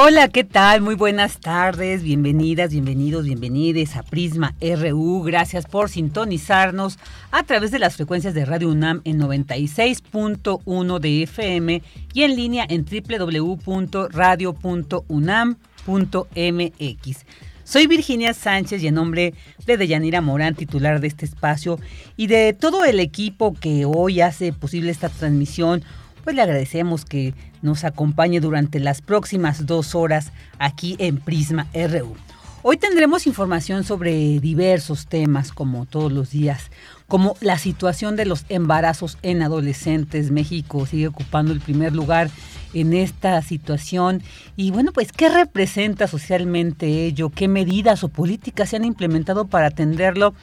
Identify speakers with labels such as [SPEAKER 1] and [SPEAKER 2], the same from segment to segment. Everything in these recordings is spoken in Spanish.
[SPEAKER 1] Hola, ¿qué tal? Muy buenas tardes, bienvenidas, bienvenidos, bienvenides a Prisma RU. Gracias por sintonizarnos a través de las frecuencias de Radio UNAM en 96.1 de FM y en línea en www.radio.unam.mx. Soy Virginia Sánchez y en nombre de Deyanira Morán, titular de este espacio, y de todo el equipo que hoy hace posible esta transmisión, pues le agradecemos que nos acompañe durante las próximas dos horas aquí en Prisma RU. Hoy tendremos información sobre diversos temas, como todos los días, como la situación de los embarazos en adolescentes. México sigue ocupando el primer lugar en esta situación. Y bueno, pues, ¿qué representa socialmente ello? ¿Qué medidas o políticas se han implementado para atenderlo?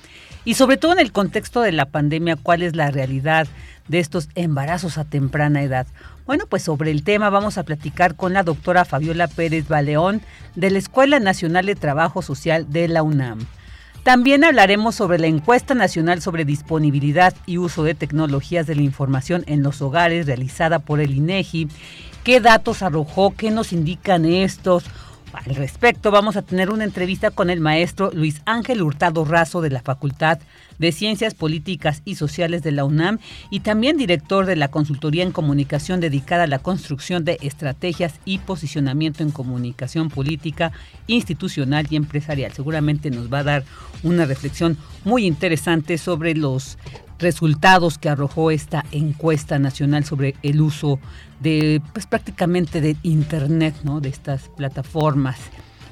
[SPEAKER 1] Y sobre todo en el contexto de la pandemia, ¿cuál es la realidad de estos embarazos a temprana edad. Bueno, pues sobre el tema vamos a platicar con la doctora Fabiola Pérez Baleón de la Escuela Nacional de Trabajo Social de la UNAM. También hablaremos sobre la encuesta nacional sobre disponibilidad y uso de tecnologías de la información en los hogares realizada por el INEGI. ¿Qué datos arrojó? ¿Qué nos indican estos? Al respecto, vamos a tener una entrevista con el maestro Luis Ángel Hurtado Razo de la Facultad de Ciencias Políticas y Sociales de la UNAM y también director de la Consultoría en Comunicación dedicada a la construcción de estrategias y posicionamiento en comunicación política, institucional y empresarial. Seguramente nos va a dar una reflexión muy interesante sobre los resultados que arrojó esta encuesta nacional sobre el uso de pues prácticamente de internet, ¿no? de estas plataformas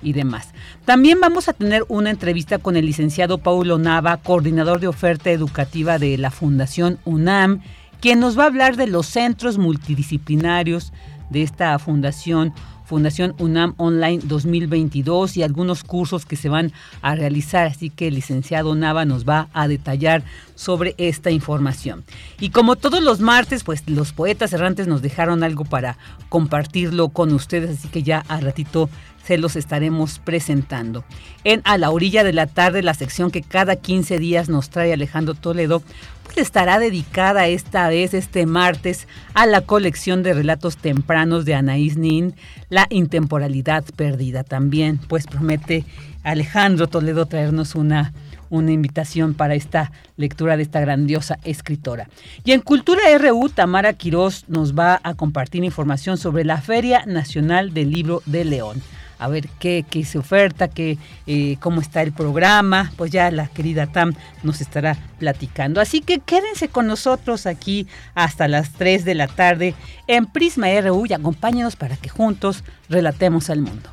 [SPEAKER 1] y demás. También vamos a tener una entrevista con el licenciado Paulo Nava, coordinador de oferta educativa de la Fundación UNAM, quien nos va a hablar de los centros multidisciplinarios de esta fundación Fundación UNAM Online 2022 y algunos cursos que se van a realizar. Así que el licenciado Nava nos va a detallar sobre esta información. Y como todos los martes, pues los poetas errantes nos dejaron algo para compartirlo con ustedes, así que ya a ratito se los estaremos presentando. En A la orilla de la tarde, la sección que cada 15 días nos trae Alejandro Toledo, pues estará dedicada esta vez, este martes, a la colección de relatos tempranos de Anaís Nin, La intemporalidad perdida. También, pues promete Alejandro Toledo traernos una una invitación para esta lectura de esta grandiosa escritora. Y en Cultura RU, Tamara Quirós nos va a compartir información sobre la Feria Nacional del Libro de León a ver qué, qué se oferta, qué, eh, cómo está el programa, pues ya la querida Tam nos estará platicando. Así que quédense con nosotros aquí hasta las 3 de la tarde en Prisma RU y acompáñenos para que juntos relatemos al mundo.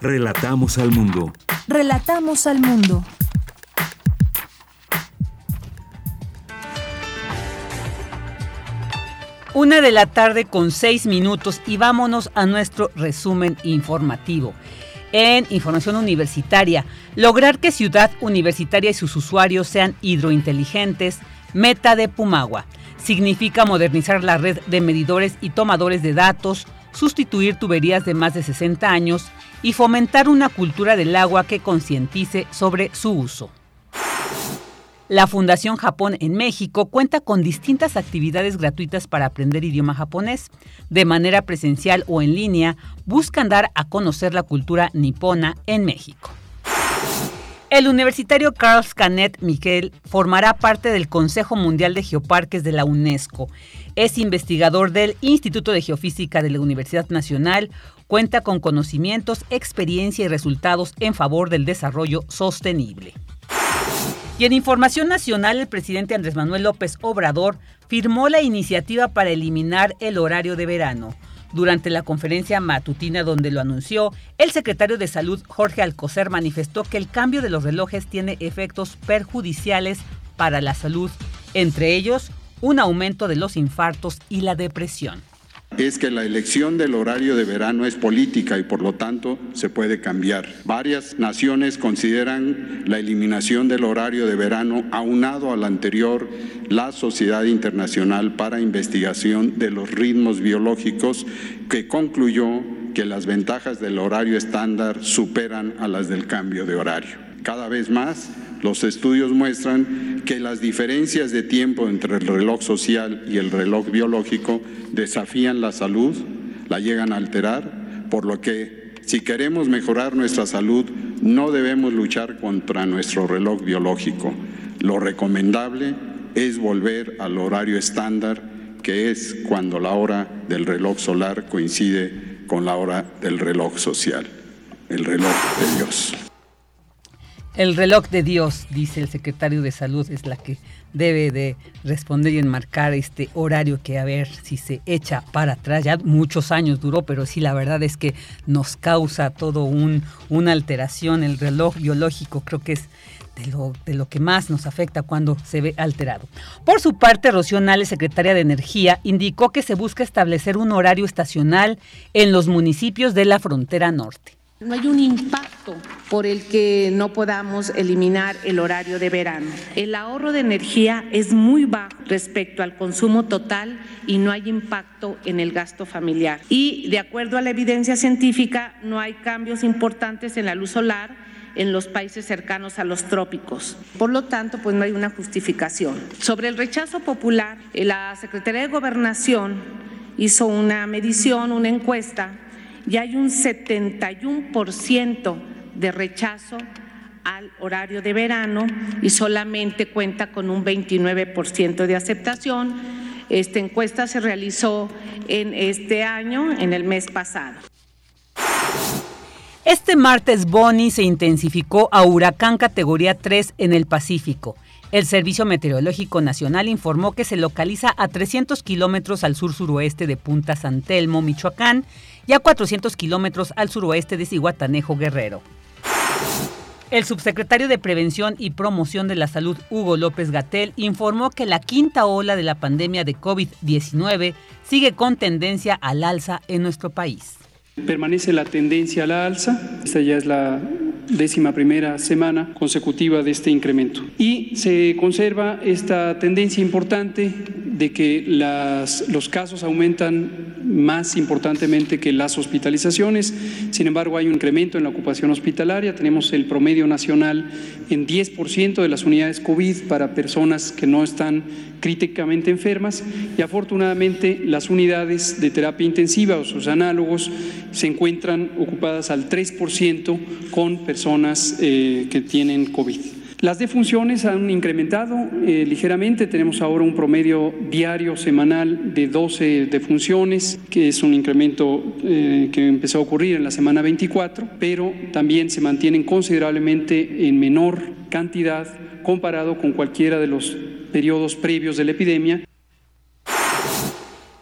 [SPEAKER 2] Relatamos al mundo.
[SPEAKER 3] Relatamos al mundo.
[SPEAKER 1] Una de la tarde con seis minutos y vámonos a nuestro resumen informativo. En información universitaria, lograr que Ciudad Universitaria y sus usuarios sean hidrointeligentes, meta de Pumagua. Significa modernizar la red de medidores y tomadores de datos, sustituir tuberías de más de 60 años y fomentar una cultura del agua que concientice sobre su uso. La Fundación Japón en México cuenta con distintas actividades gratuitas para aprender idioma japonés. De manera presencial o en línea, buscan dar a conocer la cultura nipona en México. El universitario Carl Canet Miquel formará parte del Consejo Mundial de Geoparques de la UNESCO. Es investigador del Instituto de Geofísica de la Universidad Nacional, cuenta con conocimientos, experiencia y resultados en favor del desarrollo sostenible. Y en información nacional, el presidente Andrés Manuel López Obrador firmó la iniciativa para eliminar el horario de verano. Durante la conferencia matutina donde lo anunció, el secretario de Salud Jorge Alcocer manifestó que el cambio de los relojes tiene efectos perjudiciales para la salud, entre ellos un aumento de los infartos y la depresión
[SPEAKER 4] es que la elección del horario de verano es política y por lo tanto se puede cambiar. Varias naciones consideran la eliminación del horario de verano aunado al anterior la Sociedad Internacional para Investigación de los Ritmos Biológicos que concluyó que las ventajas del horario estándar superan a las del cambio de horario. Cada vez más los estudios muestran que las diferencias de tiempo entre el reloj social y el reloj biológico desafían la salud, la llegan a alterar, por lo que si queremos mejorar nuestra salud no debemos luchar contra nuestro reloj biológico. Lo recomendable es volver al horario estándar, que es cuando la hora del reloj solar coincide con la hora del reloj social, el reloj de Dios.
[SPEAKER 1] El reloj de Dios, dice el secretario de Salud, es la que debe de responder y enmarcar este horario que a ver si se echa para atrás. Ya muchos años duró, pero sí, la verdad es que nos causa todo un, una alteración. El reloj biológico creo que es de lo, de lo que más nos afecta cuando se ve alterado. Por su parte, Rocío Nales, secretaria de Energía, indicó que se busca establecer un horario estacional en los municipios de la frontera norte.
[SPEAKER 5] No hay un impacto por el que no podamos eliminar el horario de verano. El ahorro de energía es muy bajo respecto al consumo total y no hay impacto en el gasto familiar. Y de acuerdo a la evidencia científica, no hay cambios importantes en la luz solar en los países cercanos a los trópicos. Por lo tanto, pues no hay una justificación. Sobre el rechazo popular, la Secretaría de Gobernación hizo una medición, una encuesta y hay un 71% de rechazo al horario de verano y solamente cuenta con un 29% de aceptación. Esta encuesta se realizó en este año, en el mes pasado.
[SPEAKER 1] Este martes Bonnie se intensificó a huracán categoría 3 en el Pacífico. El Servicio Meteorológico Nacional informó que se localiza a 300 kilómetros al sur-suroeste de Punta San Telmo, Michoacán, y a 400 kilómetros al suroeste de Cihuatanejo, Guerrero. El subsecretario de Prevención y Promoción de la Salud, Hugo López Gatel, informó que la quinta ola de la pandemia de COVID-19 sigue con tendencia al alza en nuestro país.
[SPEAKER 6] Permanece la tendencia a la alza, esta ya es la décima primera semana consecutiva de este incremento. Y se conserva esta tendencia importante de que los casos aumentan más importantemente que las hospitalizaciones. Sin embargo, hay un incremento en la ocupación hospitalaria. Tenemos el promedio nacional en 10% de las unidades COVID para personas que no están críticamente enfermas y afortunadamente las unidades de terapia intensiva o sus análogos se encuentran ocupadas al 3% con personas eh, que tienen COVID. Las defunciones han incrementado eh, ligeramente, tenemos ahora un promedio diario semanal de 12 defunciones, que es un incremento eh, que empezó a ocurrir en la semana 24, pero también se mantienen considerablemente en menor cantidad comparado con cualquiera de los periodos previos de la epidemia.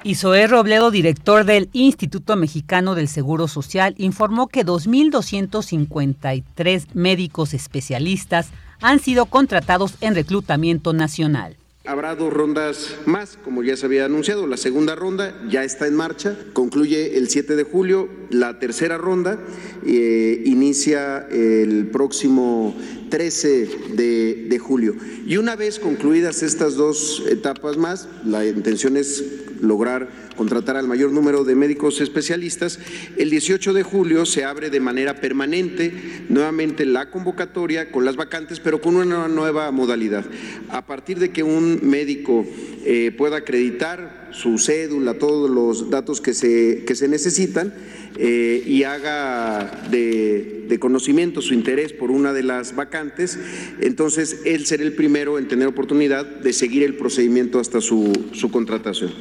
[SPEAKER 1] Isoé Robledo, director del Instituto Mexicano del Seguro Social, informó que 2.253 médicos especialistas han sido contratados en reclutamiento nacional.
[SPEAKER 7] Habrá dos rondas más, como ya se había anunciado. La segunda ronda ya está en marcha, concluye el 7 de julio. La tercera ronda eh, inicia el próximo 13 de, de julio. Y una vez concluidas estas dos etapas más, la intención es lograr contratar al mayor número de médicos especialistas. El 18 de julio se abre de manera permanente nuevamente la convocatoria con las vacantes, pero con una nueva modalidad. A partir de que un médico eh, pueda acreditar su cédula, todos los datos que se, que se necesitan eh, y haga de, de, conocimiento su interés por una de las vacantes, entonces él será el primero en tener oportunidad de seguir el procedimiento hasta su, su contratación.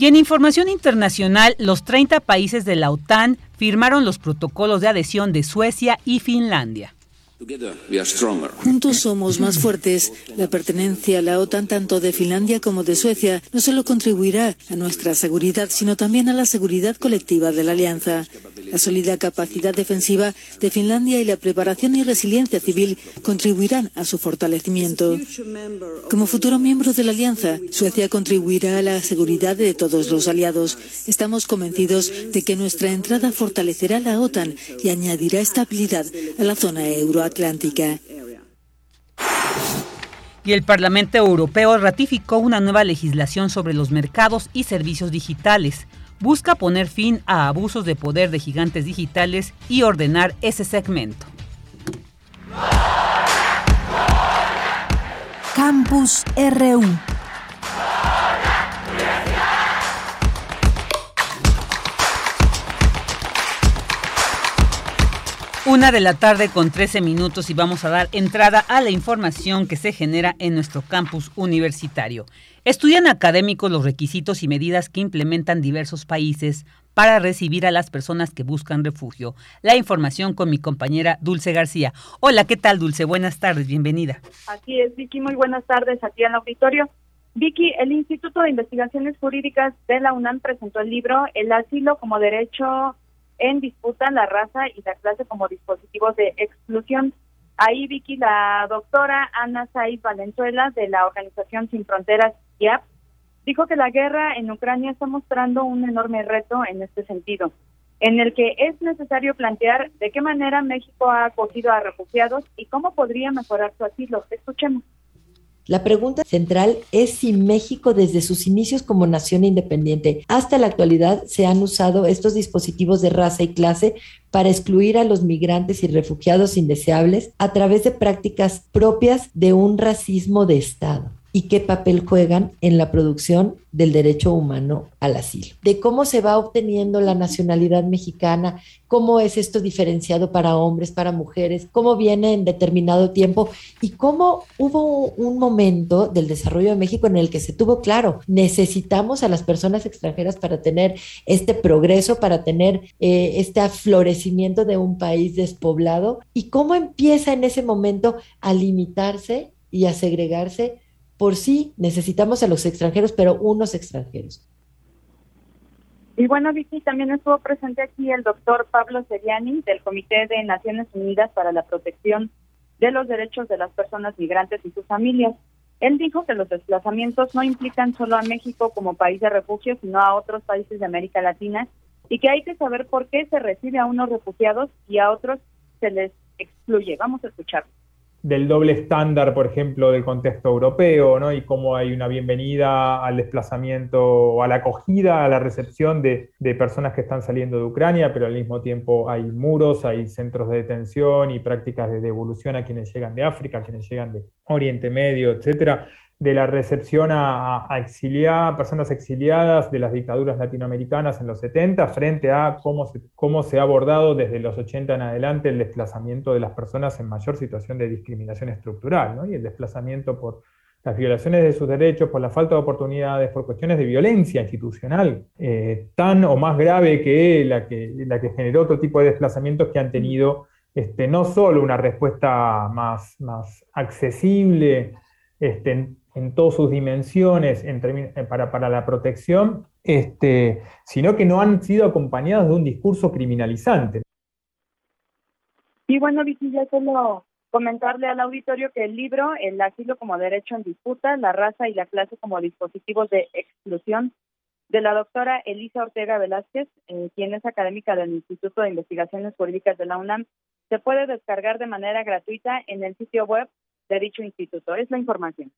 [SPEAKER 1] Y en información internacional, los 30 países de la OTAN firmaron los protocolos de adhesión de Suecia y Finlandia.
[SPEAKER 8] Juntos somos más fuertes. La pertenencia a la OTAN tanto de Finlandia como de Suecia no solo contribuirá a nuestra seguridad, sino también a la seguridad colectiva de la alianza. La sólida capacidad defensiva de Finlandia y la preparación y resiliencia civil contribuirán a su fortalecimiento. Como futuro miembro de la alianza, Suecia contribuirá a la seguridad de todos los aliados. Estamos convencidos de que nuestra entrada fortalecerá la OTAN y añadirá estabilidad a la zona euro Atlántica.
[SPEAKER 1] Y el Parlamento Europeo ratificó una nueva legislación sobre los mercados y servicios digitales. Busca poner fin a abusos de poder de gigantes digitales y ordenar ese segmento.
[SPEAKER 3] Campus RU
[SPEAKER 1] Una de la tarde con 13 minutos y vamos a dar entrada a la información que se genera en nuestro campus universitario. Estudian académicos los requisitos y medidas que implementan diversos países para recibir a las personas que buscan refugio. La información con mi compañera Dulce García. Hola, ¿qué tal Dulce? Buenas tardes, bienvenida.
[SPEAKER 9] Así es, Vicky, muy buenas tardes aquí en el auditorio. Vicky, el Instituto de Investigaciones Jurídicas de la UNAM presentó el libro El asilo como derecho en disputa la raza y la clase como dispositivos de exclusión. Ahí, Vicky, la doctora Ana Saiz Valenzuela de la Organización Sin Fronteras, IAP, dijo que la guerra en Ucrania está mostrando un enorme reto en este sentido, en el que es necesario plantear de qué manera México ha acogido a refugiados y cómo podría mejorar su asilo. Escuchemos.
[SPEAKER 10] La pregunta central es si México desde sus inicios como nación independiente hasta la actualidad se han usado estos dispositivos de raza y clase para excluir a los migrantes y refugiados indeseables a través de prácticas propias de un racismo de Estado y qué papel juegan en la producción del derecho humano al asilo, de cómo se va obteniendo la nacionalidad mexicana, cómo es esto diferenciado para hombres, para mujeres, cómo viene en determinado tiempo y cómo hubo un momento del desarrollo de México en el que se tuvo claro, necesitamos a las personas extranjeras para tener este progreso, para tener eh, este florecimiento de un país despoblado y cómo empieza en ese momento a limitarse y a segregarse por sí necesitamos a los extranjeros, pero unos extranjeros.
[SPEAKER 9] Y bueno, Vicky, también estuvo presente aquí el doctor Pablo Seriani del Comité de Naciones Unidas para la Protección de los Derechos de las Personas Migrantes y sus familias. Él dijo que los desplazamientos no implican solo a México como país de refugio, sino a otros países de América Latina y que hay que saber por qué se recibe a unos refugiados y a otros se les excluye. Vamos a escucharlo
[SPEAKER 11] del doble estándar, por ejemplo, del contexto europeo, ¿no? Y cómo hay una bienvenida al desplazamiento a la acogida, a la recepción de, de, personas que están saliendo de Ucrania, pero al mismo tiempo hay muros, hay centros de detención y prácticas de devolución a quienes llegan de África, a quienes llegan de Oriente Medio, etcétera de la recepción a, personas exiliadas de las dictaduras latinoamericanas en los 70 frente a cómo se, cómo se ha abordado desde los 80 en adelante el desplazamiento de las personas en mayor situación de discriminación estructural y el desplazamiento por las violaciones de sus derechos, por la falta de oportunidades, por cuestiones de violencia institucional, eh, tan o más grave que la, que la que generó otro tipo de desplazamientos que han tenido este, no solo una respuesta más, más accesible, este, en todas sus dimensiones eh, para, para, la protección, este, sino que no han sido acompañados de un discurso criminalizante.
[SPEAKER 9] Y bueno, Vicky, ya solo comentarle al auditorio que el libro El asilo como derecho en disputa, la raza y la clase como dispositivos de exclusión, de la doctora Elisa Ortega Velázquez, eh, quien es académica del Instituto de Investigaciones Jurídicas de la UNAM, se puede descargar de manera gratuita en el sitio web de dicho instituto. Es la información.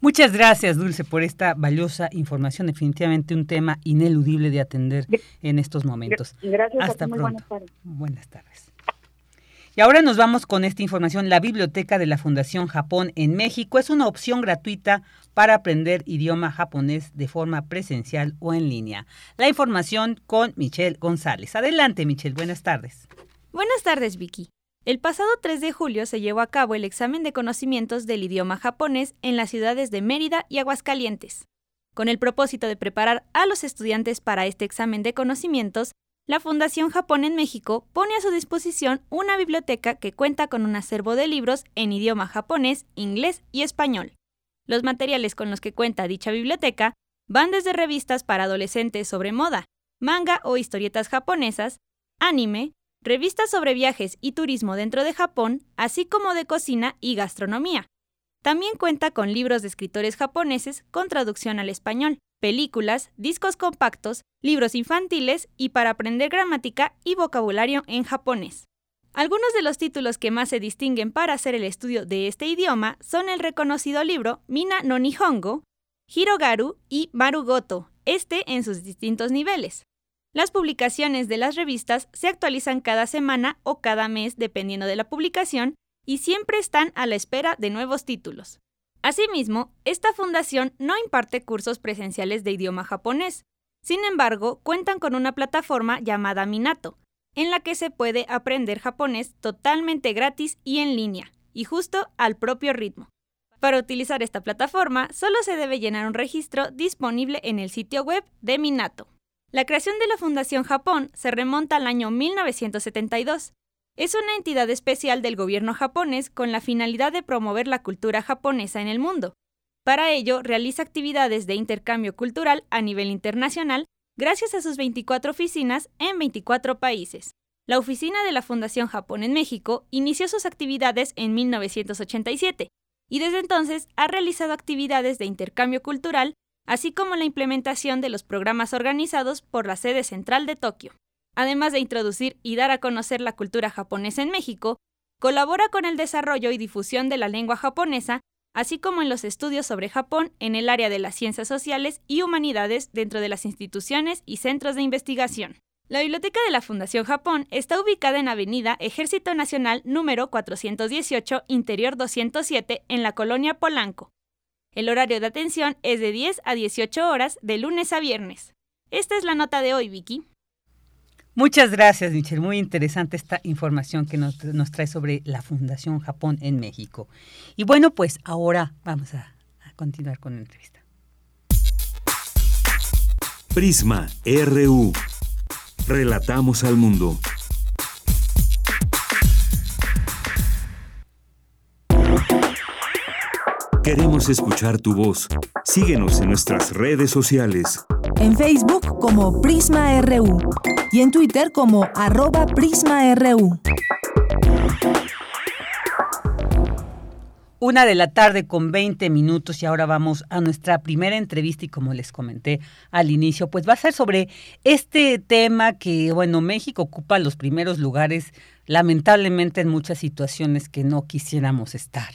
[SPEAKER 1] Muchas gracias, Dulce, por esta valiosa información. Definitivamente un tema ineludible de atender en estos momentos.
[SPEAKER 9] Gracias.
[SPEAKER 1] Hasta pronto.
[SPEAKER 9] Buenas tardes.
[SPEAKER 1] Buenas tardes. Y ahora nos vamos con esta información. La biblioteca de la Fundación Japón en México es una opción gratuita para aprender idioma japonés de forma presencial o en línea. La información con Michelle González. Adelante, Michelle. Buenas tardes.
[SPEAKER 12] Buenas tardes, Vicky. El pasado 3 de julio se llevó a cabo el examen de conocimientos del idioma japonés en las ciudades de Mérida y Aguascalientes. Con el propósito de preparar a los estudiantes para este examen de conocimientos, la Fundación Japón en México pone a su disposición una biblioteca que cuenta con un acervo de libros en idioma japonés, inglés y español. Los materiales con los que cuenta dicha biblioteca van desde revistas para adolescentes sobre moda, manga o historietas japonesas, anime, revistas sobre viajes y turismo dentro de Japón, así como de cocina y gastronomía. También cuenta con libros de escritores japoneses con traducción al español, películas, discos compactos, libros infantiles y para aprender gramática y vocabulario en japonés. Algunos de los títulos que más se distinguen para hacer el estudio de este idioma son el reconocido libro Mina no Nihongo, Hirogaru y Marugoto, este en sus distintos niveles. Las publicaciones de las revistas se actualizan cada semana o cada mes dependiendo de la publicación y siempre están a la espera de nuevos títulos. Asimismo, esta fundación no imparte cursos presenciales de idioma japonés. Sin embargo, cuentan con una plataforma llamada Minato, en la que se puede aprender japonés totalmente gratis y en línea, y justo al propio ritmo. Para utilizar esta plataforma, solo se debe llenar un registro disponible en el sitio web de Minato. La creación de la Fundación Japón se remonta al año 1972. Es una entidad especial del gobierno japonés con la finalidad de promover la cultura japonesa en el mundo. Para ello, realiza actividades de intercambio cultural a nivel internacional gracias a sus 24 oficinas en 24 países. La oficina de la Fundación Japón en México inició sus actividades en 1987 y desde entonces ha realizado actividades de intercambio cultural así como la implementación de los programas organizados por la sede central de Tokio. Además de introducir y dar a conocer la cultura japonesa en México, colabora con el desarrollo y difusión de la lengua japonesa, así como en los estudios sobre Japón en el área de las ciencias sociales y humanidades dentro de las instituciones y centros de investigación. La biblioteca de la Fundación Japón está ubicada en Avenida Ejército Nacional número 418, Interior 207, en la colonia Polanco. El horario de atención es de 10 a 18 horas de lunes a viernes. Esta es la nota de hoy, Vicky.
[SPEAKER 1] Muchas gracias, Michelle. Muy interesante esta información que nos, trae sobre la Fundación Japón en México. Y bueno, pues ahora vamos a, a continuar con la entrevista.
[SPEAKER 2] Prisma RU. Relatamos al mundo. Queremos escuchar tu voz. Síguenos en nuestras redes sociales.
[SPEAKER 3] En Facebook como Prisma RU y en Twitter como arroba PrismaRU.
[SPEAKER 1] Una de la tarde con 20 minutos y ahora vamos a nuestra primera entrevista y como les comenté al inicio, pues va a ser sobre este tema que, bueno, México ocupa los primeros lugares lamentablemente en muchas situaciones que no quisiéramos estar.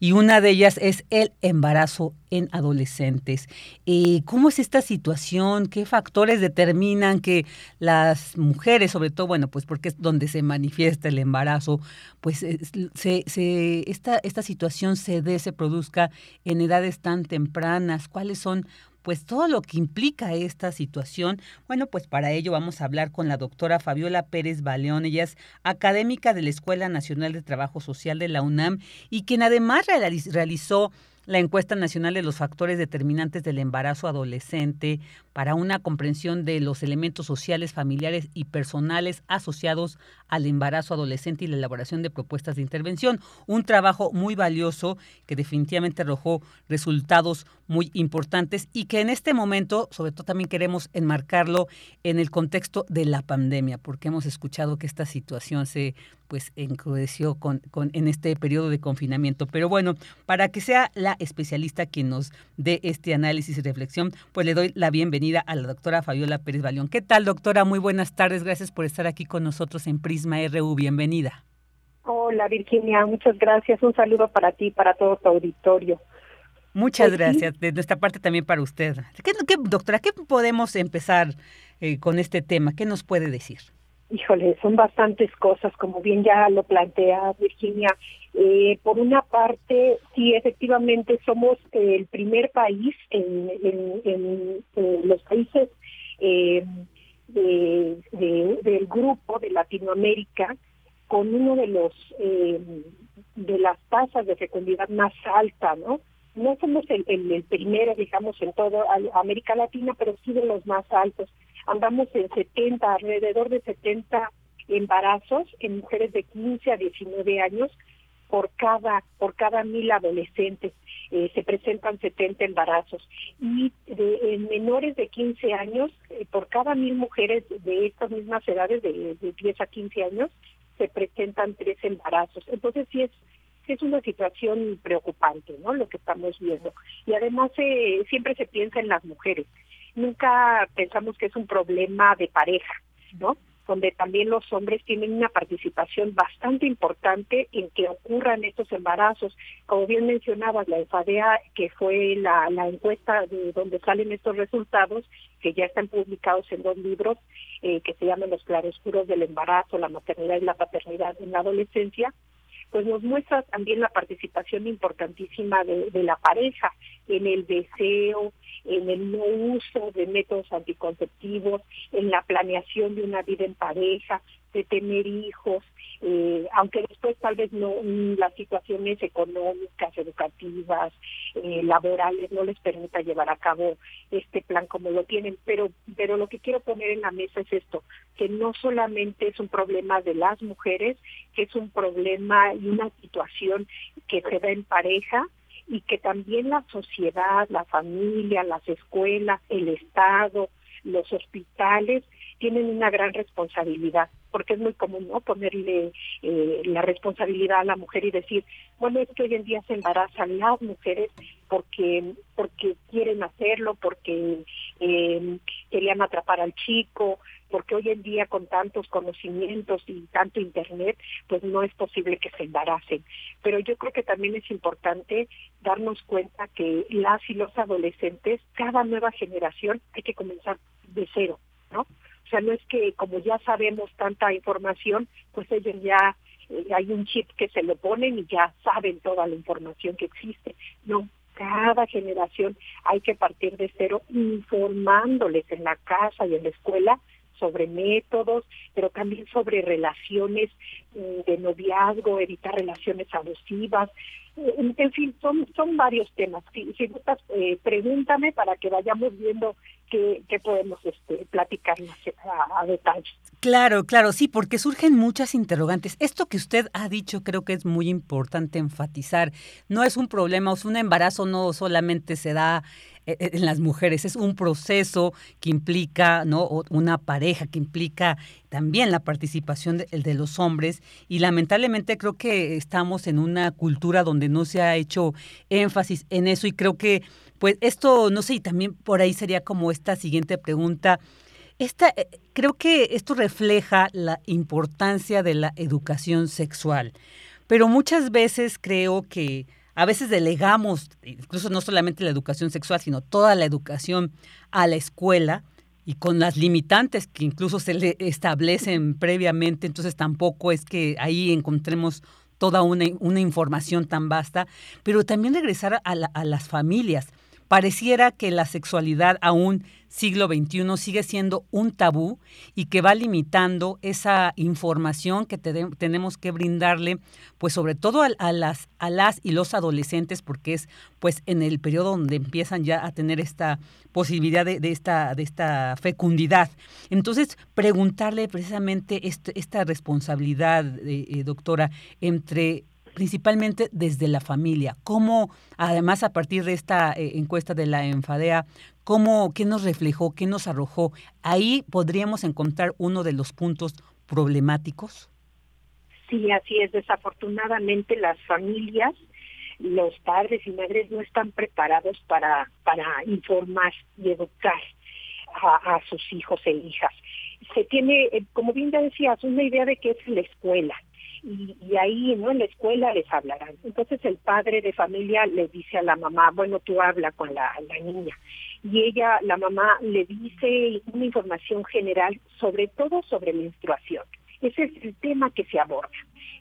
[SPEAKER 1] Y una de ellas es el embarazo en adolescentes. Eh, ¿Cómo es esta situación? ¿Qué factores determinan que las mujeres, sobre todo, bueno, pues porque es donde se manifiesta el embarazo, pues se, esta, esta situación se dé, se produzca en edades tan tempranas? ¿Cuáles son pues todo lo que implica esta situación. Bueno, pues para ello vamos a hablar con la doctora Fabiola Pérez Baleón. Ella es académica de la Escuela Nacional de Trabajo Social de la UNAM y quien además realizó la encuesta nacional de los factores determinantes del embarazo adolescente para una comprensión de los elementos sociales, familiares y personales asociados al embarazo adolescente y la elaboración de propuestas de intervención. Un trabajo muy valioso que definitivamente arrojó resultados muy importantes y que en este momento, sobre todo también queremos enmarcarlo en el contexto de la pandemia, porque hemos escuchado que esta situación se pues encrudeció con, con, en este periodo de confinamiento. Pero bueno, para que sea la especialista quien nos dé este análisis y reflexión, pues le doy la bienvenida a la doctora Fabiola Pérez Baleón. ¿Qué tal, doctora? Muy buenas tardes. Gracias por estar aquí con nosotros en Prisma RU. Bienvenida.
[SPEAKER 13] Hola, Virginia. Muchas gracias. Un saludo para ti y para todo tu auditorio.
[SPEAKER 1] Muchas pues gracias. De nuestra parte también para usted. ¿Qué, doctora, qué podemos empezar eh, con este tema? ¿Qué nos puede decir?
[SPEAKER 13] Híjole, son bastantes cosas, como bien ya lo plantea Virginia. Eh, por una parte, sí, efectivamente somos el primer país en, los países eh, del grupo de Latinoamérica con uno de los eh, de las tasas de fecundidad más alta, ¿no? No somos el, el, el primero, digamos, en toda América Latina, pero sí de los más altos andamos en 70, alrededor de 70 embarazos en mujeres de 15 a 19 años por cada por cada mil adolescentes eh, se presentan 70 embarazos y en menores de 15 años eh, por cada mil mujeres de estas mismas edades de, de 10 a 15 años se presentan tres embarazos entonces sí es es una situación preocupante, ¿no? Lo que estamos viendo. Y además eh, siempre se piensa en las mujeres. Nunca pensamos que es un problema de pareja, ¿no? Donde también los hombres tienen una participación bastante importante en que ocurran estos embarazos. Como bien mencionabas, la EFADEA, que fue la, la encuesta de donde salen estos resultados, que ya están publicados en dos libros, eh, que se llaman Los claroscuros del embarazo, la maternidad y la paternidad en la adolescencia, pues nos muestra también la participación importantísima de, de la pareja en el deseo, en el no uso de métodos anticonceptivos, en la planeación de una vida en pareja, de tener hijos, eh, aunque después tal vez no las situaciones económicas, educativas, eh, laborales no les permita llevar a cabo este plan como lo tienen, pero pero lo que quiero poner en la mesa es esto, que no solamente es un problema de las mujeres, que es un problema y una situación que se da en pareja, y que también la sociedad, la familia, las escuelas, el Estado, los hospitales tienen una gran responsabilidad, porque es muy común no ponerle eh, la responsabilidad a la mujer y decir, bueno, es que hoy en día se embarazan las mujeres porque porque quieren hacerlo, porque eh, querían atrapar al chico, porque hoy en día con tantos conocimientos y tanto internet, pues no es posible que se embaracen. Pero yo creo que también es importante darnos cuenta que las y los adolescentes, cada nueva generación, hay que comenzar de cero, ¿no? O sea, no es que como ya sabemos tanta información, pues ellos ya eh, hay un chip que se lo ponen y ya saben toda la información que existe. No, cada generación hay que partir de cero informándoles en la casa y en la escuela sobre métodos, pero también sobre relaciones mm, de noviazgo, evitar relaciones abusivas, en fin, son, son varios temas. Si, si gustas, eh, pregúntame para que vayamos viendo qué podemos este, platicar a, a, detalle.
[SPEAKER 1] Claro, claro, sí, porque surgen muchas interrogantes. Esto que usted ha dicho creo que es muy importante enfatizar. No es un problema, o sea, un embarazo no solamente se da eh, eh, en las mujeres. Es un proceso que implica, ¿no? Una pareja que implica también la participación de, los hombres y lamentablemente creo que estamos en una cultura donde no se ha hecho énfasis en eso y creo que pues esto no sé y también por ahí sería como esta siguiente pregunta esta eh, creo que esto refleja la importancia de la educación sexual pero muchas veces creo que a veces delegamos, incluso no solamente la educación sexual, sino toda la educación a la escuela y con las limitantes que incluso se le establecen previamente, entonces tampoco es que ahí encontremos toda una, una información tan vasta, pero también regresar a, la, a las familias. Pareciera que la sexualidad aún siglo XXI sigue siendo un tabú y que va limitando esa información que tenemos que brindarle, pues sobre todo a, las, a las y los adolescentes, porque es pues en el periodo donde empiezan ya a tener esta posibilidad de, esta, de esta fecundidad. Entonces, preguntarle precisamente este, esta responsabilidad, eh, eh, doctora, entre principalmente desde la familia. ¿Cómo, además, a partir de esta eh, encuesta de la Enfadea, cómo, qué nos reflejó, qué nos arrojó? Ahí podríamos encontrar uno de los puntos problemáticos.
[SPEAKER 13] Sí, así es. Desafortunadamente las familias, los padres y madres no están preparados para, para informar y educar a, a sus hijos e hijas. Se tiene, eh, como bien decías, una idea de qué es la escuela y, ahí no en la escuela les hablarán. Entonces el padre de familia le dice a la mamá, bueno, tú habla con la, niña. Y ella, la mamá, le dice una información general, sobre todo sobre menstruación. Ese es el tema que se aborda.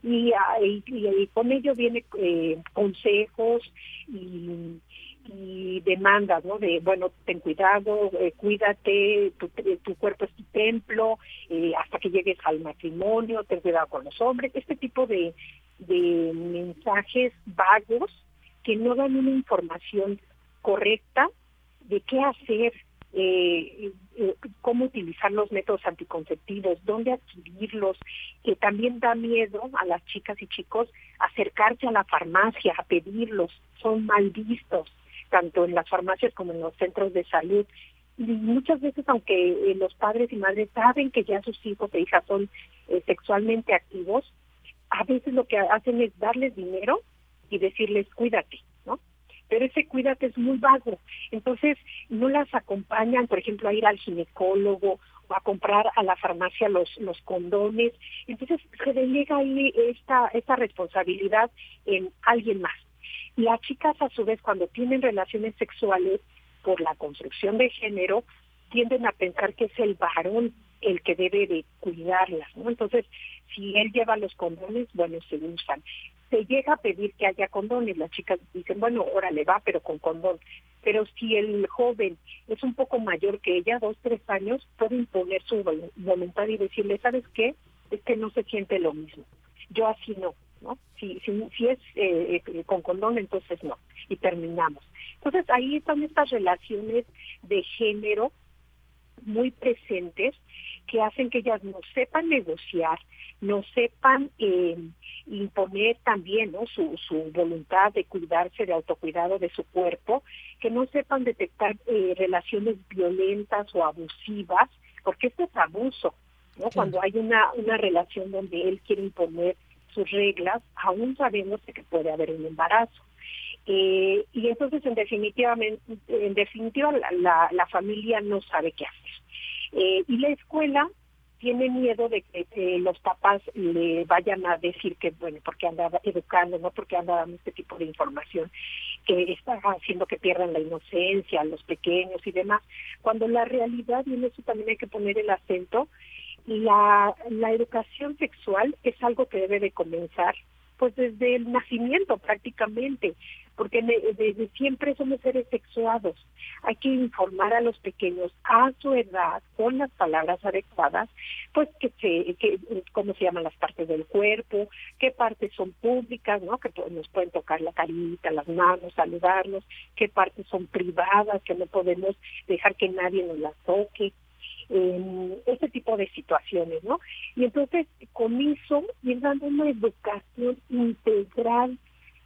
[SPEAKER 13] Y, ah, y, y con ello viene eh, consejos y y demandas, ¿no? De, bueno, ten cuidado, eh, cuídate, tu, tu, cuerpo es tu templo, eh, hasta que llegues al matrimonio, ten cuidado con los hombres, este tipo de, mensajes vagos que no dan una información correcta de qué hacer eh, eh, cómo utilizar los métodos anticonceptivos, dónde adquirirlos, que también da miedo a las chicas y chicos acercarse a la farmacia a pedirlos, son mal vistos, tanto en las farmacias como en los centros de salud. Y muchas veces, aunque los padres y madres saben que ya sus hijos e hijas son sexualmente activos, a veces lo que hacen es darles dinero y decirles cuídate, ¿no? Pero ese cuídate es muy vago. Entonces, no las acompañan, por ejemplo, a ir al ginecólogo o a comprar a la farmacia los, los condones. Entonces, se delega ahí esta, esta responsabilidad en alguien más. Las chicas, a su vez, cuando tienen relaciones sexuales por la construcción de género, tienden a pensar que es el varón el que debe de cuidarlas. Entonces, si él lleva los condones, bueno, se usan. Se llega a pedir que haya condones, las chicas dicen, bueno, órale, va, pero con condón. Pero si el joven es un poco mayor que ella, dos, tres años, puede imponer su voluntad y decirle, ¿sabes qué? Es que no se siente lo mismo. Yo así no, ¿no? Si, si, si es eh, eh, con condón, entonces no. Y terminamos. Entonces ahí están estas relaciones de género muy presentes que hacen que ellas no sepan negociar, no sepan eh, imponer también ¿no? su, su voluntad de cuidarse, de autocuidado de su cuerpo, que no sepan detectar eh, relaciones violentas o abusivas, porque esto es abuso, ¿no? Cuando hay una, una relación donde él quiere imponer sus reglas, aún sabiéndose que puede haber un embarazo. Eh, y entonces, en definitiva, en definitiva la, la, familia no sabe qué hacer. Eh, y la escuela tiene miedo de que los papás le vayan a decir que, bueno, porque anda educando, no porque anda dando este tipo de información, que está haciendo que pierdan la inocencia, los pequeños y demás, cuando la realidad, y en eso también hay que poner el acento, la, la educación sexual es algo que debe de comenzar pues desde el nacimiento prácticamente, porque desde siempre somos seres sexuados. Hay que informar a los pequeños a su edad, con las palabras adecuadas, pues que se, que, cómo se llaman las partes del cuerpo, qué partes son públicas, ¿no? Que nos pueden tocar la carita, las manos, saludarnos, qué partes son privadas, que no podemos dejar que nadie nos las toque, eh, este tipo de situaciones, ¿no? Y entonces con eso ir dando una educación integral,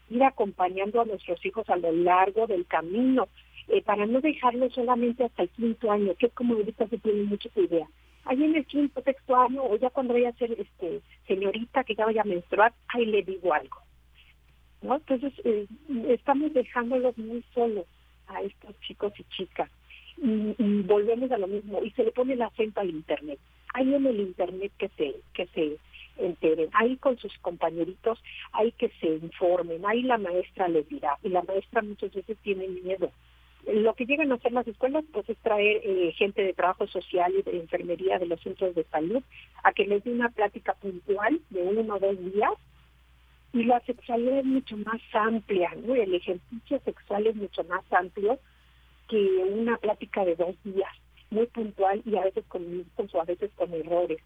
[SPEAKER 13] ir acompañando a nuestros hijos a lo largo del camino, eh, para no dejarlo solamente hasta el quinto año, que es como ahorita se tiene mucha idea. Ahí en el quinto, sexto año, o ya cuando vaya a ser este, señorita que ya vaya a menstruar, ahí le digo algo. ¿no? Entonces, eh, estamos dejándolos muy solos a estos chicos y chicas y, volvemos a lo mismo y se le pone el acento al internet ahí en el internet que se que se enteren ahí con sus compañeritos hay que se informen ahí la maestra les dirá y la maestra muchas veces tiene miedo lo que llegan a hacer las escuelas pues es traer eh, gente de trabajo social y de enfermería de los centros de salud a que les dé una plática puntual de uno o dos días y la sexualidad es mucho más amplia, ¿no? El ejercicio sexual es mucho más amplio que una plática de dos días, muy puntual y a veces con mismos o a veces con errores.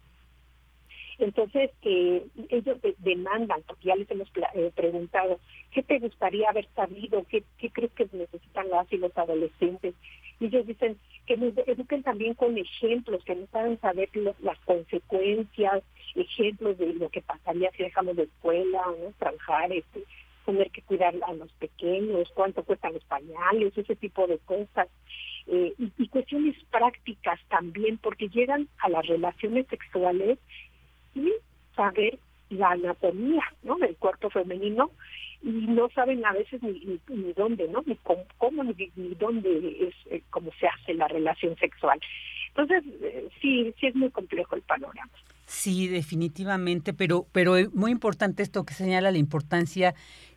[SPEAKER 13] Entonces, eh, ellos demandan, porque ya les hemos eh, preguntado, ¿qué te gustaría haber sabido? ¿Qué, ¿Qué crees que necesitan las y los adolescentes? Ellos dicen que nos eduquen también con ejemplos, que nos hagan saber las consecuencias, ejemplos de lo que pasaría si dejamos de escuela, ¿no? trabajar, este, tener que cuidar a los pequeños, cuánto cuestan los pañales, ese tipo de cosas. Eh, y, cuestiones prácticas también, porque llegan a las relaciones sexuales y saber la anatomía ¿no? del cuerpo femenino y no saben a veces ni, ni, dónde, ¿no? Ni cómo, ni, dónde es, eh, cómo se hace la relación sexual. Entonces, eh, sí, sí es muy complejo el panorama.
[SPEAKER 1] Sí, definitivamente, pero, pero muy importante esto que señala la importancia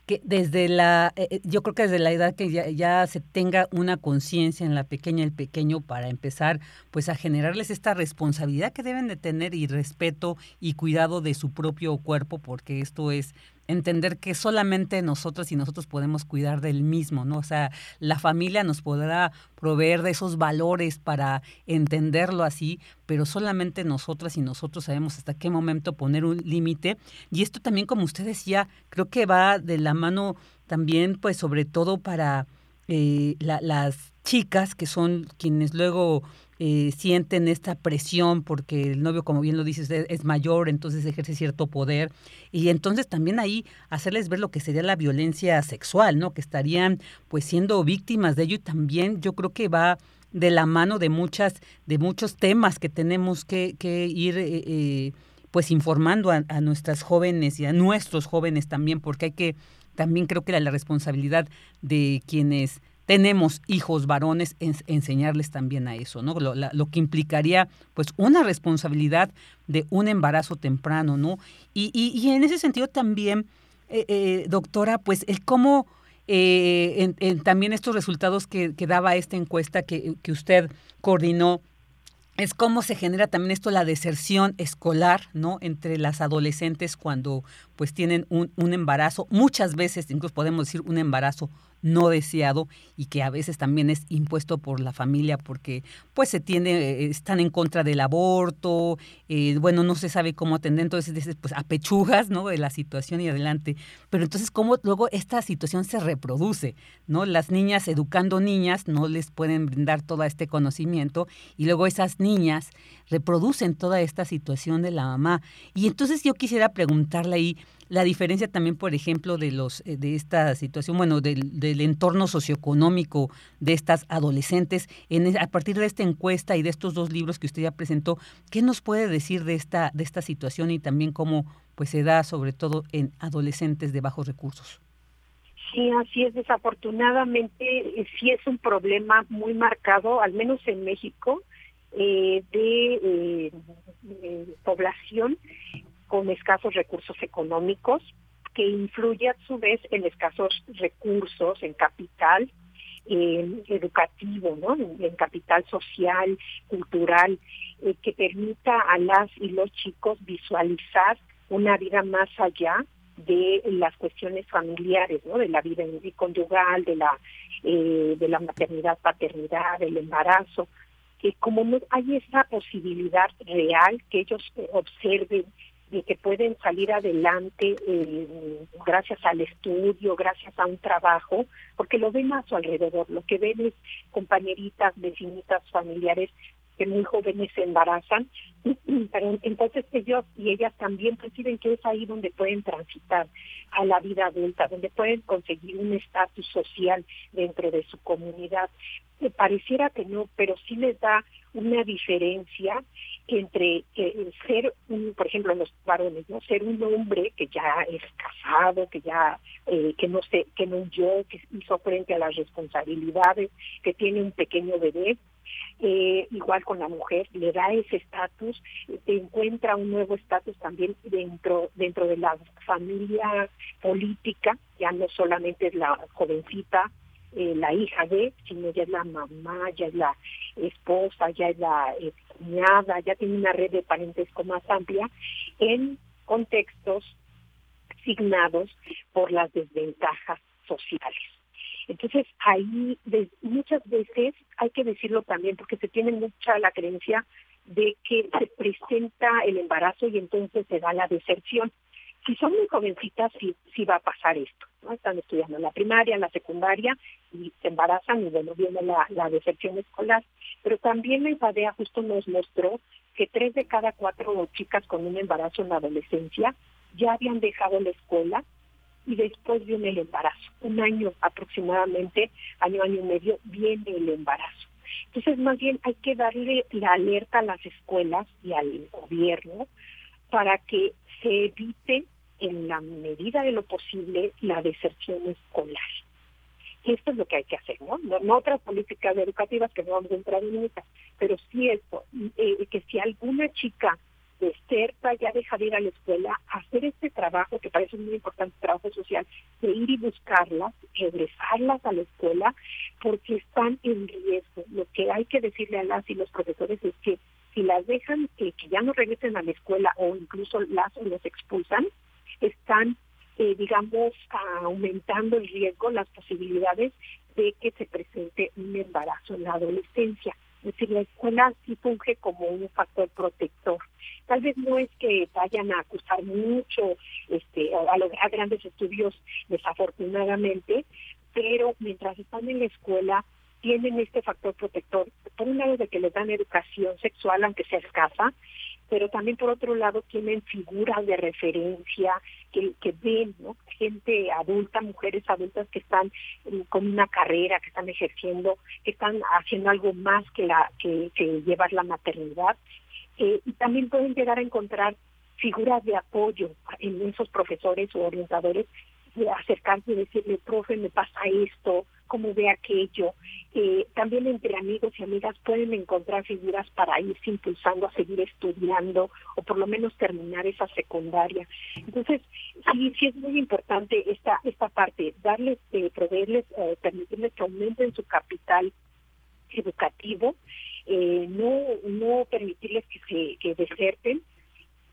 [SPEAKER 1] que desde la, eh, eh, yo creo que desde la edad que ya, se tenga una conciencia en la pequeña y el pequeño para empezar pues a generarles esta responsabilidad que deben de tener y respeto y cuidado de su propio cuerpo, porque esto es entender que solamente nosotros y nosotros podemos cuidar del mismo, ¿no? O sea, la familia nos podrá proveer de esos valores para entenderlo así, pero solamente nosotras y nosotros sabemos hasta qué momento poner un límite. Y esto también, como usted decía, creo que va de la mano también, pues sobre todo para eh, las chicas que son quienes luego eh, sienten esta presión porque el novio, como bien lo dices, es, mayor, entonces ejerce cierto poder. Y entonces también ahí hacerles ver lo que sería la violencia sexual, ¿no? Que estarían pues siendo víctimas de ello y también yo creo que va de la mano de muchas, de muchos temas que tenemos que, ir eh, eh, pues informando a, nuestras jóvenes y a nuestros jóvenes también, porque hay que, también creo que la responsabilidad de quienes tenemos hijos varones, enseñarles también a eso, ¿no? Lo, que implicaría, pues, una responsabilidad de un embarazo temprano, ¿no? Y, y, en ese sentido también, eh, eh, doctora, pues, el cómo eh, también estos resultados que, que daba esta encuesta que, que usted coordinó, es cómo se genera también esto la deserción escolar, ¿no? Entre las adolescentes cuando pues tienen un, un embarazo, muchas veces incluso podemos decir un embarazo no deseado y que a veces también es impuesto por la familia porque pues se tiene, eh, están en contra del aborto, eh, bueno, no se sabe cómo atender, entonces pues apechugas, ¿no? De la situación y adelante. Pero entonces cómo luego esta situación se reproduce, ¿no? Las niñas educando niñas no les pueden brindar todo este conocimiento y luego esas niñas reproducen toda esta situación de la mamá. Y entonces yo quisiera preguntarle ahí, la diferencia también, por ejemplo, de los eh, de esta situación, bueno, del, del entorno socioeconómico de estas adolescentes, en, a partir de esta encuesta y de estos dos libros que usted ya presentó, ¿qué nos puede decir de esta de esta situación y también cómo pues se da sobre todo en adolescentes de bajos recursos?
[SPEAKER 13] Sí, así es. Desafortunadamente, eh, sí es un problema muy marcado, al menos en México, eh, de población con escasos recursos económicos, que influye a su vez en escasos recursos, en capital educativo, ¿no? en, capital social, cultural, eh, que permita a las y los chicos visualizar una vida más allá de las cuestiones familiares, ¿no? de la vida conyugal, de la eh, de la maternidad, paternidad, del embarazo, que como no hay esa posibilidad real que ellos observen de que pueden salir adelante eh, gracias al estudio, gracias a un trabajo, porque lo ven a su alrededor, lo que ven es compañeritas, vecinitas, familiares que muy jóvenes se embarazan, pero entonces ellos y ellas también perciben que es ahí donde pueden transitar a la vida adulta, donde pueden conseguir un estatus social dentro de su comunidad. Me pareciera que no, pero sí les da una diferencia entre eh, ser, un, por ejemplo, los varones, no ser un hombre que ya es casado, que ya eh, que no sé, que no huyó, que hizo frente a las responsabilidades, que tiene un pequeño bebé, eh, igual con la mujer, le da ese estatus, encuentra un nuevo estatus también dentro dentro de la familia política, ya no solamente es la jovencita eh, la hija de, sino ya es la mamá, ya es la esposa, ya es la eh, cuñada, ya tiene una red de parentesco más amplia en contextos signados por las desventajas. Ahí muchas veces hay que decirlo también, porque se tiene mucha la creencia de que se presenta el embarazo y entonces se da la deserción si son muy jovencitas, sí, sí va a pasar esto. ¿no? Están estudiando en la primaria, en la secundaria y se embarazan y bueno, viene la, la deserción escolar. Pero también la IPADEA justo nos mostró que tres de cada cuatro chicas con un embarazo en la adolescencia ya habían dejado la escuela y después viene el embarazo. Un año aproximadamente, año, año y medio, viene el embarazo. Entonces, más bien hay que darle la alerta a las escuelas y al gobierno para que se evite en la medida de lo posible la deserción escolar. Esto es lo que hay que hacer, ¿no? No, otras políticas educativas que no vamos a entrar en ellas, pero sí esto, eh, que si alguna chica deserta, ya deja de ir a la escuela, hacer este trabajo, que parece muy importante, trabajo social, de ir y buscarlas, regresarlas a la escuela, porque están en riesgo. Lo que hay que decirle a las y los profesores es que si las dejan que, que ya no regresen a la escuela o incluso las los expulsan, están, eh, digamos, aumentando el riesgo, las posibilidades de que se presente un embarazo en la adolescencia. Es decir, la escuela sí funge como un factor protector. Tal vez no es que vayan a acusar mucho este, a lograr grandes estudios, desafortunadamente, pero mientras están en la escuela tienen este factor protector, por un lado de que les dan educación sexual, aunque sea escasa, pero también por otro lado tienen figuras de referencia que, ven, ¿no? Gente adulta, mujeres adultas que están eh, con una carrera, que están ejerciendo, que están haciendo algo más que, la, que, llevar la maternidad. Eh, y también pueden llegar a encontrar figuras de apoyo en esos profesores o orientadores, de acercarse y decirle, profe, me pasa esto, cómo ve aquello. Eh, también entre amigos y amigas pueden encontrar figuras para irse impulsando a seguir estudiando o por lo menos terminar esa secundaria. Entonces, sí, sí es muy importante esta esta parte, darles, eh, proveerles, eh, permitirles que aumenten su capital educativo, eh, no no permitirles que se que deserten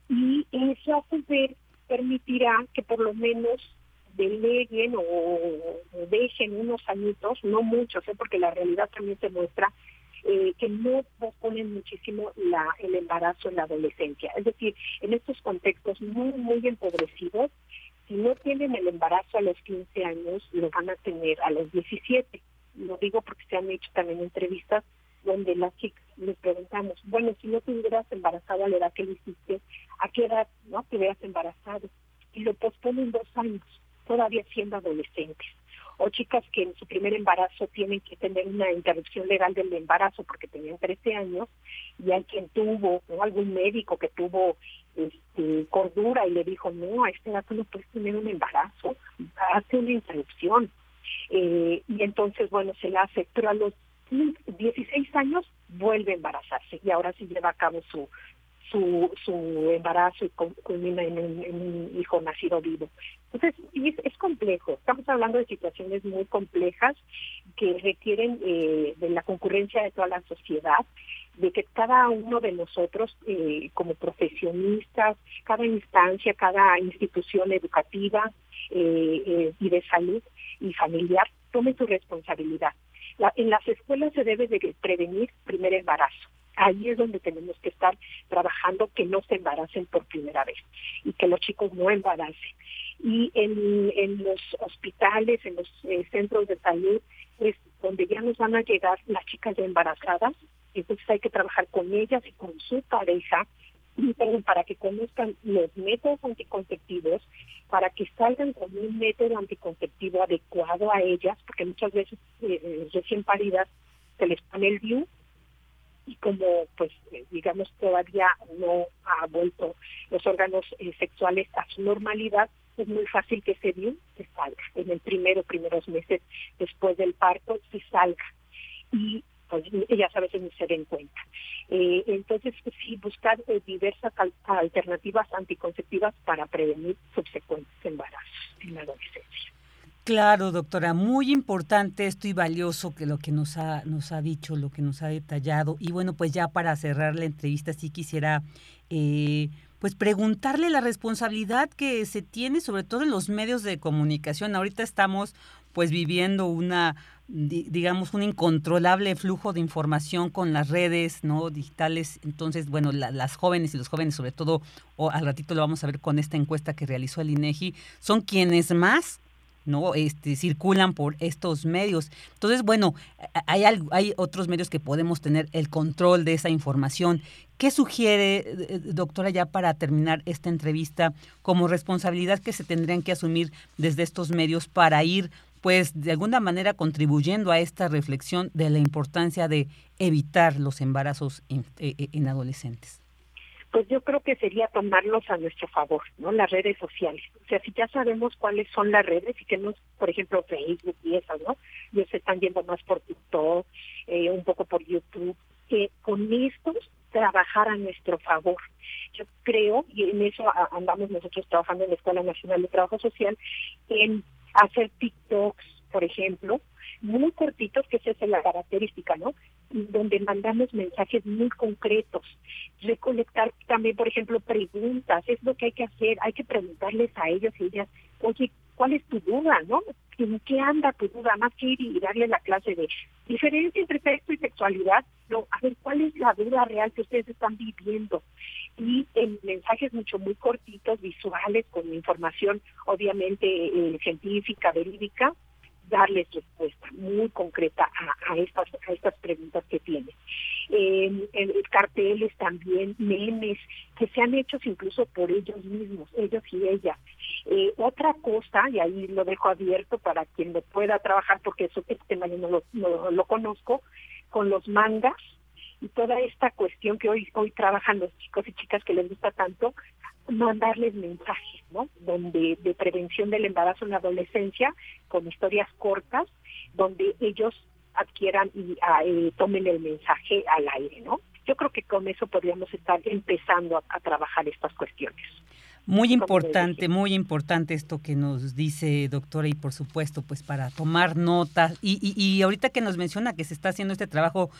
[SPEAKER 13] y eso a su vez permitirá que por lo menos deleguen o, dejen unos añitos, no muchos, ¿eh? porque la realidad también se muestra eh, que no posponen muchísimo la, el embarazo en la adolescencia. Es decir, en estos contextos muy, muy empobrecidos, si no tienen el embarazo a los 15 años, lo van a tener a los 17. Lo digo porque se han hecho también entrevistas donde las chicas les preguntamos, bueno, si no te hubieras embarazado a la edad que lo hiciste, ¿a qué edad no te hubieras embarazado? Y lo posponen dos años todavía siendo adolescentes o chicas que en su primer embarazo tienen que tener una interrupción legal del embarazo porque tenían 13 años y hay quien tuvo, o algún médico que tuvo este, cordura y le dijo, no, a este edad no puedes tener un embarazo, hace una interrupción. Eh, y entonces, bueno, se la hace, pero a los 16 años vuelve a embarazarse y ahora sí lleva a cabo su, su, su embarazo y culmina en un, hijo nacido vivo. Entonces, es, es, complejo. Estamos hablando de situaciones muy complejas que requieren eh, de la concurrencia de toda la sociedad, de que cada uno de nosotros, eh, como profesionistas, cada instancia, cada institución educativa eh, y de salud y familiar, tome su responsabilidad. En las escuelas se debe de prevenir primer embarazo ahí es donde tenemos que estar trabajando que no se embaracen por primera vez y que los chicos no embaracen. Y en, en los hospitales, en los eh, centros de salud, es donde ya nos van a llegar las chicas ya embarazadas, entonces hay que trabajar con ellas y con su pareja para que conozcan los métodos anticonceptivos, para que salgan con un método anticonceptivo adecuado a ellas, porque muchas veces eh, eh recién paridas se les pone el DIU y como pues eh, digamos todavía no ha vuelto los órganos sexuales a su normalidad es muy fácil que ese bien se salga en el primero primeros meses después del parto se salga. Y pues ellas a veces no se den cuenta eh, entonces pues, sí buscar diversas alternativas anticonceptivas para prevenir subsecuentes embarazos en la adolescencia
[SPEAKER 1] Claro, doctora, muy importante esto y valioso que lo que nos ha, nos ha dicho, lo que nos ha detallado. Y bueno, pues ya para cerrar la entrevista, sí quisiera eh, pues preguntarle la responsabilidad que se tiene, sobre todo en los medios de comunicación. Ahorita estamos pues viviendo una digamos un incontrolable flujo de información con las redes no digitales entonces bueno las jóvenes y los jóvenes sobre todo o al ratito lo vamos a ver con esta encuesta que realizó el INEGI son quienes más ¿no? Este, circulan por estos medios. Entonces, bueno, hay, hay otros medios que podemos tener el control de esa información. ¿Qué sugiere, eh, doctora, ya para terminar esta entrevista, como responsabilidad que se tendrían que asumir desde estos medios para ir, pues, de alguna manera contribuyendo a esta reflexión de la importancia de evitar los embarazos en eh, adolescentes?
[SPEAKER 13] pues yo creo que sería tomarlos a nuestro favor, ¿no? Las redes sociales. O sea, si ya sabemos cuáles son las redes y que no, por ejemplo, Facebook y esas, ¿no? Ya se están yendo más por TikTok, eh, un poco por YouTube, que con estos trabajar a nuestro favor. Yo creo, y en eso andamos nosotros trabajando en la Escuela Nacional de Trabajo Social, en hacer TikToks, por ejemplo, muy cortitos, que esa es la característica, ¿no? Donde mandamos mensajes muy concretos. Recolectar también, por ejemplo, preguntas, es lo que hay que hacer, hay que preguntarles a ellos y ellas, oye, ¿cuál es tu duda, no? ¿En qué anda tu duda? Más que ir y darle la clase de diferencia entre sexo y sexualidad, no, a ver, ¿cuál es la duda real que ustedes están viviendo? Y en mensajes mucho, muy cortitos, visuales, con información obviamente eh, científica, verídica, darles respuesta. muy concreta a, estas, a estas preguntas que tiene. Eh, carteles también, memes, que se han hechos incluso por ellos mismos, ellos y ellas. Eh, otra cosa, y ahí lo dejo abierto para quien lo pueda trabajar, porque eso este tema yo lo, no lo conozco, con los mangas y toda esta cuestión que hoy hoy trabajan los chicos y chicas que les gusta tanto, mandarles mensajes, ¿no? Donde de prevención del embarazo en la adolescencia, con historias cortas, donde ellos adquieran y ah, eh, tomen el mensaje al aire, ¿no? Yo creo que con eso podríamos estar empezando a, trabajar estas cuestiones.
[SPEAKER 1] Muy importante, muy importante esto que nos dice doctora y por supuesto pues para tomar notas y, y, y ahorita que nos menciona que se está haciendo este trabajo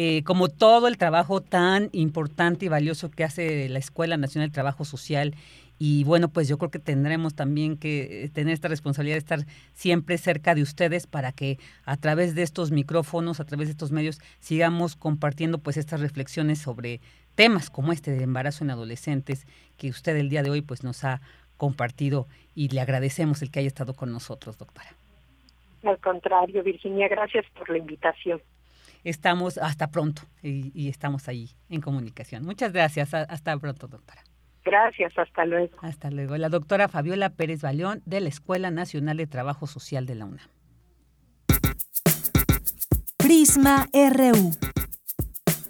[SPEAKER 1] eh, como todo el trabajo tan importante y valioso que hace la Escuela Nacional del Trabajo Social. Y bueno, pues yo creo que tendremos también que eh, tener esta responsabilidad de estar siempre cerca de ustedes para que a través de estos micrófonos, a través de estos medios, sigamos compartiendo pues estas reflexiones sobre temas como este de embarazo en adolescentes que usted el día de hoy pues nos ha compartido y le agradecemos el que haya estado con nosotros, doctora.
[SPEAKER 13] Al contrario, Virginia, gracias por la invitación
[SPEAKER 1] estamos hasta pronto y, estamos ahí en comunicación. Muchas gracias. Hasta pronto, doctora.
[SPEAKER 13] Gracias, hasta luego.
[SPEAKER 1] Hasta luego. La doctora Fabiola Pérez Baleón de la Escuela Nacional de Trabajo Social de la UNAM.
[SPEAKER 3] Prisma RU.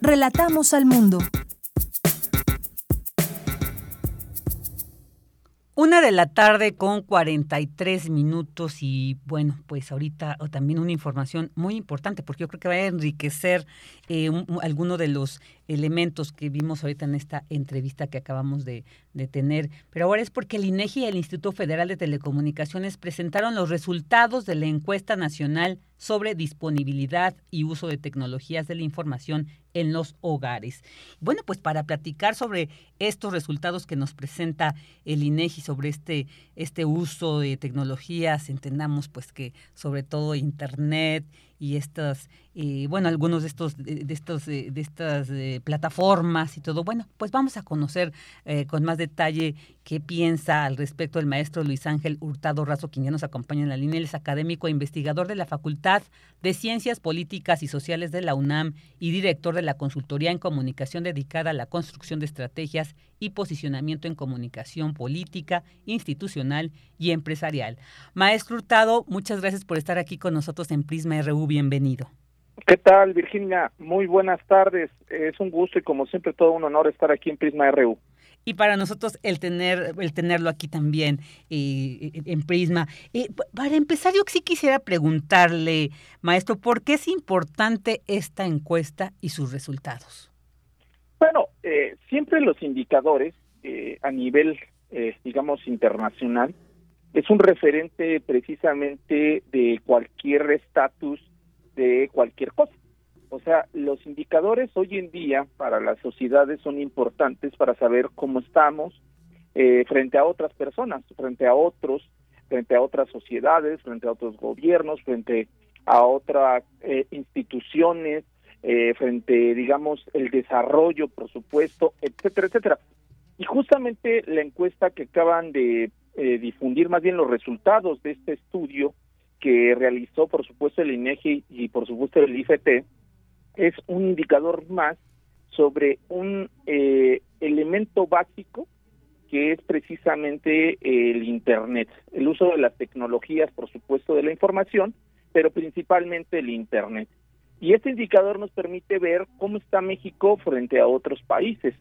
[SPEAKER 3] Relatamos al mundo.
[SPEAKER 1] Una de la tarde con 43 minutos y bueno, pues ahorita también una información muy importante porque yo creo que va a enriquecer eh, alguno de los elementos que vimos ahorita en esta entrevista que acabamos de, tener. Pero ahora es porque el INEGI y el Instituto Federal de Telecomunicaciones presentaron los resultados de la encuesta nacional sobre disponibilidad y uso de tecnologías de la información en los hogares. Bueno, pues para platicar sobre estos resultados que nos presenta el INEGI sobre este, este uso de tecnologías, entendamos pues que sobre todo Internet y estas, eh, bueno, algunos de estos, de, estos, eh, de estas eh, plataformas y todo. Bueno, pues vamos a conocer con más detalle qué piensa al respecto el maestro Luis Ángel Hurtado Razo, quien ya nos acompaña en la línea. Él es académico e investigador de la Facultad de Ciencias Políticas y Sociales de la UNAM y director de la consultoría en comunicación dedicada a la construcción de estrategias y posicionamiento en comunicación política, institucional y empresarial. Maestro Hurtado, muchas gracias por estar aquí con nosotros en Prisma RU. Bienvenido.
[SPEAKER 14] ¿Qué tal, Virginia? Muy buenas tardes. Es un gusto y como siempre todo un honor estar aquí en Prisma RU.
[SPEAKER 1] Y para nosotros el tener el tenerlo aquí también eh, en Prisma. Eh, para empezar, yo sí quisiera preguntarle, maestro, ¿por qué es importante esta encuesta y sus resultados?
[SPEAKER 14] Bueno, eh, siempre los indicadores eh, a nivel, eh, digamos, internacional, es un referente precisamente de cualquier estatus de cualquier cosa. O sea, los indicadores hoy en día para las sociedades son importantes para saber cómo estamos frente a otras personas, frente a otros, frente a otras sociedades, frente a otros gobiernos, frente a otras instituciones, eh, frente, digamos, el desarrollo, por supuesto, etcétera, etcétera. Y justamente la encuesta que acaban de eh, difundir, más bien los resultados de este estudio que realizó, por supuesto, el INEGI y, por supuesto, el IFT, es un indicador más sobre un eh, elemento básico que es precisamente el Internet, el uso de las tecnologías, por supuesto, de la información, pero principalmente el Internet. Y este indicador nos permite ver cómo está México frente a otros países,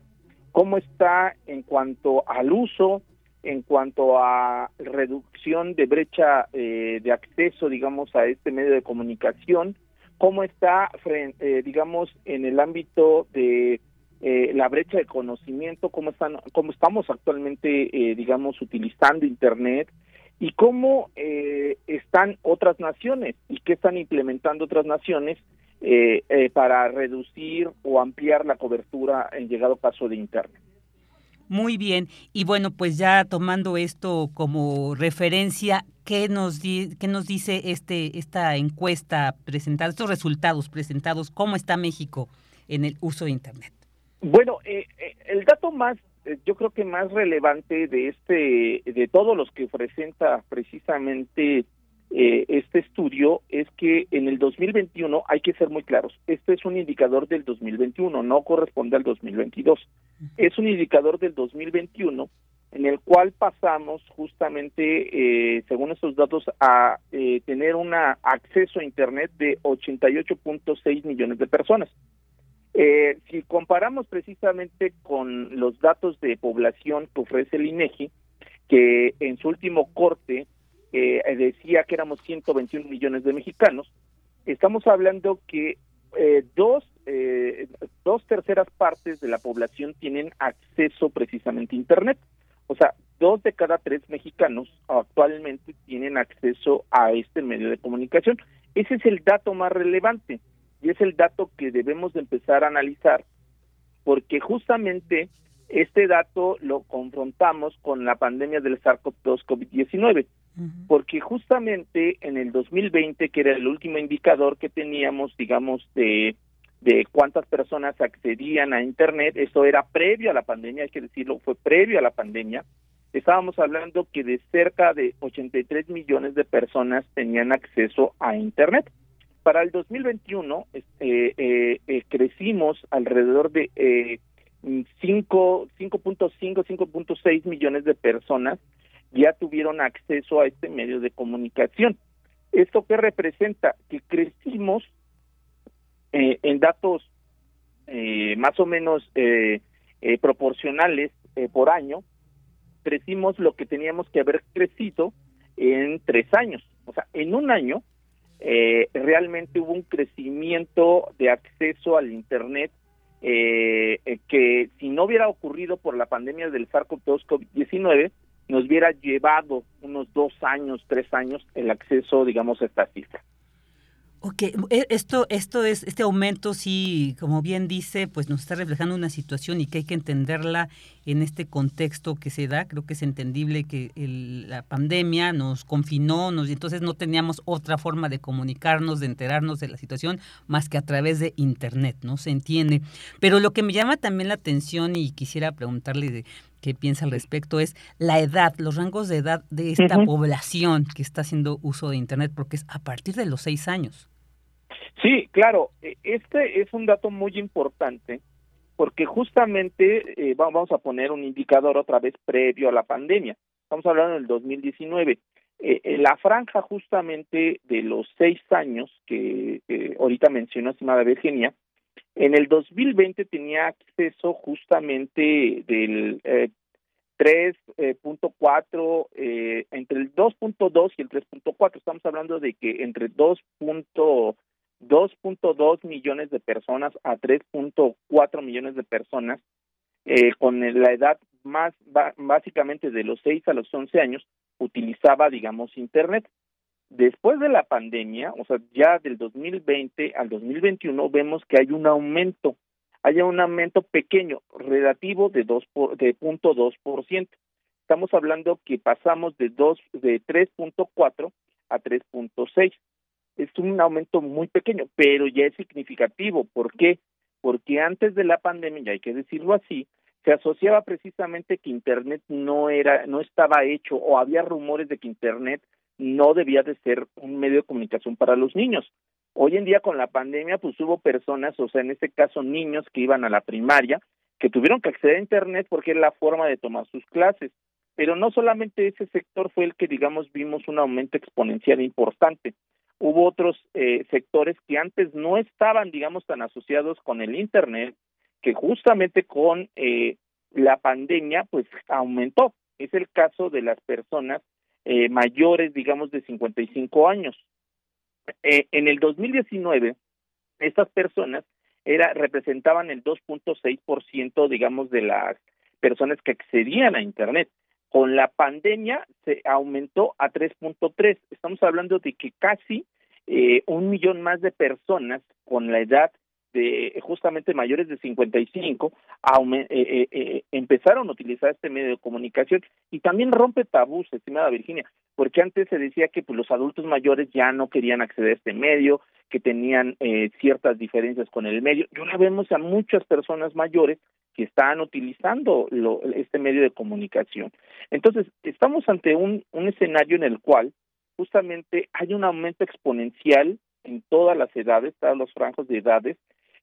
[SPEAKER 14] cómo está en cuanto al uso, en cuanto a reducción de brecha eh, de acceso, digamos, a este medio de comunicación, cómo está, eh, digamos, en el ámbito de eh, la brecha de conocimiento, cómo, están, cómo estamos actualmente, digamos, utilizando Internet y cómo están otras naciones y qué están implementando otras naciones eh, eh, para reducir o ampliar la cobertura en llegado caso de Internet.
[SPEAKER 1] Muy bien, y bueno, pues ya tomando esto como referencia, ¿qué nos, qué nos dice este, esta encuesta presentada, estos resultados presentados? ¿Cómo está México en el uso de Internet?
[SPEAKER 14] Bueno, eh, el dato más, yo creo que más relevante de este, de todos los que presenta precisamente eh, este estudio es que en el 2021 hay que ser muy claros. Este es un indicador del 2021, no corresponde al 2022. Es un indicador del 2021 en el cual pasamos justamente, eh, según estos datos, a eh, tener un acceso a Internet de 88.6 millones de personas. Eh, si comparamos precisamente con los datos de población que ofrece el INEGI, que en su último corte eh, decía que éramos 121 millones de mexicanos, estamos hablando que eh, dos, eh, dos terceras partes de la población tienen acceso precisamente a Internet. O sea, dos de cada tres mexicanos actualmente tienen acceso a este medio de comunicación. Ese es el dato más relevante y es el dato que debemos de empezar a analizar porque justamente este dato lo confrontamos con la pandemia del SARS-CoV-2 COVID-19, porque justamente en el 2020, que era el último indicador que teníamos, digamos, de, de cuántas personas accedían a Internet, eso era previo a la pandemia, hay que decirlo, fue previo a la pandemia, estábamos hablando que de cerca de 83 millones de personas tenían acceso a Internet. Para el 2021 este, eh, eh, crecimos alrededor de eh, 5, 5.5, 5.6 millones de personas ya tuvieron acceso a este medio de comunicación. ¿Esto qué representa? Que crecimos eh, en datos eh, más o menos eh, eh, proporcionales eh, por año, crecimos lo que teníamos que haber crecido en tres años. O sea, en un año eh, realmente hubo un crecimiento de acceso al Internet que si no hubiera ocurrido por la pandemia del SARS-CoV-2 COVID-19, nos hubiera llevado unos dos años, tres años el acceso, digamos, a esta cifra.
[SPEAKER 1] Ok, e- esto, esto es, este aumento sí, como bien dice, pues nos está reflejando una situación y que hay que entenderla en este contexto que se da. Creo que es entendible que la pandemia nos confinó, nos, entonces no teníamos otra forma de comunicarnos, de enterarnos de la situación, más que a través de Internet, ¿no? Se entiende. Pero lo que me llama también la atención y quisiera preguntarle de piensa al respecto es la edad, los rangos de edad de esta población que está haciendo uso de Internet, porque es a partir de los seis años.
[SPEAKER 14] Sí, claro, eh, este es un dato muy importante porque justamente eh, va- vamos a poner un indicador otra vez previo a la pandemia. Estamos hablando del 2019. Eh, eh, la franja justamente de los seis años que eh, ahorita mencionó, estimada Virginia, en el 2020 tenía acceso justamente del eh, 3.4, eh, entre el 2.2 y el 3.4. Estamos hablando de que entre 2. 2.2 millones de personas a 3.4 millones de personas eh, con la edad más básicamente de los 6 a los 11 años utilizaba digamos internet después de la pandemia o sea ya del 2020 al 2021 vemos que hay un aumento hay un aumento pequeño relativo de 2 por, de punto 2%. estamos hablando que pasamos de 2 de 3.4 a 3.6 es un aumento muy pequeño, pero ya es significativo. ¿Por qué? Porque antes de la pandemia, y hay que decirlo así, se asociaba precisamente que Internet no era, no estaba hecho o había rumores de que Internet no debía de ser un medio de comunicación para los niños. Hoy en día con la pandemia, pues hubo personas, o sea, en este caso niños que iban a la primaria, que tuvieron que acceder a Internet porque era la forma de tomar sus clases. Pero no solamente ese sector fue el que, digamos, vimos un aumento exponencial importante hubo otros eh, sectores que antes no estaban, digamos, tan asociados con el Internet, que justamente con eh, la pandemia, pues aumentó. Es el caso de las personas eh, mayores, digamos, de 55 años. Eh, en el 2019, estas personas era, representaban el 2.6%, digamos, de las personas que accedían a Internet. Con la pandemia se aumentó a 3.3. Estamos hablando de que casi eh, un millón más de personas con la edad de justamente mayores de 55 aume- eh, eh, eh, empezaron a utilizar este medio de comunicación y también rompe tabús, estimada Virginia, porque antes se decía que pues, los adultos mayores ya no querían acceder a este medio, que tenían eh, ciertas diferencias con el medio. Y ahora vemos a muchas personas mayores que están utilizando lo- este medio de comunicación. Entonces, estamos ante un, un escenario en el cual justamente hay un aumento exponencial en todas las edades, todos los franjos de edades,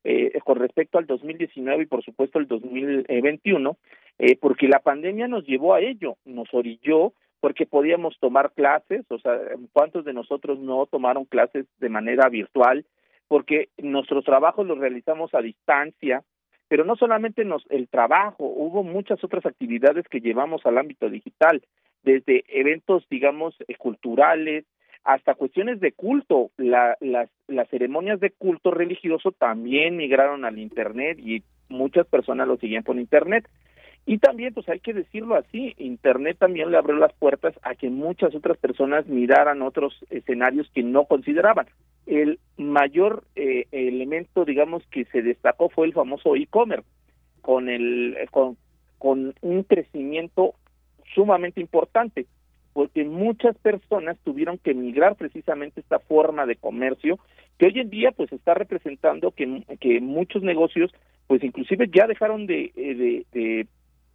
[SPEAKER 14] eh, con respecto al 2019 y por supuesto el 2021, eh, porque la pandemia nos llevó a ello, nos orilló porque podíamos tomar clases, o sea, ¿cuántos de nosotros no tomaron clases de manera virtual? Porque nuestros trabajos los realizamos a distancia, pero no solamente nos, el trabajo, hubo muchas otras actividades que llevamos al ámbito digital, desde eventos, digamos, eh, culturales, hasta cuestiones de culto. La, las, las ceremonias de culto religioso también migraron al Internet y muchas personas lo siguen por Internet. Y también, pues hay que decirlo así, Internet también le abrió las puertas a que muchas otras personas miraran otros escenarios que no consideraban. El mayor eh, elemento, digamos, que se destacó fue el famoso e-commerce, con, el, con, con un crecimiento sumamente importante porque muchas personas tuvieron que migrar precisamente esta forma de comercio que hoy en día pues está representando que, que muchos negocios pues inclusive ya dejaron de, eh, de, de,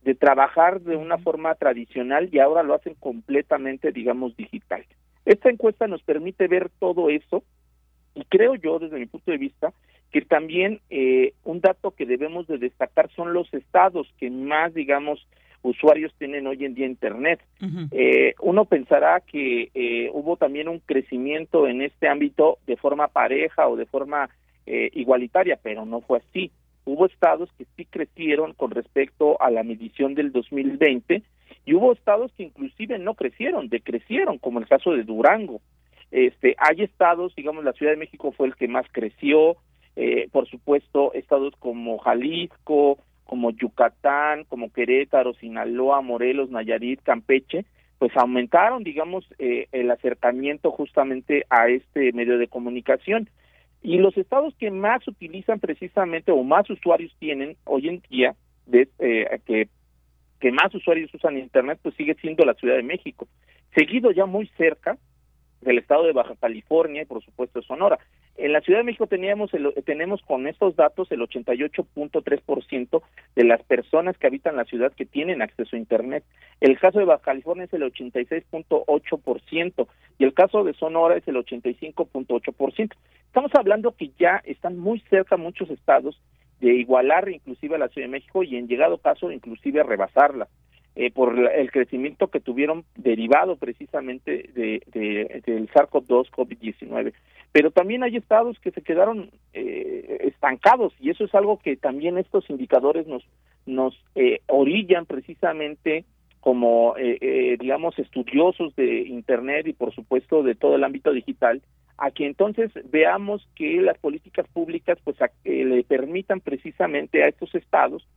[SPEAKER 14] de trabajar de una forma tradicional y ahora lo hacen completamente digamos digital. Esta encuesta nos permite ver todo eso y creo yo desde mi punto de vista que también eh, un dato que debemos de destacar son los estados que más digamos usuarios tienen hoy en día Internet. eh, uno pensará que eh, hubo también un crecimiento en este ámbito de forma pareja o de forma eh, igualitaria, pero no fue así. Hubo estados que sí crecieron con respecto a la medición del 2020 y hubo estados que inclusive no crecieron, decrecieron, como el caso de Durango. Este, hay estados, digamos, la Ciudad de México fue el que más creció, eh, por supuesto, estados como Jalisco, como Yucatán, como Querétaro, Sinaloa, Morelos, Nayarit, Campeche, pues aumentaron, digamos, eh, el acercamiento justamente a este medio de comunicación. Y los estados que más utilizan precisamente o más usuarios tienen hoy en día, eh, que, que más usuarios usan Internet, pues sigue siendo la Ciudad de México. Seguido ya muy cerca del estado de Baja California y por supuesto Sonora. En la Ciudad de México teníamos el, tenemos con estos datos el 88.3% de las personas que habitan la ciudad que tienen acceso a Internet. El caso de Baja California es el 86.8% y el caso de Sonora es el 85.8%. Estamos hablando que ya están muy cerca muchos estados de igualar inclusive a la Ciudad de México y en llegado caso inclusive rebasarla. Eh, por el crecimiento que tuvieron derivado precisamente de del SARS-CoV-2 COVID-19. Pero también hay estados que se quedaron eh, estancados y eso es algo que también estos indicadores nos nos eh, orillan precisamente como eh, digamos estudiosos de internet y por supuesto de todo el ámbito digital a que entonces veamos que las políticas públicas pues le permitan precisamente a estos estados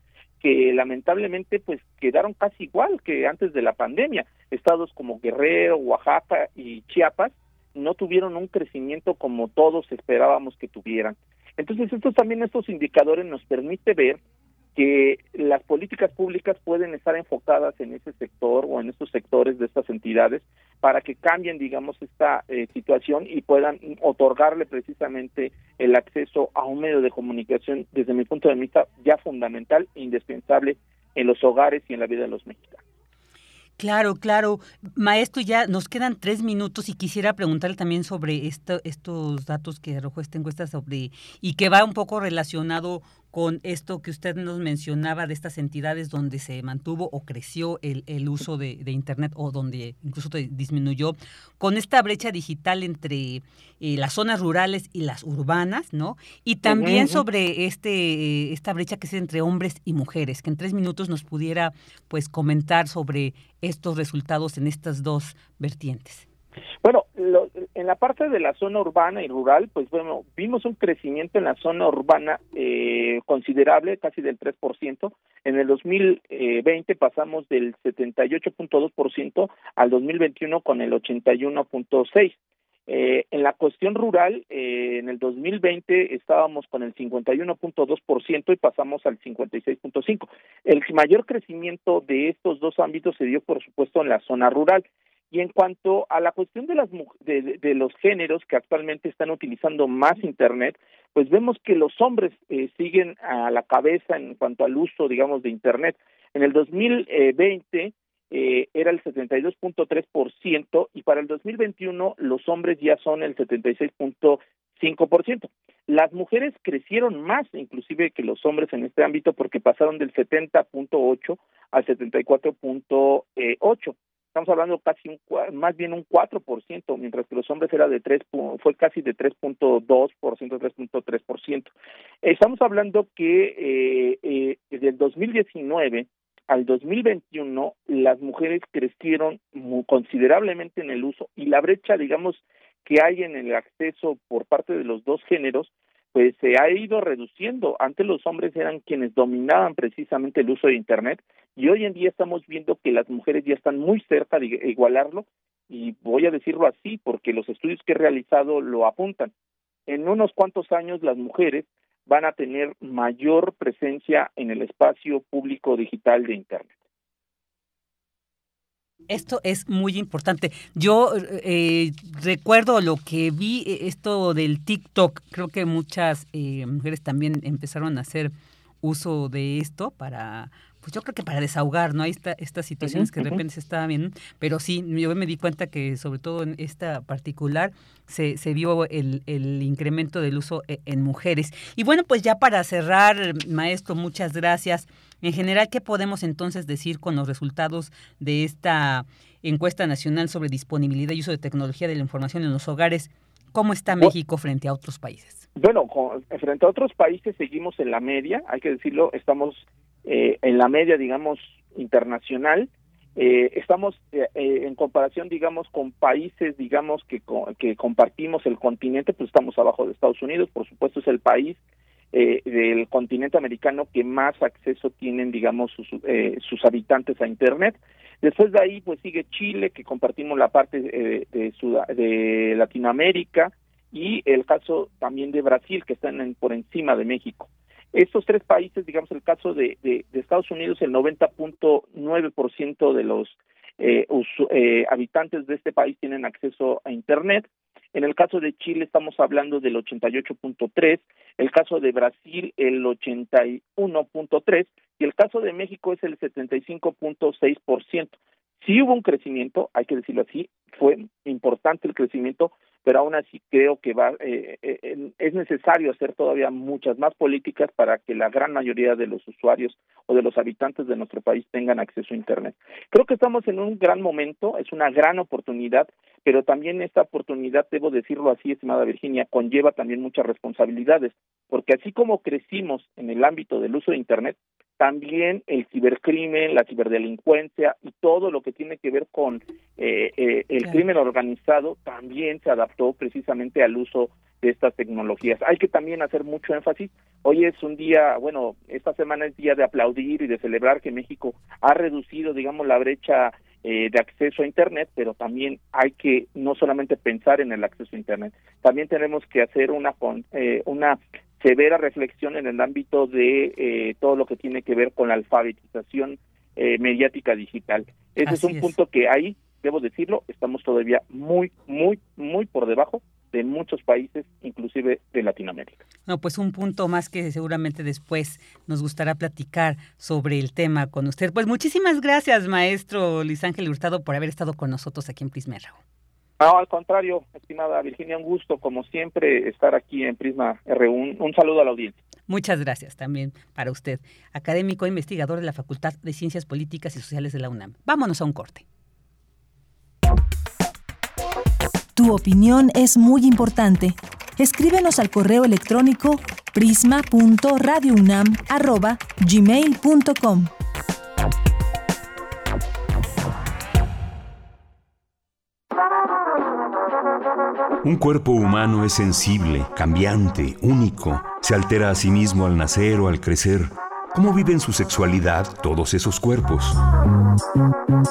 [SPEAKER 14] que lamentablemente pues quedaron casi igual que antes de la pandemia. Estados como Guerrero, Oaxaca y Chiapas no tuvieron un crecimiento como todos esperábamos que tuvieran. Entonces, estos también estos indicadores nos permite ver que las políticas públicas pueden estar enfocadas en ese sector o en estos sectores de estas entidades para que cambien, digamos, esta eh, situación y puedan otorgarle precisamente el acceso a un medio de comunicación, desde mi punto de vista, ya fundamental e indispensable en los hogares y en la vida de los mexicanos.
[SPEAKER 1] Claro, claro. Maestro, ya nos quedan tres minutos y quisiera preguntarle también sobre esto, estos datos que arrojó esta encuesta sobre y que va un poco relacionado con esto que usted nos mencionaba de estas entidades donde se mantuvo o creció el, el uso de, de, Internet o donde incluso disminuyó, con esta brecha digital entre eh, las zonas rurales y las urbanas, ¿no? Y también sobre este esta brecha que es entre hombres y mujeres, que en tres minutos nos pudiera pues comentar sobre estos resultados en estas dos vertientes.
[SPEAKER 14] Bueno, lo, en la parte de la zona urbana y rural, pues bueno, vimos un crecimiento en la zona urbana eh, considerable, casi del 3%. En el 2020 pasamos del 78.2% al 2021 con el 81.6%. Eh, en la cuestión rural, eh, en el 2020 estábamos con el 51.2% y pasamos al 56.5%. El mayor crecimiento de estos dos ámbitos se dio, por supuesto, en la zona rural. Y en cuanto a la cuestión de, las, de, los géneros que actualmente están utilizando más Internet, pues vemos que los hombres eh, siguen a la cabeza en cuanto al uso, digamos, de Internet. En el 2020, eh, era el 72.3% y para el 2021 los hombres ya son el 76.5%. Las mujeres crecieron más inclusive que los hombres en este ámbito porque pasaron del 70.8 al 74.8. Estamos hablando casi un, más bien un 4%, mientras que los hombres era de 3, fue casi de 3.2%, 3.3%. Estamos hablando que eh, eh, desde el 2019 al 2021 las mujeres crecieron muy considerablemente en el uso y la brecha, digamos, que hay en el acceso por parte de los dos géneros, pues se ha ido reduciendo. Antes los hombres eran quienes dominaban precisamente el uso de Internet y hoy en día estamos viendo que las mujeres ya están muy cerca de igualarlo y voy a decirlo así porque los estudios que he realizado lo apuntan. En unos cuantos años las mujeres van a tener mayor presencia en el espacio público digital de Internet.
[SPEAKER 1] Esto es muy importante. Yo eh, recuerdo lo que vi, eh, esto del TikTok, creo que muchas eh, mujeres también empezaron a hacer uso de esto para pues yo creo que para desahogar, ¿no? Hay estas situaciones que de repente se estaban viendo, pero sí, yo me di cuenta que sobre todo en esta particular se, se vio el, el incremento del uso e, en mujeres. Y bueno, pues ya para cerrar, maestro, muchas gracias. En general, ¿qué podemos entonces decir con los resultados de esta encuesta nacional sobre disponibilidad y uso de tecnología de la información en los hogares? ¿Cómo está México frente a otros países?
[SPEAKER 14] Bueno, frente a otros países seguimos en la media, hay que decirlo, estamos eh, en la media, digamos, internacional. Eh, estamos eh, en comparación, digamos, con países, digamos, que, que compartimos el continente, pues estamos abajo de Estados Unidos, por supuesto es el país del continente americano que más acceso tienen, digamos, sus, sus habitantes a Internet. Después de ahí, pues sigue Chile, que compartimos la parte de, de Latinoamérica, y el caso también de Brasil, que están por encima de México. Estos tres países, digamos, el caso de, de, Estados Unidos, el 90.9% de los eh, eh, habitantes de este país tienen acceso a Internet. En el caso de Chile estamos hablando del 88.3, el caso de Brasil el 81.3 y el caso de México es el 75.6%. Sí hubo un crecimiento, hay que decirlo así, fue importante el crecimiento, pero aún así creo que va eh, eh, es necesario hacer todavía muchas más políticas para que la gran mayoría de los usuarios o de los habitantes de nuestro país tengan acceso a internet. Creo que estamos en un gran momento, es una gran oportunidad, pero también esta oportunidad, debo decirlo así, estimada Virginia, conlleva también muchas responsabilidades, porque así como crecimos en el ámbito del uso de internet, también el cibercrimen, la ciberdelincuencia y todo lo que tiene que ver con eh, eh, el crimen organizado también se adaptó precisamente al uso de estas tecnologías. Hay que también hacer mucho énfasis. Hoy es un día, bueno, esta semana es día de aplaudir y de celebrar que México ha reducido, digamos, la brecha eh, de acceso a Internet, pero también hay que no solamente pensar en el acceso a Internet, también tenemos que hacer una, una severa reflexión en el ámbito de eh, todo lo que tiene que ver con la alfabetización eh, mediática digital. Ese es un punto que ahí, debo decirlo, estamos todavía muy, muy, muy por debajo de muchos países, inclusive de Latinoamérica.
[SPEAKER 1] No, pues un punto más que seguramente después nos gustará platicar sobre el tema con usted. Pues muchísimas gracias, maestro Luis Ángel Hurtado, por haber estado con nosotros aquí en Prisma
[SPEAKER 14] no, al contrario, estimada Virginia, un gusto, como siempre, estar aquí en Prisma R1. Un saludo a la audiencia.
[SPEAKER 1] Muchas gracias también para usted, académico e investigador de la Facultad de Ciencias Políticas y Sociales de la UNAM. Vámonos a un corte.
[SPEAKER 3] Tu opinión es muy importante. Escríbenos al correo electrónico prisma.radiounam@gmail.com.
[SPEAKER 2] Un cuerpo humano es sensible, cambiante, único. Se altera a sí mismo al nacer o al crecer. ¿Cómo viven su sexualidad todos esos cuerpos?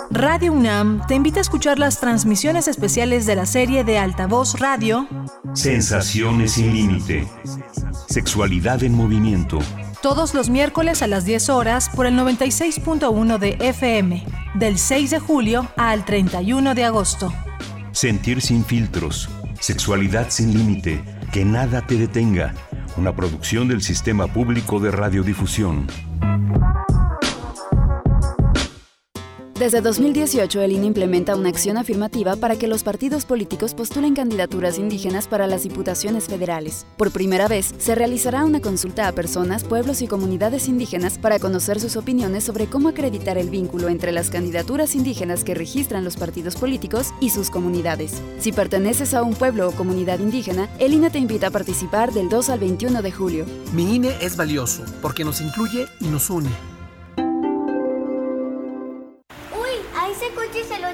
[SPEAKER 3] Radio UNAM te invita a escuchar las transmisiones especiales de la serie de altavoz radio
[SPEAKER 2] Sensaciones sin límite. Sexualidad en movimiento.
[SPEAKER 3] Todos los miércoles a las 10 horas por el 96.1 de FM, del 6 de julio al 31 de agosto.
[SPEAKER 2] Sentir sin filtros Sexualidad sin límite, que nada te detenga. Una producción del Sistema Público de Radiodifusión.
[SPEAKER 15] Desde 2018, el INE implementa una acción afirmativa para que los partidos políticos postulen candidaturas indígenas para las diputaciones federales. Por primera vez, se realizará una consulta a personas, pueblos y comunidades indígenas para conocer sus opiniones sobre cómo acreditar el vínculo entre las candidaturas indígenas que registran los partidos políticos y sus comunidades. Si perteneces a un pueblo o comunidad indígena, el INE te invita a participar del 2 al 21 de julio.
[SPEAKER 16] Mi INE es valioso porque nos incluye y nos une.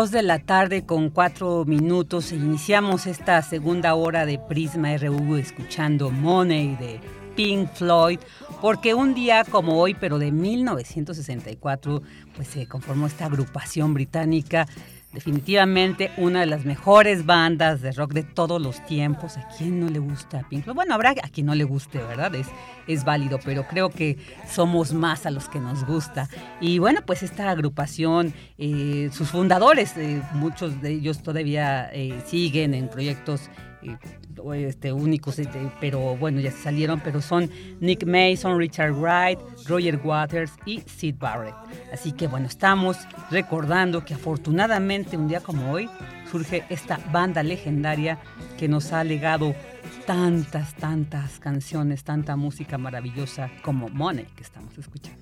[SPEAKER 1] Dos de la tarde con cuatro minutos iniciamos esta segunda hora de Prisma RU escuchando Money de Pink Floyd, porque un día como hoy, pero de 1964, pues se conformó esta agrupación británica definitivamente una de las mejores bandas de rock de todos los tiempos. ¿A quién no le gusta Pink Floyd? Bueno, habrá a quien no le guste, ¿verdad? Es, es válido, pero creo que somos más a los que nos gusta. Y bueno, pues esta agrupación, eh, sus fundadores, eh, muchos de ellos todavía eh, siguen en proyectos este, únicos, este, pero bueno, ya se salieron, pero son Nick Mason, Richard Wright, Roger Waters y Sid Barrett. Así que bueno, estamos recordando que afortunadamente un día como hoy surge esta banda legendaria que nos ha legado tantas, tantas canciones, tanta música maravillosa como Money que estamos escuchando.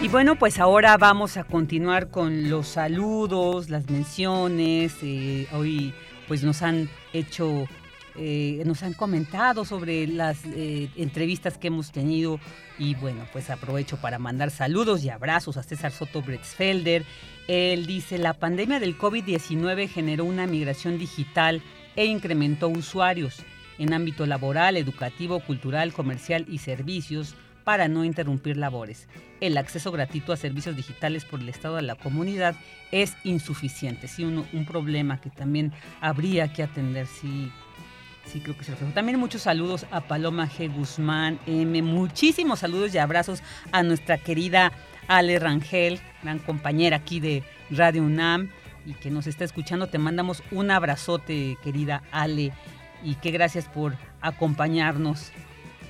[SPEAKER 1] Y bueno, pues ahora vamos a continuar con los saludos, las menciones. Eh, hoy pues nos han hecho, eh, nos han comentado sobre las eh, entrevistas que hemos tenido y bueno, pues aprovecho para mandar saludos y abrazos a César Soto Bretzfelder. Él dice, la pandemia del COVID-19 generó una migración digital e incrementó usuarios en ámbito laboral, educativo, cultural, comercial y servicios para no interrumpir labores. El acceso gratuito a servicios digitales por el Estado de la comunidad es insuficiente. Sí, un, un problema que también habría que atender. Sí, sí creo que se refleja. También muchos saludos a Paloma G. Guzmán M. Muchísimos saludos y abrazos a nuestra querida Ale Rangel, gran compañera aquí de Radio UNAM y que nos está escuchando. Te mandamos un abrazote, querida Ale, y qué gracias por acompañarnos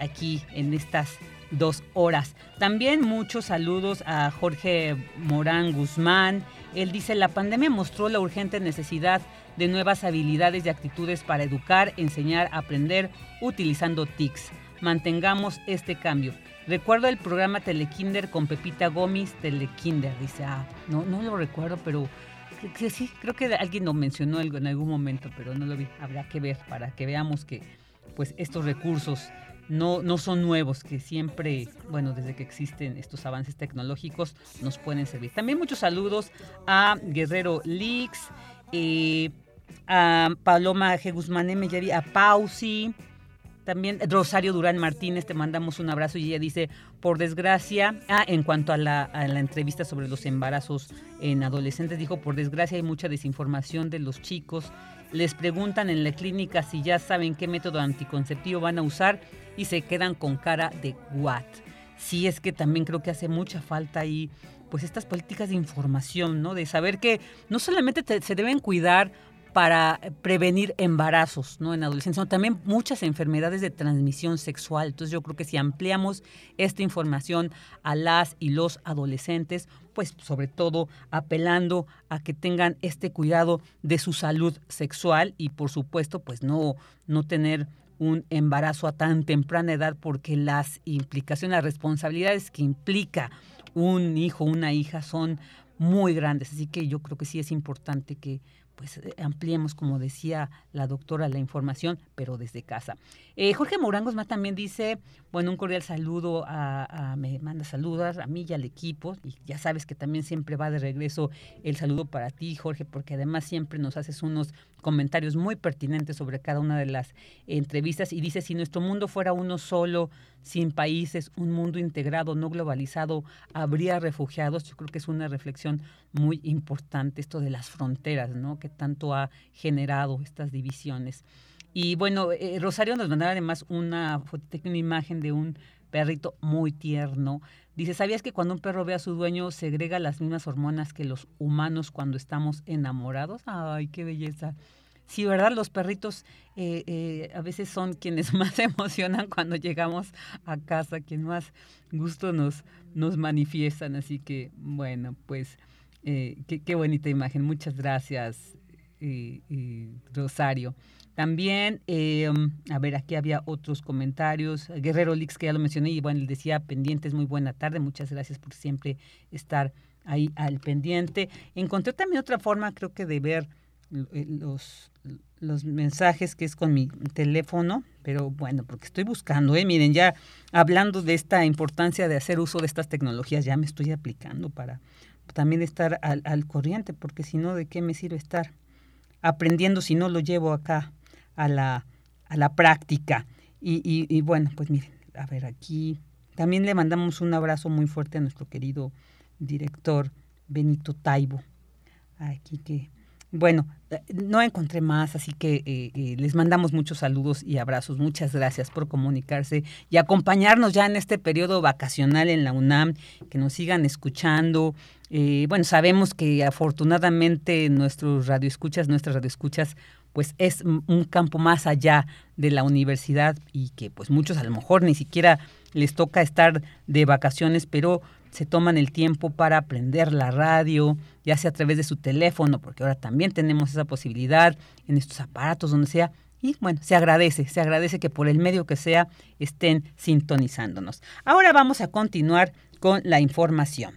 [SPEAKER 1] aquí en estas dos horas. También muchos saludos a Jorge Morán Guzmán. Él dice, la pandemia mostró la urgente necesidad de nuevas habilidades y actitudes para educar, enseñar, aprender utilizando TICs. Mantengamos este cambio. Recuerdo el programa Telekinder con Pepita Gómez, Telekinder. Dice, ah, no, no lo recuerdo, pero sí, creo que alguien lo mencionó en algún momento, pero no lo vi. Habrá que ver para que veamos que pues estos recursos no, no son nuevos, que siempre, bueno, desde que existen estos avances tecnológicos, nos pueden servir. También muchos saludos a Guerrero Leaks, eh, a Paloma G. Guzmán M, a Pausi, también Rosario Durán Martínez, te mandamos un abrazo y ella dice, por desgracia, ah, en cuanto a la, a la entrevista sobre los embarazos en adolescentes, dijo, por desgracia hay mucha desinformación de los chicos, les preguntan en la clínica si ya saben qué método anticonceptivo van a usar y se quedan con cara de what. Sí, es que también creo que hace mucha falta ahí, pues estas políticas de información, ¿no? De saber que no solamente se deben cuidar para prevenir embarazos ¿no? en adolescencia, sino también muchas enfermedades de transmisión sexual. Entonces yo creo que si ampliamos esta información a las y los adolescentes, pues sobre todo apelando a que tengan este cuidado de su salud sexual y por supuesto pues no, no tener un embarazo a tan temprana edad porque las implicaciones, las responsabilidades que implica un hijo, una hija son muy grandes. Así que yo creo que sí es importante que pues eh, ampliemos, como decía la doctora, la información, pero desde casa. Eh, Jorge Morangos más también dice, bueno, un cordial saludo a, me manda saludos a mí y al equipo, y ya sabes que también siempre va de regreso el saludo para ti, Jorge, porque además siempre nos haces unos comentarios muy pertinentes sobre cada una de las entrevistas y dice, si nuestro mundo fuera uno solo, sin países, un mundo integrado, no globalizado, habría refugiados. Yo creo que es una reflexión muy importante esto de las fronteras, ¿no? Que tanto ha generado estas divisiones. Y bueno, eh, Rosario nos mandaba además una una imagen de un perrito muy tierno. Dice, ¿sabías que cuando un perro ve a su dueño segrega las mismas hormonas que los humanos cuando estamos enamorados? Ay, qué belleza. Sí, ¿verdad? Los perritos eh, eh, a veces son quienes más emocionan cuando llegamos a casa, quienes más gusto nos, nos manifiestan. Así que, bueno, pues qué, bonita imagen. Muchas gracias, Rosario. También, a ver, aquí había otros comentarios. Guerrero Lix, que ya lo mencioné, y bueno, decía pendientes, muy buena tarde. Muchas gracias por siempre estar ahí al pendiente. Encontré también otra forma, creo que, de ver los, los mensajes que es con mi teléfono, pero bueno, porque estoy buscando, ¿eh? miren, ya hablando de esta importancia de hacer uso de estas tecnologías, ya me estoy aplicando para también estar al, al corriente, porque si no, ¿de qué me sirve estar aprendiendo si no lo llevo acá a la, a la práctica? Y, y, bueno, pues miren, a ver, aquí también le mandamos un abrazo muy fuerte a nuestro querido director Benito Taibo, aquí que bueno, no encontré más, así que eh, eh, les mandamos muchos saludos y abrazos. Muchas gracias por comunicarse y acompañarnos ya en este periodo vacacional en la UNAM, que nos sigan escuchando. Bueno, sabemos que afortunadamente nuestros radioescuchas, nuestras radioescuchas, pues es un campo más allá de la universidad y que pues muchos a lo mejor ni siquiera les toca estar de vacaciones, pero se toman el tiempo para aprender la radio, ya sea a través de su teléfono, porque ahora también tenemos esa posibilidad en estos aparatos, donde sea. Y bueno, se agradece, se agradece que por el medio que sea estén sintonizándonos. Ahora vamos a continuar con la información.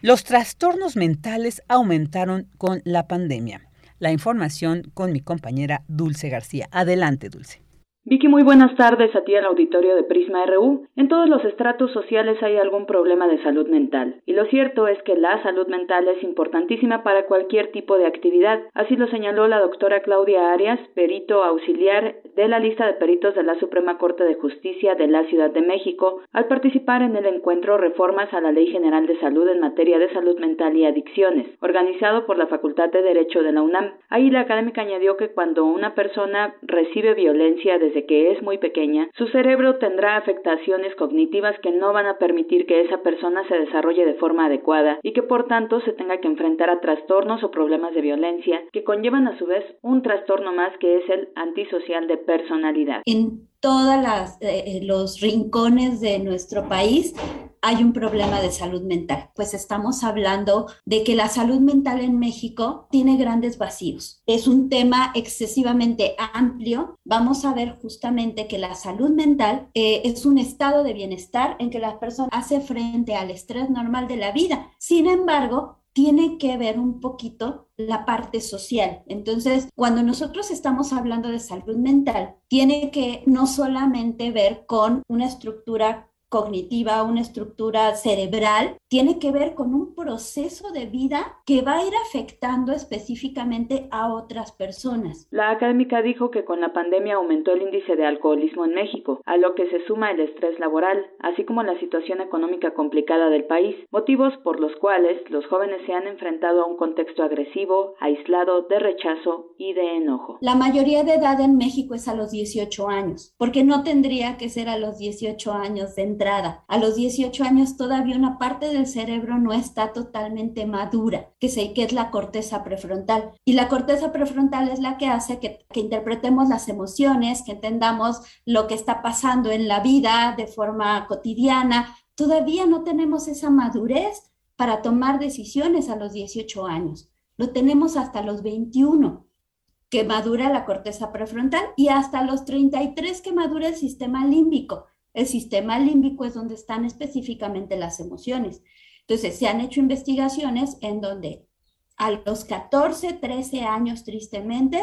[SPEAKER 1] Los trastornos mentales aumentaron con la pandemia. La información con mi compañera Dulce García. Adelante, Dulce.
[SPEAKER 17] Vicky, muy buenas tardes a ti al auditorio de Prisma RU. En todos los estratos sociales hay algún problema de salud mental. Y lo cierto es que la salud mental es importantísima para cualquier tipo de actividad. Así lo señaló la doctora Claudia Arias, perito auxiliar de la lista de peritos de la Suprema Corte de Justicia de la Ciudad de México, al participar en el encuentro Reformas a la Ley General de Salud en materia de salud mental y adicciones, organizado por la Facultad de Derecho de la UNAM. Ahí la académica añadió que cuando una persona recibe violencia desde que es muy pequeña, su cerebro tendrá afectaciones cognitivas que no van a permitir que esa persona se desarrolle de forma adecuada y que por tanto se tenga que enfrentar a trastornos o problemas de violencia que conllevan a su vez un trastorno más que es el antisocial de personalidad.
[SPEAKER 18] Todos eh, eh, los rincones de nuestro país hay un problema de salud mental. Pues estamos hablando de que la salud mental en México tiene grandes vacíos. Es un tema excesivamente amplio. Vamos a ver justamente que la salud mental eh, es un estado de bienestar en que la persona hace frente al estrés normal de la vida. Sin embargo, tiene que ver un poquito la parte social. Entonces, cuando nosotros estamos hablando de salud mental, tiene que no solamente ver con una estructura cognitiva, una estructura cerebral, tiene que ver con un proceso de vida que va a ir afectando específicamente a otras personas.
[SPEAKER 17] La académica dijo que con la pandemia aumentó el índice de alcoholismo en México, a lo que se suma el estrés laboral, así como la situación económica complicada del país, motivos por los cuales los jóvenes se han enfrentado a un contexto agresivo, aislado, de rechazo y de enojo.
[SPEAKER 18] La mayoría de edad en México es a los 18 años, porque no tendría que ser a los 18 años de a los 18 años todavía una parte del cerebro no está totalmente madura, que, se, que es la corteza prefrontal. Y la corteza prefrontal es la que hace que, que interpretemos las emociones, que entendamos lo que está pasando en la vida de forma cotidiana. Todavía no tenemos esa madurez para tomar decisiones a los 18 años. Lo tenemos hasta los 21 que madura la corteza prefrontal y hasta los 33 que madura el sistema límbico. El sistema límbico es donde están específicamente las emociones. Entonces, se han hecho investigaciones en donde a los 14, 13 años, tristemente,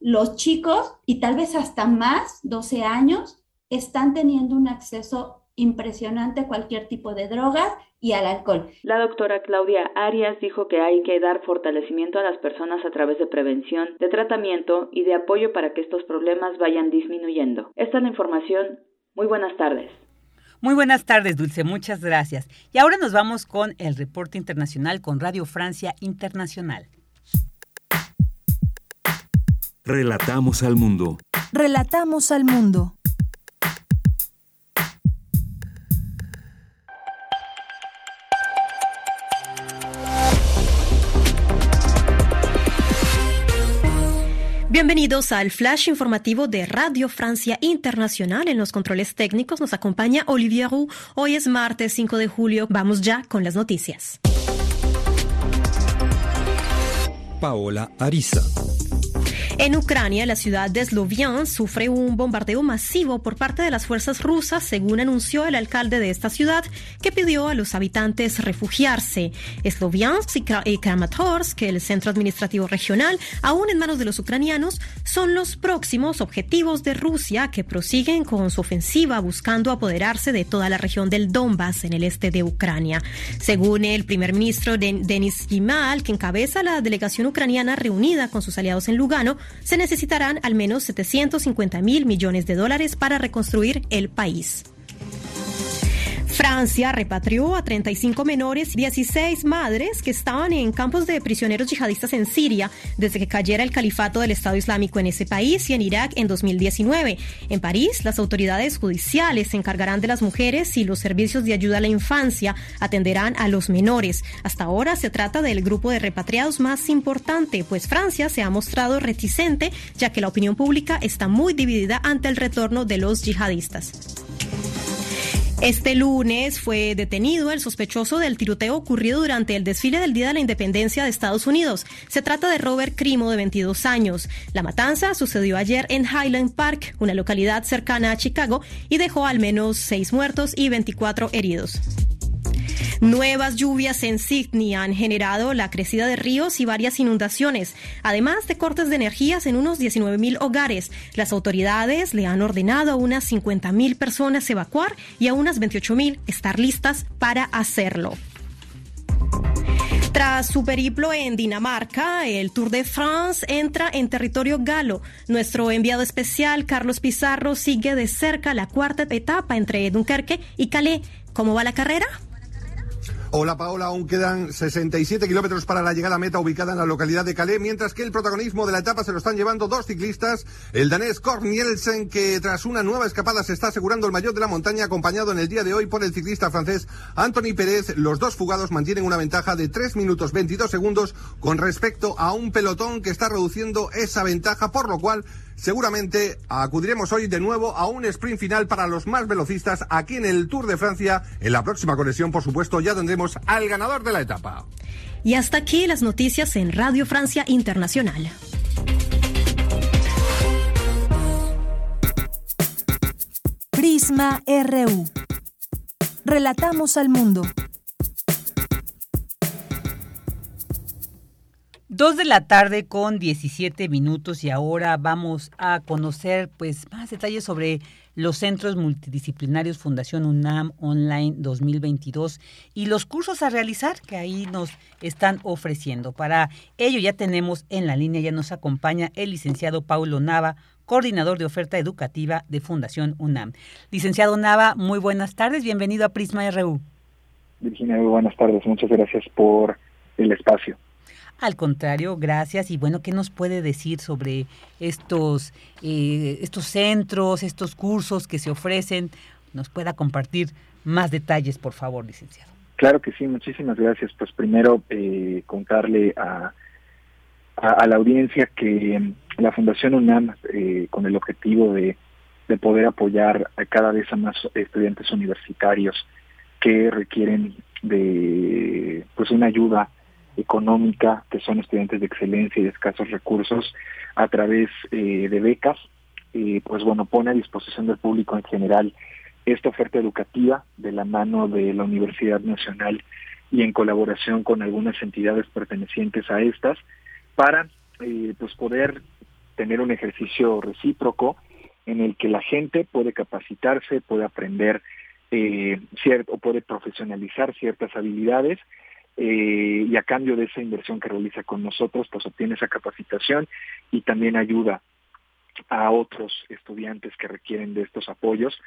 [SPEAKER 18] los chicos, y tal vez hasta más, 12 años, están teniendo un acceso impresionante a cualquier tipo de droga y al alcohol.
[SPEAKER 17] La doctora Claudia Arias dijo que hay que dar fortalecimiento a las personas a través de prevención, de tratamiento y de apoyo para que estos problemas vayan disminuyendo. Esta es la información muy buenas tardes.
[SPEAKER 1] Muy buenas tardes, Dulce, muchas gracias. Y ahora nos vamos con el reporte internacional con Radio Francia Internacional.
[SPEAKER 2] Relatamos al mundo.
[SPEAKER 19] Relatamos al mundo. Bienvenidos al flash informativo de Radio Francia Internacional. En los controles técnicos nos acompaña Olivier Roux. Hoy es martes 5 de julio. Vamos ya con las noticias.
[SPEAKER 2] Paola Ariza.
[SPEAKER 19] En Ucrania, la ciudad de Sloviansk sufre un bombardeo masivo por parte de las fuerzas rusas, según anunció el alcalde de esta ciudad, que pidió a los habitantes refugiarse. Sloviansk y Kramatorsk, el centro administrativo regional, aún en manos de los ucranianos, son los próximos objetivos de Rusia que prosiguen con su ofensiva buscando apoderarse de toda la región del Donbass en el este de Ucrania. Según el primer ministro Denis Yimal, que encabeza la delegación ucraniana reunida con sus aliados en Lugano, se necesitarán al menos 750 mil millones de dólares para reconstruir el país. Francia repatrió a 35 menores y 16 madres que estaban en campos de prisioneros yihadistas en Siria desde que cayera el califato del Estado Islámico en ese país y en Irak en 2019. En París, las autoridades judiciales se encargarán de las mujeres y los servicios de ayuda a la infancia atenderán a los menores. Hasta ahora se trata del grupo de repatriados más importante, pues Francia se ha mostrado reticente ya que la opinión pública está muy dividida ante el retorno de los yihadistas. Este lunes fue detenido el sospechoso del tiroteo ocurrido durante el desfile del Día de la Independencia de Estados Unidos. Se trata de Robert Crimo, de 22 años. La matanza sucedió ayer en Highland Park, una localidad cercana a Chicago, y dejó al menos seis muertos y 24 heridos. Nuevas lluvias en Sydney han generado la crecida de ríos y varias inundaciones, además de cortes de energías en unos 19.000 hogares. Las autoridades le han ordenado a unas 50.000 personas evacuar y a unas 28.000 estar listas para hacerlo. Tras su periplo en Dinamarca, el Tour de France entra en territorio galo. Nuestro enviado especial, Carlos Pizarro, sigue de cerca la cuarta etapa entre Dunkerque y Calais. ¿Cómo va la carrera?
[SPEAKER 20] Hola Paola, aún quedan 67 kilómetros para la llegada meta ubicada en la localidad de Calais, mientras que el protagonismo de la etapa se lo están llevando dos ciclistas, el danés Kornielsen, que tras una nueva escapada se está asegurando el mayor de la montaña, acompañado en el día de hoy por el ciclista francés Anthony Pérez. Los dos fugados mantienen una ventaja de 3 minutos 22 segundos con respecto a un pelotón que está reduciendo esa ventaja, por lo cual Seguramente acudiremos hoy de nuevo a un sprint final para los más velocistas aquí en el Tour de Francia. En la próxima conexión, por supuesto, ya tendremos al ganador de la etapa.
[SPEAKER 19] Y hasta aquí las noticias en Radio Francia Internacional.
[SPEAKER 3] Prisma RU. Relatamos al mundo.
[SPEAKER 1] Dos de la tarde con 17 minutos y ahora vamos a conocer pues más detalles sobre los centros multidisciplinarios Fundación UNAM Online 2022 y los cursos a realizar que ahí nos están ofreciendo. Para ello ya tenemos en la línea, ya nos acompaña el licenciado Paulo Nava, coordinador de oferta educativa de Fundación UNAM. Licenciado Nava, muy buenas tardes, bienvenido a Prisma RU.
[SPEAKER 21] Virginia, muy buenas tardes, muchas gracias por el espacio.
[SPEAKER 1] Al contrario, gracias. Y bueno, ¿qué nos puede decir sobre estos, eh, estos centros, estos cursos que se ofrecen? Nos pueda compartir más detalles, por favor, licenciado.
[SPEAKER 21] Claro que sí, muchísimas gracias. Pues primero eh, contarle a, a, la audiencia que mm, la Fundación UNAM, eh, con el objetivo de, de poder apoyar a cada vez a más estudiantes universitarios que requieren de pues una ayuda económica, que son estudiantes de excelencia y de escasos recursos, a través eh, de becas, pues bueno, pone a disposición del público en general esta oferta educativa de la mano de la Universidad Nacional y en colaboración con algunas entidades pertenecientes a estas, para eh, pues poder tener un ejercicio recíproco en el que la gente puede capacitarse, puede aprender eh, cierto, o puede profesionalizar ciertas habilidades eh, y a cambio de esa inversión que realiza con nosotros, pues obtiene esa capacitación y también ayuda a otros estudiantes que requieren de estos apoyos.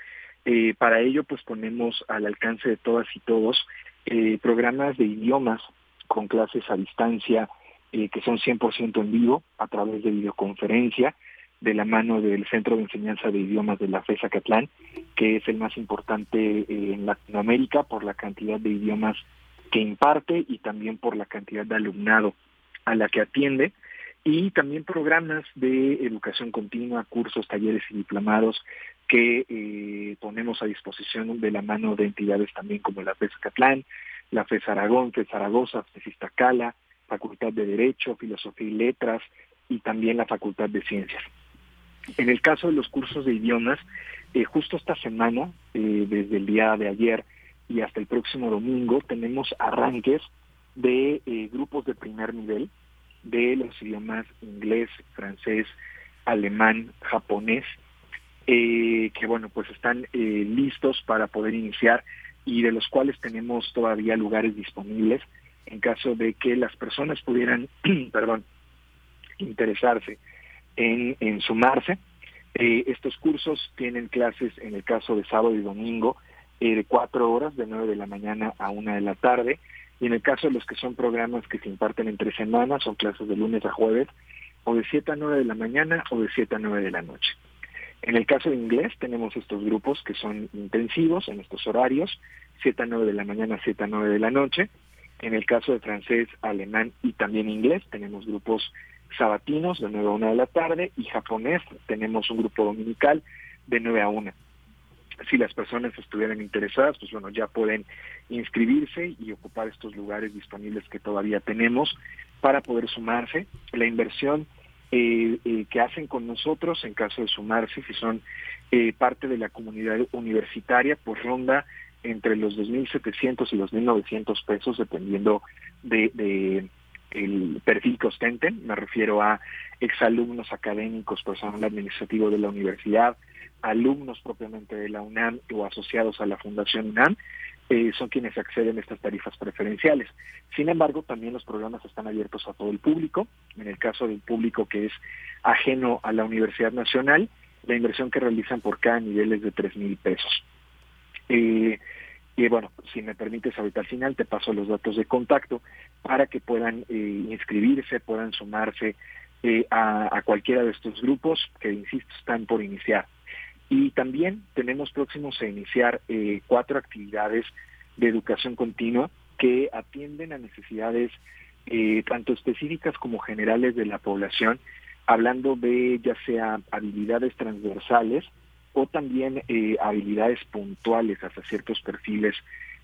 [SPEAKER 21] Eh, para ello, pues ponemos al alcance de todas y todos eh, programas de idiomas con clases a distancia que son 100% en vivo a través de videoconferencia de la mano del Centro de Enseñanza de Idiomas de la FESA Catlán, que es el más importante en Latinoamérica por la cantidad de idiomas imparte y también por la cantidad de alumnado a la que atiende y también programas de educación continua, cursos, talleres y diplomados que eh, ponemos a disposición de la mano de entidades también como la FES Catlán, la FES Aragón, FES Zaragoza, FES Iztacala, Facultad de Derecho, Filosofía y Letras y también la Facultad de Ciencias. En el caso de los cursos de idiomas, eh, justo esta semana, eh, desde el día de ayer, y hasta el próximo domingo tenemos arranques de eh, grupos de primer nivel de los idiomas inglés, francés, alemán, japonés, eh, que bueno, pues están eh, listos para poder iniciar y de los cuales tenemos todavía lugares disponibles en caso de que las personas pudieran, perdón, interesarse en, en sumarse. estos cursos tienen clases en el caso de sábado y domingo eh, de cuatro horas, de nueve de la mañana a una de la tarde. Y en el caso de los que son programas que se imparten entre semanas, son clases de lunes a jueves, o de siete a nueve de la mañana o de siete a nueve de la noche. En el caso de inglés tenemos estos grupos que son intensivos en estos horarios, siete a nueve de la mañana, siete a nueve de la noche. En el caso de francés, alemán y también inglés tenemos grupos sabatinos de nueve a una de la tarde y japonés tenemos un grupo dominical de nueve a una si las personas estuvieran interesadas, pues bueno, ya pueden inscribirse y ocupar estos lugares disponibles que todavía tenemos para poder sumarse. La inversión eh, eh, que hacen con nosotros en caso de sumarse, si son eh, parte de la comunidad universitaria, pues ronda entre los 2.700 y 2.900 pesos, dependiendo de, de el perfil que ostenten. Me refiero a exalumnos académicos, personal administrativo de la universidad, alumnos propiamente de la UNAM o asociados a la Fundación UNAM, eh, son quienes acceden a estas tarifas preferenciales. Sin embargo, también los programas están abiertos a todo el público. En el caso del público que es ajeno a la Universidad Nacional, la inversión que realizan por cada nivel es de tres mil pesos. Eh, Y bueno, si me permites, ahorita al final te paso los datos de contacto para que puedan eh, inscribirse, puedan sumarse a, cualquiera de estos grupos que, insisto, están por iniciar. Y también tenemos próximos a iniciar eh, cuatro actividades de educación continua que atienden a necesidades tanto específicas como generales de la población, hablando de ya sea habilidades transversales, o también eh, habilidades puntuales hasta ciertos perfiles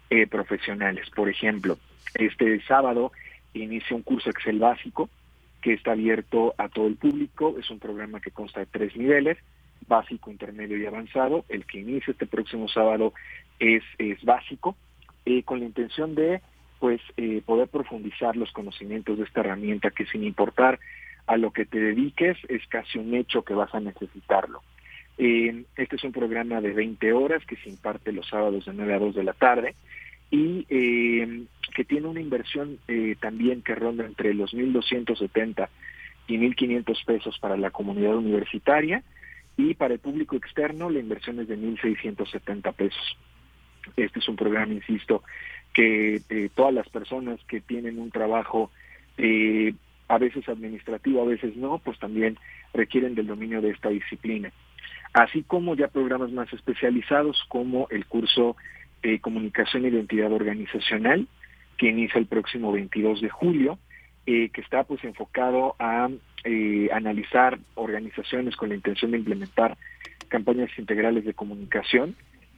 [SPEAKER 21] eh, profesionales. Por ejemplo, este sábado inicia un curso Excel básico que está abierto a todo el público. Es un programa que consta de tres niveles, básico, intermedio y avanzado. El que inicia este próximo sábado es, es básico, eh, con la intención de pues poder profundizar los conocimientos de esta herramienta que sin importar a lo que te dediques es casi un hecho que vas a necesitarlo. Eh, este es un programa de 20 horas que se imparte los sábados de 9 a 2 de la tarde y eh, que tiene una inversión eh, también que ronda entre los 1.270 y 1.500 pesos para la comunidad universitaria y para el público externo la inversión es de 1.670 pesos. Este es un programa, insisto, que todas las personas que tienen un trabajo a veces administrativo, a veces no, pues también requieren del dominio de esta disciplina así como ya programas más especializados como el curso de Comunicación e Identidad Organizacional, que inicia el próximo 22 de julio, eh, que está pues enfocado a eh, analizar organizaciones con la intención de implementar campañas integrales de comunicación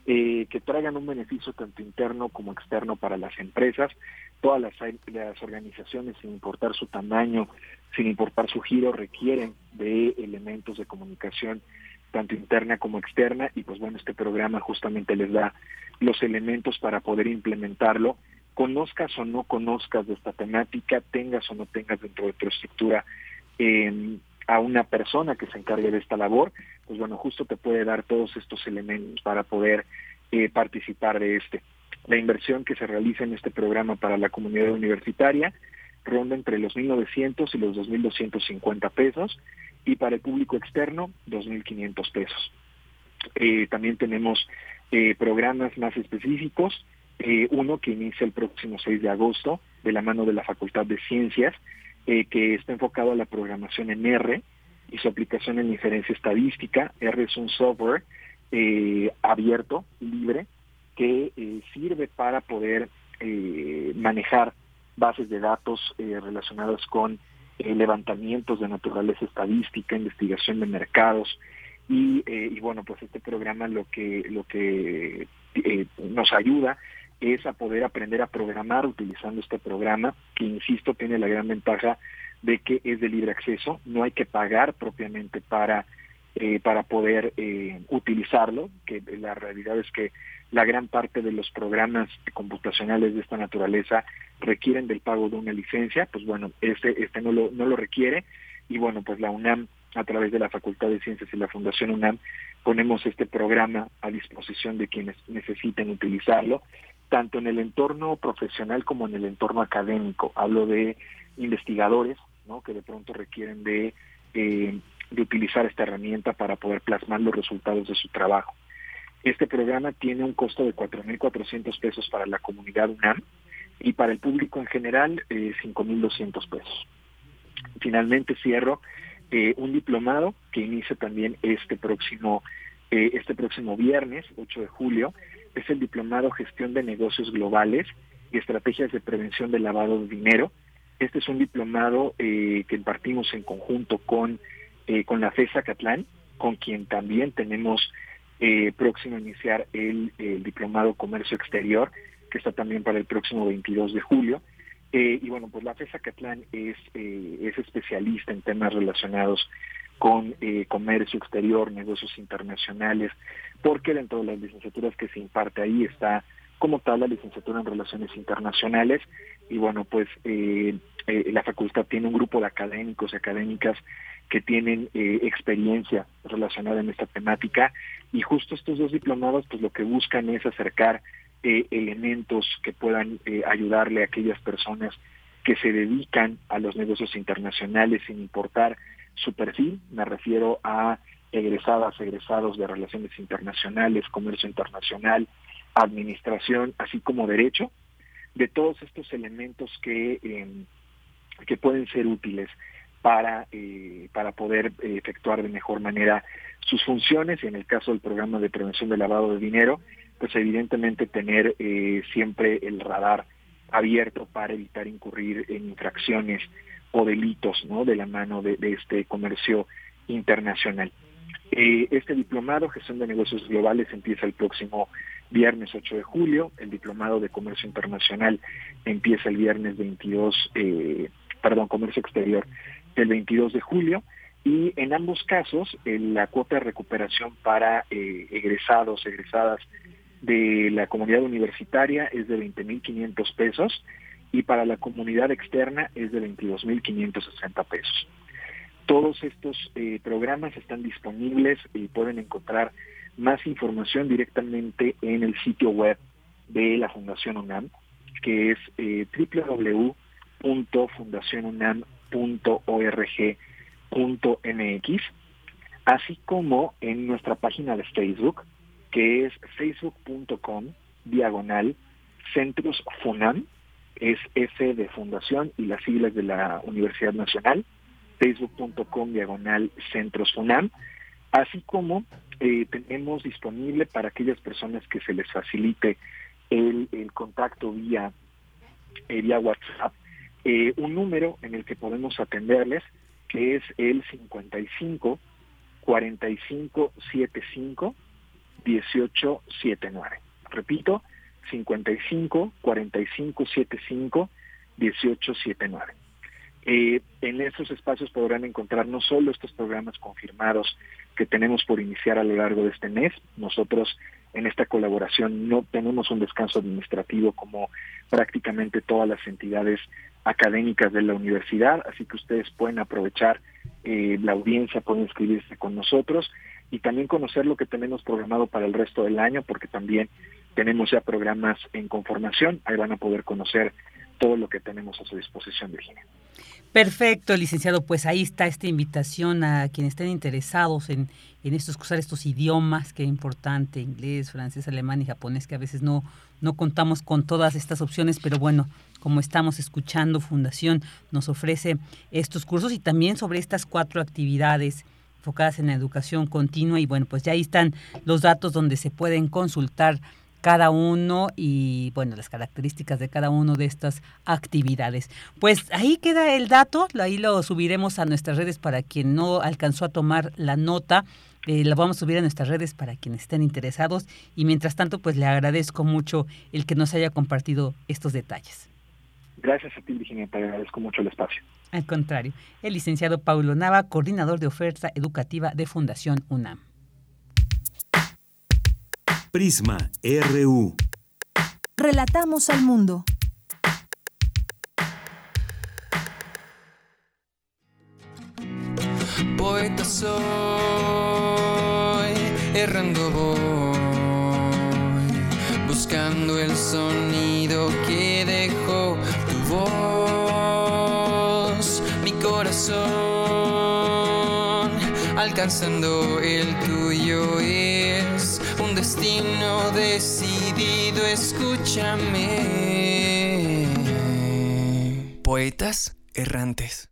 [SPEAKER 21] eh, que traigan un beneficio tanto interno como externo para las empresas. Todas las, organizaciones, sin importar su tamaño, sin importar su giro, requieren de elementos de comunicación tanto interna como externa, y pues bueno, este programa justamente les da los elementos para poder implementarlo, conozcas o no conozcas de esta temática, tengas o no tengas dentro de tu estructura em, a una persona que se encargue de esta labor, pues bueno, justo te puede dar todos estos elementos para poder eh, participar de este. La inversión que se realiza en este programa para la comunidad universitaria ronda entre los 1.900 y los 2.250 pesos y para el público externo 2.500 pesos. Eh, también tenemos eh, programas más específicos, eh, uno que inicia el próximo 6 de agosto de la mano de la Facultad de Ciencias, que está enfocado a la programación en R y su aplicación en inferencia estadística. R es un software abierto, libre, que sirve para poder manejar bases de datos relacionadas con eh, levantamientos de naturaleza estadística, investigación de mercados y, eh, y bueno, pues este programa lo que lo que eh, nos ayuda es a poder aprender a programar utilizando este programa que insisto tiene la gran ventaja de que es de libre acceso, no hay que pagar propiamente para para poder utilizarlo, que la realidad es que la gran parte de los programas computacionales de esta naturaleza requieren del pago de una licencia, pues bueno, este, este no, lo, no lo requiere. Y bueno, pues la UNAM a través de la Facultad de Ciencias y la Fundación UNAM ponemos este programa a disposición de quienes necesiten utilizarlo, tanto en el entorno profesional como en el entorno académico. Hablo de investigadores, ¿no? que de pronto requieren de, eh, de utilizar esta herramienta para poder plasmar los resultados de su trabajo. Este programa tiene un costo de 4.400 pesos para la comunidad UNAM y para el público en general eh, 5.200 pesos. Finalmente cierro eh, un diplomado que inicia también este próximo eh, este próximo viernes 8 de julio es el diplomado Gestión de Negocios Globales y Estrategias de Prevención del Lavado de Dinero. Este es un diplomado eh, que impartimos en conjunto con con la FESA Catlán, con quien también tenemos eh, próximo a iniciar el, diplomado Comercio Exterior, que está también para el próximo 22 de julio. Eh, y bueno, pues la FESA Catlán es, eh, es especialista en temas relacionados con eh, comercio exterior, negocios internacionales, porque dentro de las licenciaturas que se imparte ahí está como tal la licenciatura en relaciones internacionales. Y bueno pues la facultad tiene un grupo de académicos y académicas que tienen eh, experiencia relacionada en esta temática. Y justo estos dos diplomados pues lo que buscan es acercar eh, elementos que puedan eh, ayudarle a aquellas personas que se dedican a los negocios internacionales sin importar su perfil, me refiero a egresadas, egresados de relaciones internacionales, comercio internacional, administración, así como derecho, de todos estos elementos que, em, que pueden ser útiles para, eh, para poder efectuar de mejor manera sus funciones. Y en el caso del programa de prevención del lavado de dinero, pues evidentemente tener eh, siempre el radar abierto para evitar incurrir en infracciones o delitos ¿no? de la mano de, este comercio internacional. Eh, este diplomado, Gestión de Negocios Globales, empieza el próximo viernes 8 de julio, el diplomado de Comercio Internacional empieza el viernes 22, eh, perdón, Comercio Exterior, el 22 de julio, y en ambos casos la cuota de recuperación para eh, egresados, egresadas de la comunidad universitaria es de 20.500 pesos y para la comunidad externa es de 22.560 pesos. Todos estos eh, programas están disponibles y pueden encontrar más información directamente en el sitio web de la Fundación UNAM, que es eh, www.fundacionunam.org.mx, así como en nuestra página de Facebook, que es facebook.com diagonal centros FUNAM, es F de Fundación y las siglas de la Universidad Nacional, facebook.com diagonal centros FUNAM, así como eh, tenemos disponible para aquellas personas que se les facilite el, contacto vía, eh, vía WhatsApp, eh, un número en el que podemos atenderles, que es el 55 45 75 1879. Repito, 55 45 75 1879. Eh, en esos espacios podrán encontrar no solo estos programas confirmados que tenemos por iniciar a lo largo de este mes, nosotros en esta colaboración no tenemos un descanso administrativo como prácticamente todas las entidades académicas de la universidad, así que ustedes pueden aprovechar eh, la audiencia, pueden inscribirse con nosotros y también conocer lo que tenemos programado para el resto del año, porque también tenemos ya programas en conformación, ahí van a poder conocer todo lo que tenemos a su disposición, Virginia.
[SPEAKER 1] Perfecto, licenciado. Pues ahí está esta invitación a quienes estén interesados en, en estos, estos idiomas, que es importante, inglés, francés, alemán y japonés, que a veces no, no contamos con todas estas opciones, pero bueno, como estamos escuchando, Fundación nos ofrece estos cursos y también sobre estas cuatro actividades enfocadas en la educación continua y bueno, pues ya ahí están los datos donde se pueden consultar cada uno y bueno, las características de cada uno de estas actividades. Pues ahí queda el dato, ahí lo subiremos a nuestras redes para quien no alcanzó a tomar la nota. Eh, la vamos a subir a nuestras redes para quienes estén interesados y mientras tanto pues le agradezco mucho el que nos haya compartido estos detalles.
[SPEAKER 21] Gracias a ti Virginia, te agradezco mucho el espacio.
[SPEAKER 1] Al contrario, el licenciado Paulo Nava, coordinador de oferta educativa de Fundación UNAM.
[SPEAKER 2] Prisma RU.
[SPEAKER 3] Relatamos al mundo.
[SPEAKER 22] Poeta soy, errando voy, buscando el sonido que dejó tu voz, mi corazón, alcanzando el decidido, escúchame. Poetas errantes.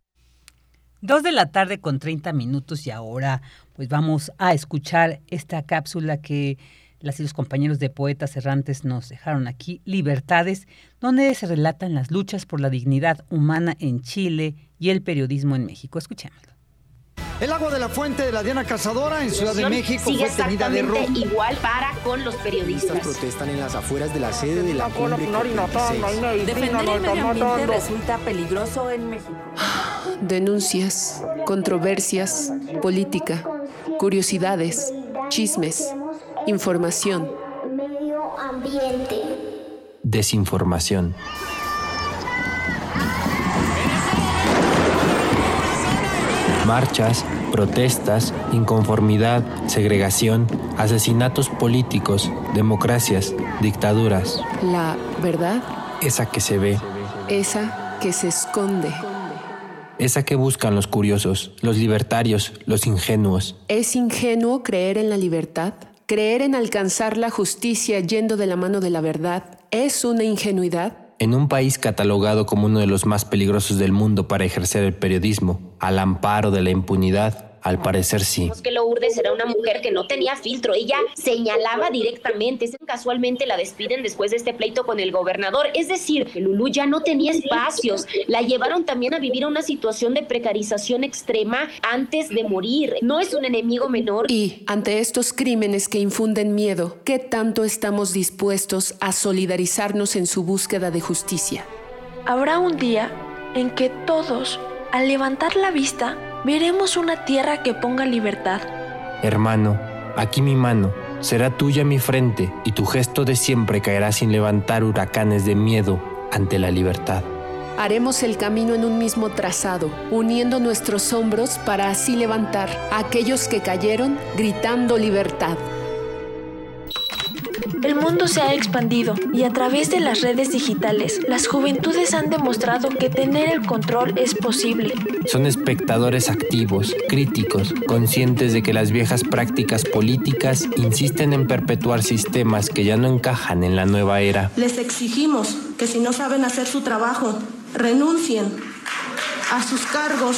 [SPEAKER 1] Dos de la tarde con 30 minutos y ahora pues vamos a escuchar esta cápsula que las y los compañeros de Poetas Errantes nos dejaron aquí, Libertades, donde se relatan las luchas por la dignidad humana en Chile y el periodismo en México. Escuchémoslo.
[SPEAKER 23] El agua de la fuente de la Diana Cazadora en Ciudad de México
[SPEAKER 24] sigue
[SPEAKER 23] fue tenida de rojo.
[SPEAKER 24] igual para con los periodistas.
[SPEAKER 25] protestan en las afueras de la sede de la cumbre
[SPEAKER 24] Defender el medio ambiente resulta peligroso en México.
[SPEAKER 26] Denuncias, controversias, política, curiosidades, chismes, información.
[SPEAKER 27] Medio ambiente.
[SPEAKER 25] Desinformación. Marchas, protestas, inconformidad, segregación, asesinatos políticos, democracias, dictaduras.
[SPEAKER 26] La verdad.
[SPEAKER 25] Esa que se ve.
[SPEAKER 26] Esa que se esconde.
[SPEAKER 25] Esa que buscan los curiosos, los libertarios, los ingenuos.
[SPEAKER 26] ¿Es ingenuo creer en la libertad? ¿Creer en alcanzar la justicia yendo de la mano de la verdad es una ingenuidad?
[SPEAKER 25] En un país catalogado como uno de los más peligrosos del mundo para ejercer el periodismo, al amparo de la impunidad, al parecer sí.
[SPEAKER 28] Que Lourdes era una mujer que no tenía filtro. Ella señalaba directamente. Casualmente la despiden después de este pleito con el gobernador. Es decir, que Lulú ya no tenía espacios. La llevaron también a vivir una situación de precarización extrema antes de morir. No es un enemigo menor.
[SPEAKER 26] Y ante estos crímenes que infunden miedo, ¿qué tanto estamos dispuestos a solidarizarnos en su búsqueda de justicia?
[SPEAKER 29] Habrá un día en que todos, al levantar la vista, veremos una tierra que ponga libertad.
[SPEAKER 25] Hermano, aquí mi mano, será tuya mi frente, y tu gesto de siempre caerá sin levantar huracanes de miedo ante la libertad.
[SPEAKER 26] Haremos el camino en un mismo trazado, uniendo nuestros hombros para así levantar a aquellos que cayeron gritando libertad.
[SPEAKER 29] El mundo se ha expandido y a través de las redes digitales, las juventudes han demostrado que tener el control es posible.
[SPEAKER 25] Son espectadores activos, críticos, conscientes de que las viejas prácticas políticas insisten en perpetuar sistemas que ya no encajan en la nueva era.
[SPEAKER 30] Les exigimos que si no saben hacer su trabajo, renuncien a sus cargos.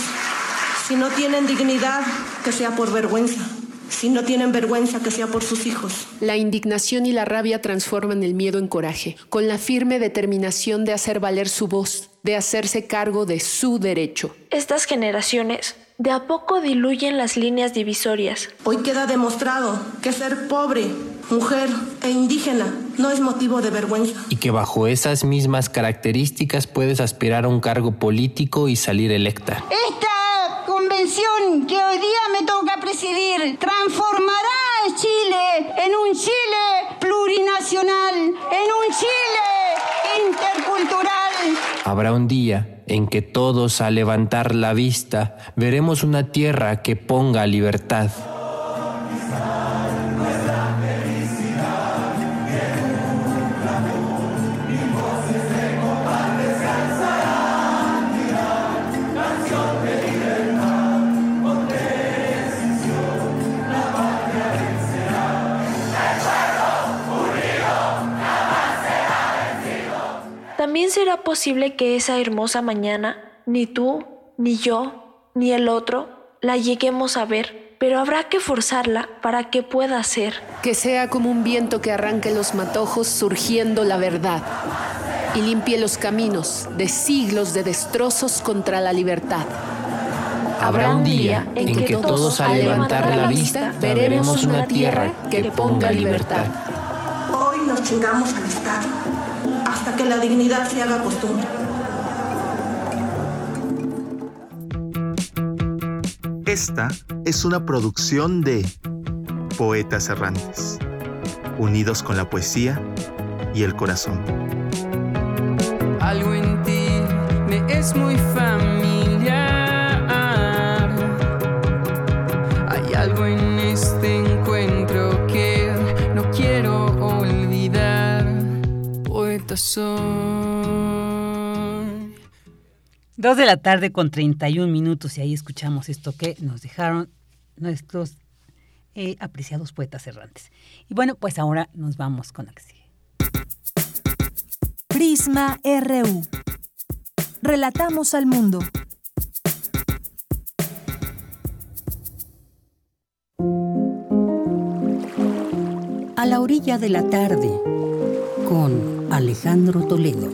[SPEAKER 30] Si no tienen dignidad, que sea por vergüenza. Si no tienen vergüenza, que sea por sus hijos.
[SPEAKER 26] La indignación y la rabia transforman el miedo en coraje, con la firme determinación de hacer valer su voz, de hacerse cargo de su derecho.
[SPEAKER 29] Estas generaciones de a poco diluyen las líneas divisorias.
[SPEAKER 30] Hoy queda demostrado que ser pobre, mujer e indígena no es motivo de vergüenza.
[SPEAKER 25] Y que bajo esas mismas características puedes aspirar a un cargo político y salir electa.
[SPEAKER 31] Esta convención que hoy día me toca presidir transformará a Chile en un Chile plurinacional, en un Chile intercultural.
[SPEAKER 25] Habrá un día en que todos al levantar la vista veremos una tierra que ponga libertad.
[SPEAKER 29] También será posible que esa hermosa mañana ni tú, ni yo, ni el otro la lleguemos a ver, pero habrá que forzarla para que pueda ser.
[SPEAKER 26] Que sea como un viento que arranque los matojos surgiendo la verdad y limpie los caminos de siglos de destrozos contra la libertad.
[SPEAKER 25] Habrá un día en que todos al levantar la vista veremos una tierra que ponga libertad.
[SPEAKER 30] Hoy nos chingamos al Estado hasta que la dignidad se haga costumbre.
[SPEAKER 32] Esta es una producción de Poetas Errantes, unidos con la poesía y el corazón.
[SPEAKER 22] Algo en ti me es muy familiar. Soy.
[SPEAKER 1] Dos de la tarde con 31 minutos y ahí escuchamos esto que nos dejaron nuestros eh, apreciados poetas errantes. Y bueno, pues ahora nos vamos con sigue.
[SPEAKER 3] Prisma RU. Relatamos al mundo.
[SPEAKER 33] A la orilla de la tarde, con Alejandro Toledo.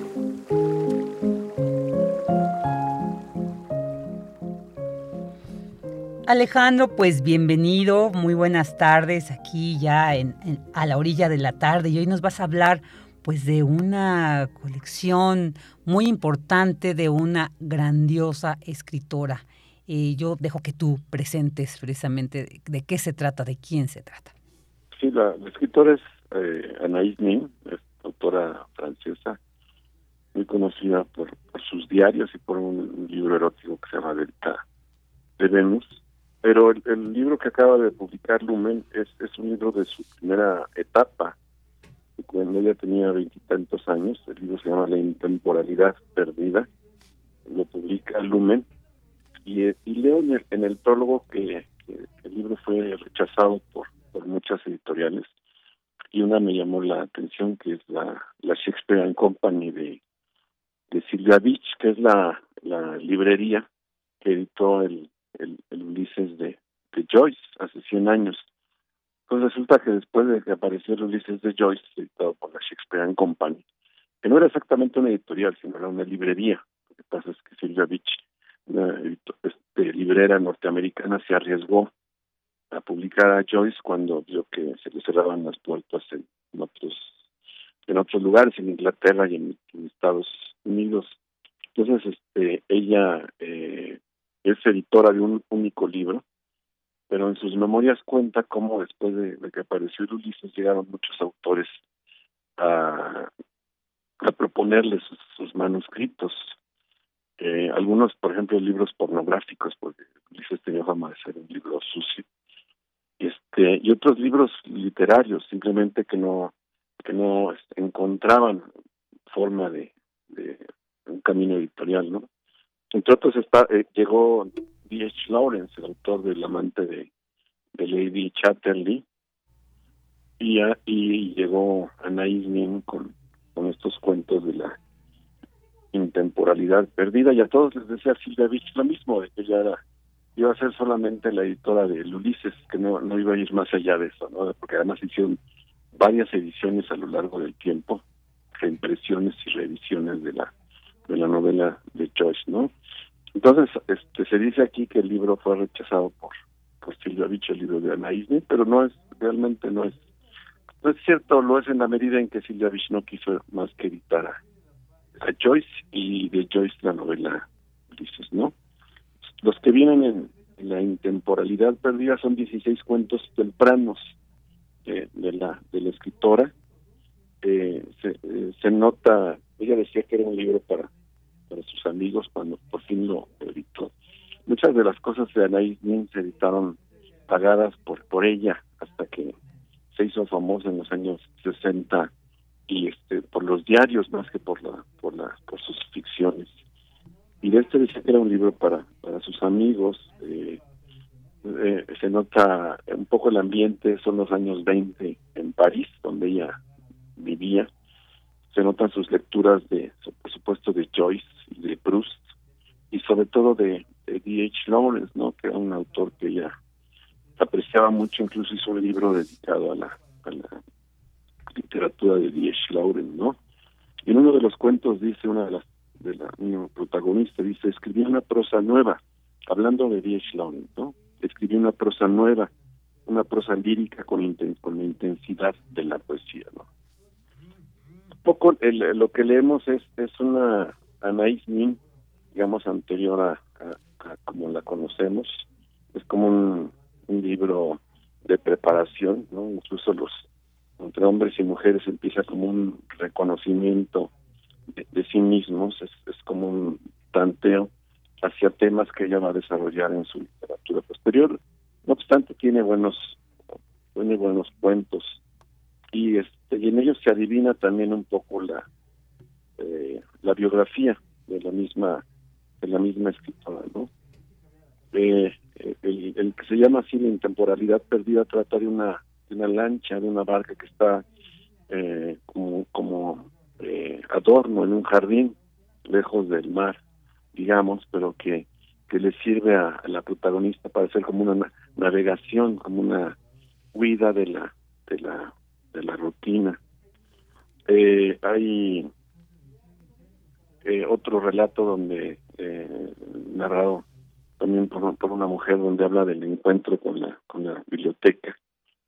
[SPEAKER 1] Alejandro, pues bienvenido, muy buenas tardes aquí ya en, en- a la orilla de la tarde y hoy nos vas a hablar pues de una colección muy importante de una grandiosa escritora. Eh, yo dejo que tú presentes precisamente de, de qué se trata, de quién se trata.
[SPEAKER 34] Sí, la, la escritora es eh, Anaïs Nin, es autora francesa, muy conocida por, sus diarios y por un libro erótico que se llama Delta de Venus. Pero el, libro que acaba de publicar Lumen es, es un libro de su primera etapa, cuando ella tenía veintitantos años. El libro se llama La intemporalidad perdida. Lo publica Lumen. Y, eh, y leo en el, en el prólogo que, que el libro fue rechazado por por muchas editoriales y una me llamó la atención que es la, Shakespeare and Company de, de Silvia Beach, que es la, librería que editó el, el, Ulises de, de Joyce hace 100 años. Pues resulta que después de que apareció el Ulises de Joyce, editado por la Shakespeare and Company, que no era exactamente una editorial, sino era una librería. Lo que pasa es que Silvia Beach, una este, librera norteamericana, se arriesgó a publicar a Joyce cuando vio que se le cerraban las puertas en, otros en otros lugares, en Inglaterra y en, Estados Unidos. Entonces, este, ella eh, es editora de un único libro, pero en sus memorias cuenta cómo después de, que apareció Ulises llegaron muchos autores a, a proponerle sus, manuscritos. Eh, algunos, por ejemplo, libros pornográficos, porque Ulises tenía fama de ser un libro sucio este y otros libros literarios simplemente que no que no encontraban forma de, de un camino editorial no entre otros está eh, llegó D.H. Lawrence el autor del amante de, Lady Chatterley y, y llegó Anaïs Nin con con estos cuentos de la intemporalidad perdida y a todos les decía Silvia Beach lo mismo de que ella era iba a ser solamente la editora de Ulises, que no, no iba a ir más allá de eso, ¿no? Porque además hicieron varias ediciones a lo largo del tiempo, reimpresiones y reediciones de la de la novela de Joyce, ¿no? Entonces, este se dice aquí que el libro fue rechazado por por Silvia Bicho, el libro de Anaísne, pero no es realmente no es no es cierto, lo es en la medida en que Silvia Beach no quiso más que editar a, a Joyce y de Joyce la novela Ulises, ¿no? Vienen en, la intemporalidad perdida son 16 cuentos tempranos de, la, de la escritora. Eh, eh, se, nota, ella decía que era un libro para, para sus amigos cuando por fin lo editó. Muchas de las cosas de Anaïs Nin se editaron pagadas por, por ella hasta que se hizo famosa en los años 60 y este por los diarios más que por la por la por sus ficciones y de este decía que era un libro para, para sus amigos. Eh, eh, se nota un poco el ambiente, son los años 20 en París, donde ella vivía. Se notan sus lecturas de, por supuesto, de Joyce y de Proust, y sobre todo de, D.H. Lawrence, ¿no? que era un autor que ella apreciaba mucho, incluso hizo un libro dedicado a la, a la literatura de D.H. Lawrence, ¿no? Y en uno de los cuentos dice una de las de la protagonista, dice, escribí una prosa nueva, hablando de D.H. Lawrence, ¿no? Escribí una prosa nueva, una prosa lírica con, la intensidad de la poesía, ¿no? Poco lo que leemos es, es una Anaïs Nin, digamos, anterior a, como la conocemos, es como un, un libro de preparación, ¿no? Incluso los entre hombres y mujeres empieza como un reconocimiento de, sí mismos, es, es como un tanteo hacia temas que ella va a desarrollar en su literatura posterior. No obstante, tiene buenos, tiene buenos cuentos y este y en ellos se adivina también un poco la eh, la biografía de la misma de la misma escritora, ¿no? Eh, el, el, que se llama así la intemporalidad perdida trata de una de una lancha, de una barca que está eh, como como adorno en un jardín lejos del mar, digamos, pero que, que le sirve a, la protagonista para hacer como una navegación, como una huida de la de la de la rutina. Eh, hay eh, otro relato donde eh, narrado también por, por, una mujer donde habla del encuentro con la con la biblioteca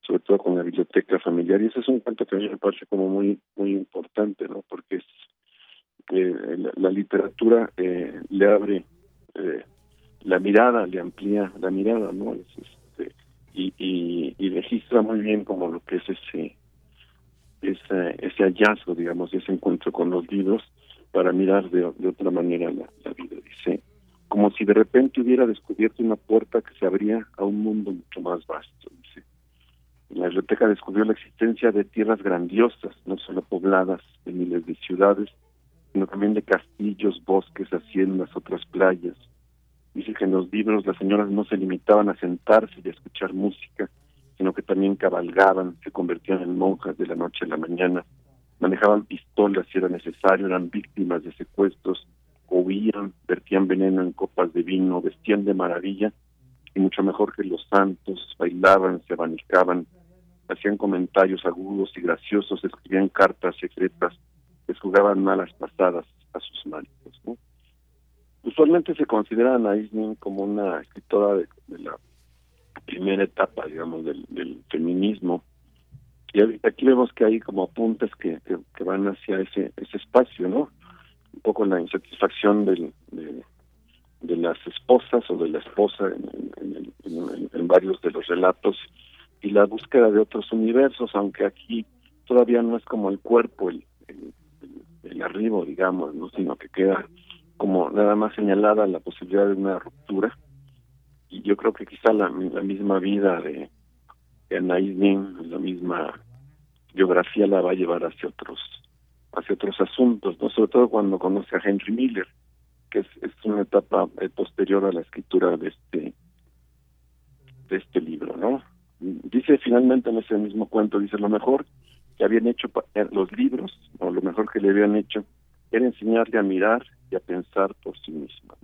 [SPEAKER 34] sobre todo con la biblioteca familiar y ese es un cuento que a mí me parece como muy muy importante no porque es eh, la, literatura eh, le abre eh, la mirada le amplía la mirada no este, y, y, y, registra muy bien como lo que es ese ese, ese hallazgo digamos ese encuentro con los libros para mirar de, de otra manera la, la vida. Dice como si de repente hubiera descubierto una puerta que se abría a un mundo mucho más vasto dice la biblioteca descubrió la existencia de tierras grandiosas, no solo pobladas de miles de ciudades, sino también de castillos, bosques, haciendas, otras playas. Dice que en los libros las señoras no se limitaban a sentarse y a escuchar música, sino que también cabalgaban, se convertían en monjas de la noche a la mañana, manejaban pistolas si era necesario, eran víctimas de secuestros, huían, vertían veneno en copas de vino, vestían de maravilla y mucho mejor que los santos, bailaban, se abanicaban, hacían comentarios agudos y graciosos, escribían cartas secretas, les jugaban malas pasadas a sus maridos. Usualmente se considera a Naisnin como una escritora de, la primera etapa, digamos, del, feminismo. Y aquí vemos que hay como apuntes que, que, van hacia ese, ese espacio, ¿no? Un poco la insatisfacción del, de, de las esposas o de la esposa en, en, varios de los relatos y la búsqueda de otros universos, aunque aquí todavía no es como el cuerpo, el, el, arribo, digamos, no sino que queda como nada más señalada la posibilidad de una ruptura. Y yo creo que quizá la, misma vida de, de Nin, la misma biografía la va a llevar hacia otros hacia otros asuntos, no sobre todo cuando conoce a Henry Miller, que es, una etapa eh, posterior a la escritura de este de este libro, ¿no? Dice finalmente en ese mismo cuento, dice lo mejor que habían hecho eh, los libros, o lo mejor que le habían hecho, era enseñarle a mirar y a pensar por sí misma.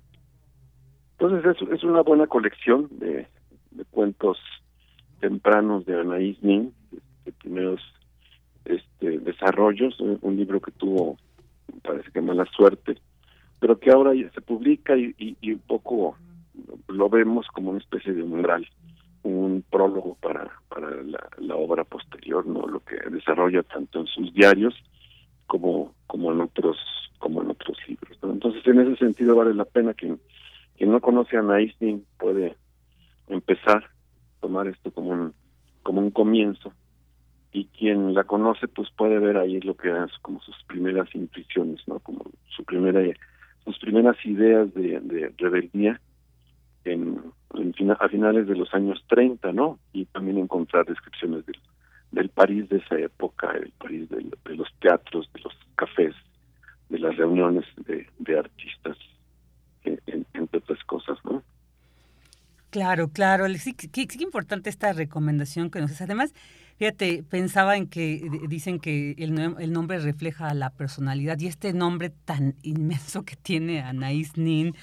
[SPEAKER 34] Entonces es, una buena colección de, cuentos tempranos de Anaïs Nin, de, primeros este, desarrollos, un libro que tuvo, parece que mala suerte, pero que ahora se publica y, y, un poco lo vemos como una especie de umbral un prólogo para, para la, obra posterior, no lo que desarrolla tanto en sus diarios como, como en otros como en otros libros. Entonces, en ese sentido vale la pena que quien no conoce a Naistin puede empezar a tomar esto como un como un comienzo y quien la conoce pues puede ver ahí lo que eran como sus primeras intuiciones, ¿no? Como su primera sus primeras ideas de, rebeldía en, a finales de los años 30, ¿no? Y también encontrar descripciones del, del París de esa época, el París de, los teatros, de los cafés, de las reuniones de, de artistas, entre otras cosas, ¿no?
[SPEAKER 1] Claro, claro. Sí, qué, importante esta recomendación que nos hace. Además, fíjate, pensaba en que dicen que el, nombre refleja la personalidad y este nombre tan inmenso que tiene Anaïs Nin,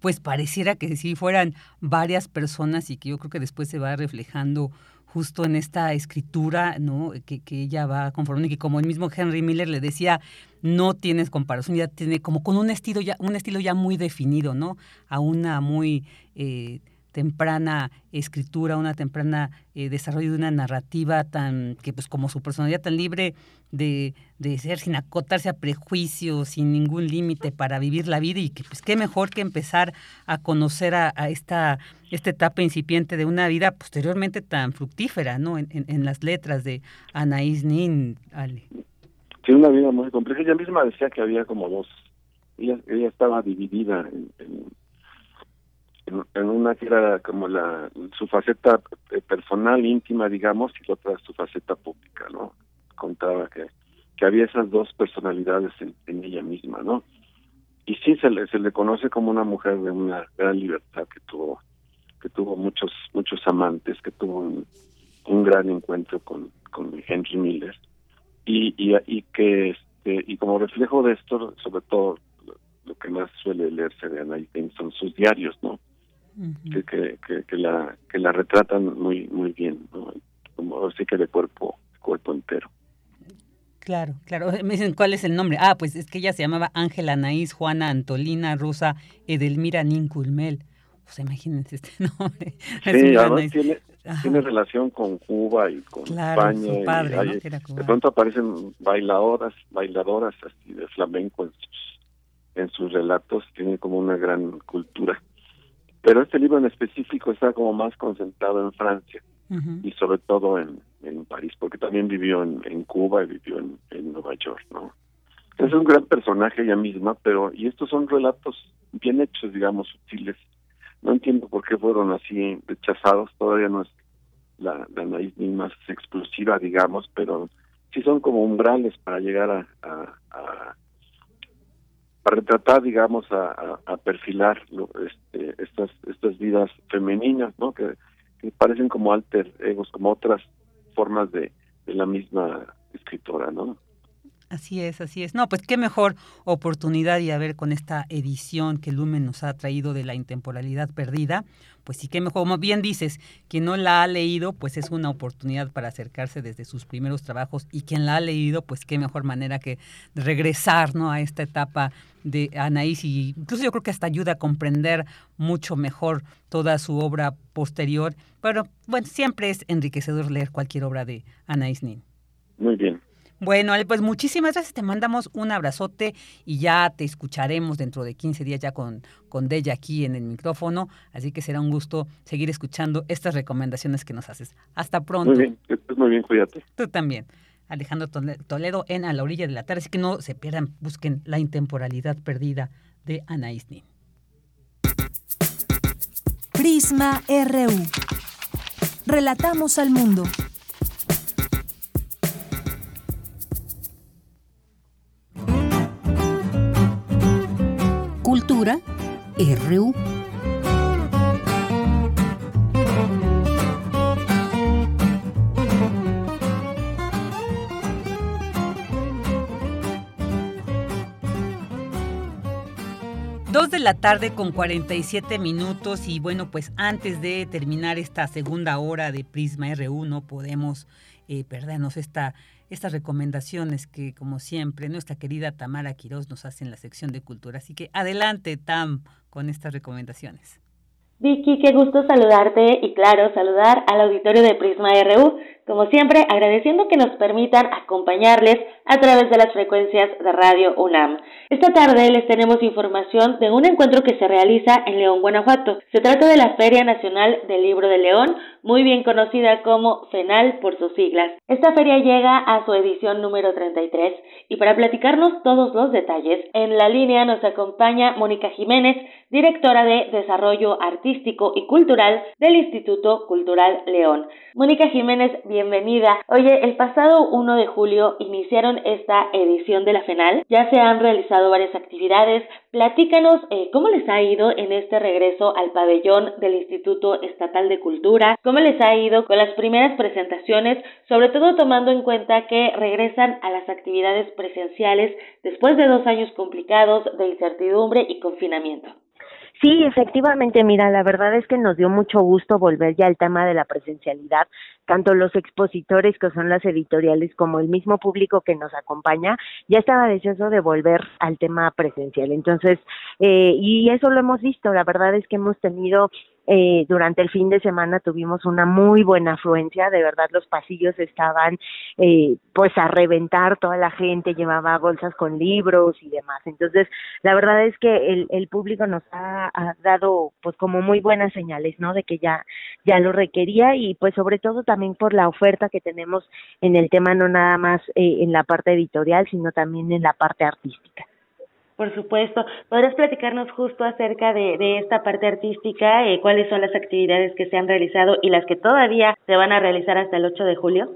[SPEAKER 1] pues pareciera que si fueran varias personas y que yo creo que después se va reflejando justo en esta escritura, ¿no? Que, que ella va conformando y que como el mismo Henry Miller le decía, no tienes comparación, ya tiene como con un estilo ya, un estilo ya muy definido, ¿no? A una muy eh, temprana escritura, una temprana eh, desarrollo de una narrativa tan, que pues como su personalidad tan libre de, de ser sin acotarse a prejuicios, sin ningún límite para vivir la vida y que pues qué mejor que empezar a conocer a, esta, esta etapa incipiente de una vida posteriormente tan fructífera, ¿no? En, en, las letras de Anaís Nin, Ale.
[SPEAKER 34] Tiene una vida muy compleja. Ella misma decía que había como dos, ella, ella estaba dividida en, una que era como la su faceta eh, personal íntima digamos y la otra su faceta pública no contaba que que había esas dos personalidades en, ella misma no y sí se le se le conoce como una mujer de una gran libertad que tuvo que tuvo muchos muchos amantes que tuvo un, gran encuentro con con Henry Miller. Y y, y que este y como reflejo de esto sobre todo lo que más suele leerse de Anna son sus diarios, ¿no? Que, que, que, la que la retratan muy muy bien ¿no? como así que de cuerpo cuerpo entero
[SPEAKER 1] Claro, claro. Me dicen cuál es el nombre. Ah, pues es que ella se llamaba Ángela Anaís Juana Antolina Rosa Edelmira Ninculmel. Pues imagínense este nombre.
[SPEAKER 34] Sí, además tiene, tiene, relación con Cuba y con España. Padre, de pronto aparecen bailadoras, bailadoras así de flamenco en sus, en sus relatos. Tiene como una gran cultura. Pero este libro en específico está como más concentrado en Francia y sobre todo en, en París, porque también vivió en, en Cuba y vivió en, en Nueva York, ¿no? Es un gran personaje ella misma, pero y estos son relatos bien hechos, digamos, sutiles. No entiendo por qué fueron así rechazados, todavía no es la, la ni más explosiva, digamos, pero sí son como umbrales para llegar a, a para retratar, digamos, a, a, perfilar este, estas estas vidas femeninas, ¿no? Que, que parecen como alter egos, como otras formas de, de la misma escritora, ¿no?
[SPEAKER 1] Así es, así es. No, pues qué mejor oportunidad y a ver con esta edición que Lumen nos ha traído de la intemporalidad perdida, pues sí qué mejor, como bien dices, quien no la ha leído, pues es una oportunidad para acercarse desde sus primeros trabajos y quien la ha leído, pues qué mejor manera que regresar, ¿no? a esta etapa de Anaís y incluso yo creo que hasta ayuda a comprender mucho mejor toda su obra posterior, pero bueno, siempre es enriquecedor leer cualquier obra de Anaís Nin.
[SPEAKER 34] Muy bien.
[SPEAKER 1] Bueno, pues muchísimas gracias, te mandamos un abrazote y ya te escucharemos dentro de 15 días ya con, con Della aquí en el micrófono, así que será un gusto seguir escuchando estas recomendaciones que nos haces. Hasta pronto.
[SPEAKER 34] Muy bien, muy bien, cuídate.
[SPEAKER 1] Tú también. Alejandro Toledo en A la orilla de la tarde, así que no se pierdan, busquen la intemporalidad perdida de Anaís Nin.
[SPEAKER 3] Prisma RU. Relatamos al mundo.
[SPEAKER 33] RU.
[SPEAKER 1] Dos de la tarde con 47 minutos y bueno, pues antes de terminar esta segunda hora de Prisma RU no podemos eh, perdernos esta, estas recomendaciones que como siempre nuestra querida Tamara Quiroz nos hace en la sección de cultura. Así que adelante Tam con estas recomendaciones.
[SPEAKER 35] Vicky, qué gusto saludarte y claro, saludar al auditorio de Prisma RU, como siempre agradeciendo que nos permitan acompañarles a través de las frecuencias de Radio UNAM. Esta tarde les tenemos información de un encuentro que se realiza en León, Guanajuato. Se trata de la Feria Nacional del Libro de León, muy bien conocida como FENAL por sus siglas. Esta feria llega a su edición número 33 y para platicarnos todos los detalles, en la línea nos acompaña Mónica Jiménez, directora de Desarrollo Artístico y Cultural del Instituto Cultural León. Mónica Jiménez, bienvenida. Oye, el pasado 1 de julio iniciaron esta edición de la FENAL. Ya se han realizado varias actividades. Platícanos eh, cómo les ha ido en este regreso al pabellón del Instituto Estatal de Cultura, cómo les ha ido con las primeras presentaciones, sobre todo tomando en cuenta que regresan a las actividades presenciales después de dos años complicados de incertidumbre y confinamiento.
[SPEAKER 36] Sí, efectivamente, mira, la verdad es que nos dio mucho gusto volver ya al tema de la presencialidad, tanto los expositores que son las editoriales como el mismo público que nos acompaña, ya estaba deseoso de volver al tema presencial. Entonces, eh, y eso lo hemos visto, la verdad es que hemos tenido eh, durante el fin de semana tuvimos una muy buena afluencia, de verdad los pasillos estaban eh, pues a reventar, toda la gente llevaba bolsas con libros y demás. Entonces, la verdad es que el, el público nos ha, dado pues como muy buenas señales, ¿no? De que ya, ya lo requería y pues sobre todo también por la oferta que tenemos en el tema, no nada más eh, en la parte editorial, sino también en la parte artística.
[SPEAKER 35] Por supuesto. ¿Podrás platicarnos justo acerca de, de esta parte artística? Eh, ¿Cuáles son las actividades que se han realizado y las que todavía se van a realizar hasta el 8 de julio?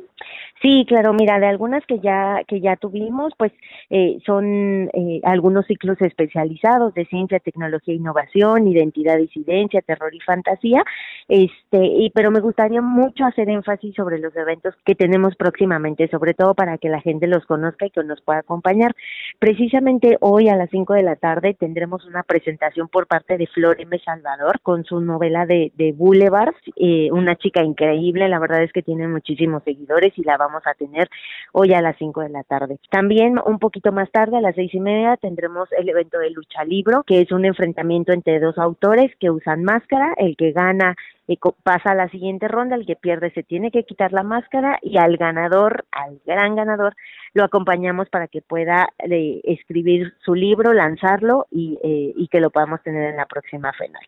[SPEAKER 36] Sí, claro, mira, de algunas que ya que ya tuvimos, pues eh, son eh, algunos ciclos especializados de ciencia, tecnología, innovación, identidad, disidencia, terror y fantasía, este, y pero me gustaría mucho hacer énfasis sobre los eventos que tenemos próximamente, sobre todo para que la gente los conozca y que nos pueda acompañar. Precisamente hoy a las 5 de la tarde tendremos una presentación por parte de Flor M. Salvador con su novela de, de Boulevard, eh, una chica increíble, la verdad es que tiene muchísimos seguidores y la vamos a tener hoy a las 5 de la tarde. También un poquito más tarde, a las seis y media, tendremos el evento de lucha libro, que es un enfrentamiento entre dos autores que usan máscara, el que gana eh, pasa a la siguiente ronda, el que pierde se tiene que quitar la máscara y al ganador, al gran ganador, lo acompañamos para que pueda eh, escribir su libro, lanzarlo y, eh, y que lo podamos tener en la próxima final.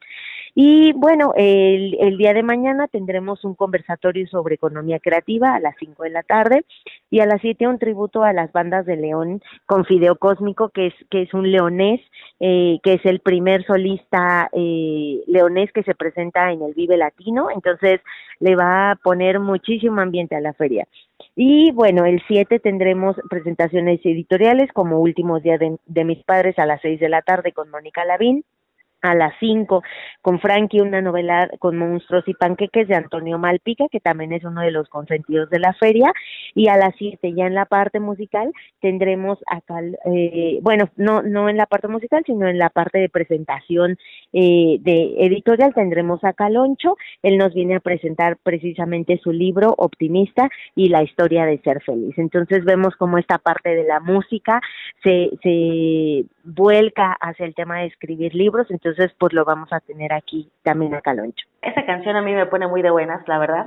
[SPEAKER 36] Y bueno, el, el, día de mañana tendremos un conversatorio sobre economía creativa a las 5 de la tarde y a las 7 un tributo a las bandas de León con Fideo Cósmico, que es, que es un leonés, eh, que es el primer solista eh, leonés que se presenta en el Vive Latino, entonces le va a poner muchísimo ambiente a la feria. Y bueno, el 7 tendremos presentaciones editoriales como Últimos Días de, de mis Padres a las 6 de la tarde con Mónica Lavín a las 5 con Frankie, una novela con monstruos y panqueques de Antonio Malpica, que también es uno de los consentidos de la feria, y a las 7 ya en la parte musical tendremos acá, eh, bueno, no, no en la parte musical, sino en la parte de presentación eh, de editorial tendremos a Caloncho, él nos viene a presentar precisamente su libro Optimista y la historia de ser feliz. Entonces vemos cómo esta parte de la música se, se vuelca hacia el tema de escribir libros, entonces pues lo vamos a tener aquí también a Caloncho.
[SPEAKER 35] Esa canción a mí me pone muy de buenas, la verdad.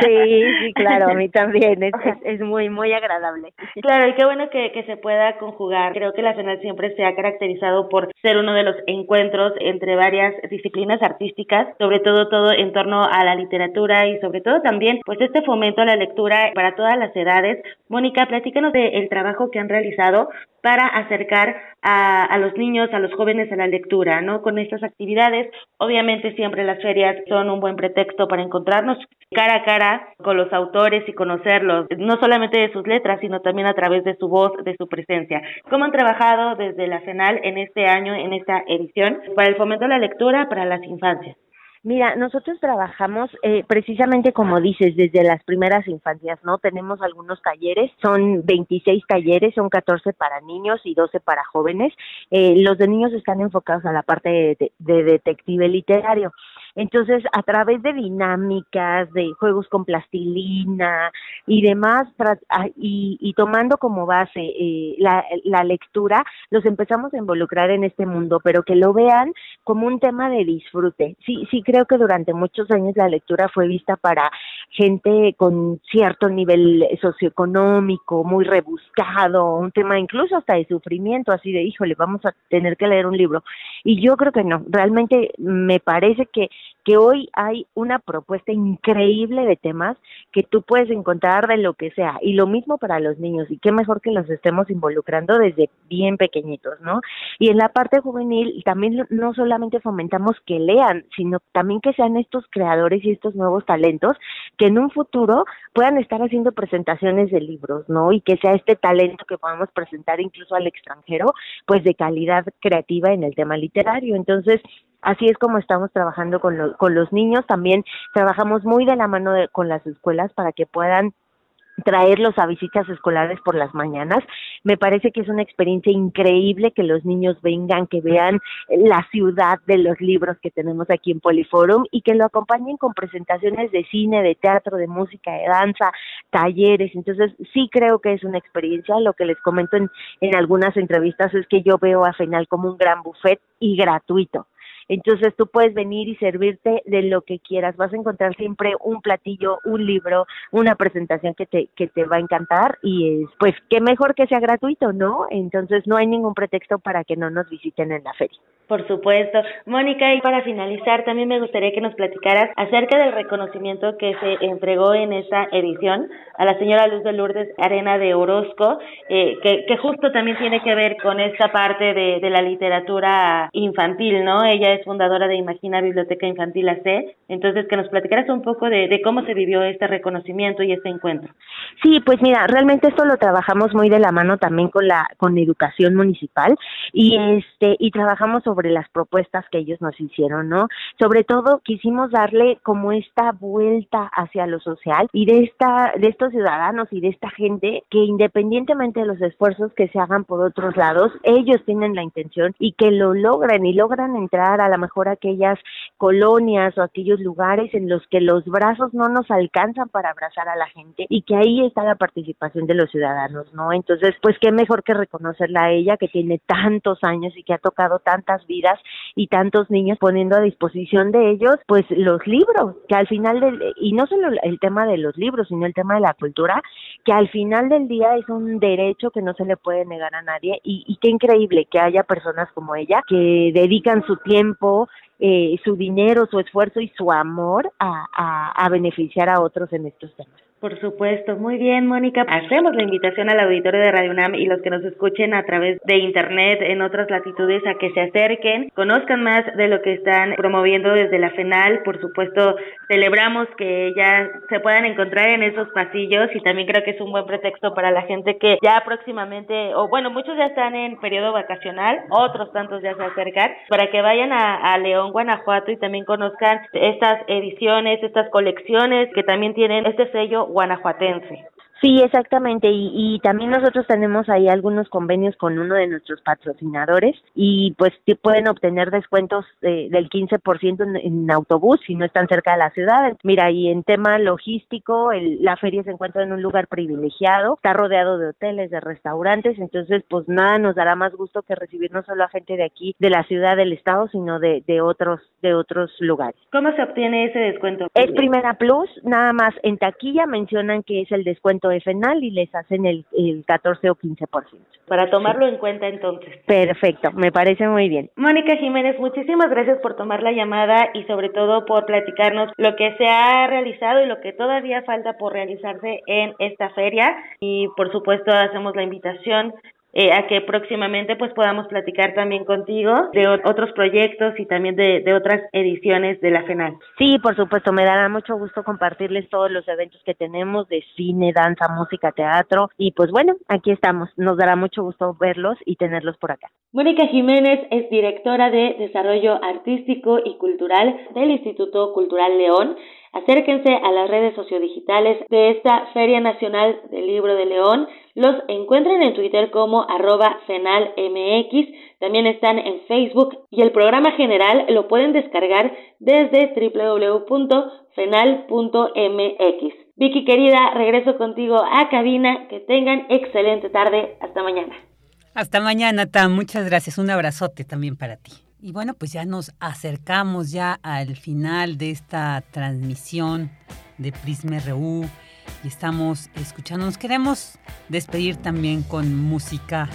[SPEAKER 36] Sí, sí, claro, a mí también, es, es, muy, muy agradable.
[SPEAKER 35] Claro, y qué bueno que, que se pueda conjugar. Creo que la FENAL siempre se ha caracterizado por ser uno de los encuentros entre varias disciplinas artísticas, sobre todo todo en torno a la literatura y sobre todo también pues este fomento a la lectura para todas las edades. Mónica, platícanos del trabajo que han realizado para acercar a, a, los niños, a los jóvenes a la lectura, ¿no? Con estas actividades, obviamente siempre las ferias son un buen pretexto para encontrarnos cara a cara con los autores y conocerlos, no solamente de sus letras, sino también a través de su voz, de su presencia. ¿Cómo han trabajado desde la FENAL en este año, en esta edición, para el fomento de la lectura para las infancias?
[SPEAKER 36] Mira, nosotros trabajamos eh, precisamente como dices, desde las primeras infancias, ¿no? Tenemos algunos talleres, son 26 talleres, son 14 para niños y 12 para jóvenes. Eh, los de niños están enfocados a la parte de detective literario. Entonces, a través de dinámicas, de juegos con plastilina y demás, ah, y, y tomando como base eh, la, la lectura, los empezamos a involucrar en este mundo, pero que lo vean como un tema de disfrute. Sí, sí creo que durante muchos años la lectura fue vista para gente con cierto nivel socioeconómico, muy rebuscado, un tema incluso hasta de sufrimiento, así de, híjole, vamos a tener que leer un libro. Y yo creo que no, realmente me parece que que hoy hay una propuesta increíble de temas que tú puedes encontrar de lo que sea y lo mismo para los niños y qué mejor que los estemos involucrando desde bien pequeñitos, ¿no? Y en la parte juvenil también no solamente fomentamos que lean, sino también que sean estos creadores y estos nuevos talentos que en un futuro puedan estar haciendo presentaciones de libros, ¿no? Y que sea este talento que podamos presentar incluso al extranjero, pues de calidad creativa en el tema literario. Entonces, Así es como estamos trabajando con, con los niños. También trabajamos muy de la mano con las escuelas para que puedan traerlos a visitas escolares por las mañanas. Me parece que es una experiencia increíble que los niños vengan, que vean la ciudad de los libros que tenemos aquí en Poliforum y que lo acompañen con presentaciones de cine, de teatro, de música, de danza, talleres. Entonces, sí creo que es una experiencia. Lo que les comento en, en algunas entrevistas es que yo veo a FENAL como un gran buffet y gratuito. Entonces tú puedes venir y servirte de lo que quieras. Vas a encontrar siempre un platillo, un libro, una presentación que te, que te va a encantar y es, pues qué mejor que sea gratuito, ¿no? Entonces no hay ningún pretexto para que no nos visiten en la feria.
[SPEAKER 35] Por supuesto. Mónica, y para finalizar, también me gustaría que nos platicaras acerca del reconocimiento que se entregó en esta edición a la señora Luz de Lourdes Arena de Orozco, eh, que, que justo también tiene que ver con esta parte de, de la literatura infantil, ¿no? Ella es fundadora de Imagina Biblioteca Infantil AC, entonces que nos platicaras un poco de, de cómo se vivió este reconocimiento y este encuentro.
[SPEAKER 36] Sí, pues mira, realmente esto lo trabajamos muy de la mano también con la con educación municipal y este y trabajamos las propuestas que ellos nos hicieron, ¿no? Sobre todo quisimos darle como esta vuelta hacia lo social y de esta de estos ciudadanos y de esta gente que independientemente de los esfuerzos que se hagan por otros lados, ellos tienen la intención y que lo logran y logran entrar a lo mejor aquellas colonias o aquellos lugares en los que los brazos no nos alcanzan para abrazar a la gente y que ahí está la participación de los ciudadanos, ¿no? Entonces, pues qué mejor que reconocerla a ella que tiene tantos años y que ha tocado tantas vidas y tantos niños poniendo a disposición de ellos, pues los libros, que al final del, y no solo el tema de los libros, sino el tema de la cultura, que al final del día es un derecho que no se le puede negar a nadie y, y qué increíble que haya personas como ella que dedican su tiempo, eh, su dinero, su esfuerzo y su amor a, a, a beneficiar a otros en estos temas.
[SPEAKER 35] Por supuesto, muy bien, Mónica. Hacemos la invitación al auditorio de Radio UNAM y los que nos escuchen a través de internet en otras latitudes a que se acerquen, conozcan más de lo que están promoviendo desde la FENAL, por supuesto, celebramos que ya se puedan encontrar en esos pasillos y también creo que es un buen pretexto para la gente que ya próximamente, o bueno, muchos ya están en periodo vacacional, otros tantos ya se acercan, para que vayan a, a León, Guanajuato y también conozcan estas ediciones, estas colecciones que también tienen este sello guanajuatense.
[SPEAKER 36] Sí, exactamente. Y, y, también nosotros tenemos ahí algunos convenios con uno de nuestros patrocinadores y pues pueden obtener descuentos eh, del 15% en, en autobús si no están cerca de la ciudad. Mira, y en tema logístico, el, la feria se encuentra en un lugar privilegiado, está rodeado de hoteles, de restaurantes, entonces pues nada nos dará más gusto que recibir no solo a gente de aquí, de la ciudad, del estado, sino de, de otros de otros lugares.
[SPEAKER 35] ¿Cómo se obtiene ese descuento?
[SPEAKER 36] Es Primera Plus, nada más en taquilla mencionan que es el descuento y les hacen el, el 14 o 15%.
[SPEAKER 35] Para tomarlo en cuenta entonces.
[SPEAKER 36] Perfecto, me parece muy bien.
[SPEAKER 35] Mónica Jiménez, muchísimas gracias por tomar la llamada y sobre todo por platicarnos lo que se ha realizado y lo que todavía falta por realizarse en esta feria. Y por supuesto hacemos la invitación eh, a que próximamente pues podamos platicar también contigo de otros proyectos y también de, de, otras ediciones de la FENAL.
[SPEAKER 36] Sí, por supuesto, me dará mucho gusto compartirles todos los eventos que tenemos de cine, danza, música, teatro y pues bueno, aquí estamos. Nos dará mucho gusto verlos y tenerlos por acá.
[SPEAKER 35] Mónica Jiménez es directora de Desarrollo Artístico y Cultural del Instituto Cultural León. Acérquense a las redes sociodigitales de esta Feria Nacional del Libro de León. Los encuentren en Twitter como arroba FenalMX. También están en Facebook y el programa general lo pueden descargar desde www.fenal.mx. Vicky querida, regreso contigo a cabina. Que tengan excelente tarde. Hasta mañana.
[SPEAKER 1] Hasta mañana, Tam. Muchas gracias. Un abrazote también para ti. Y bueno, pues ya nos acercamos ya al final de esta transmisión de Prisma RU y estamos escuchando. Nos queremos despedir también con música,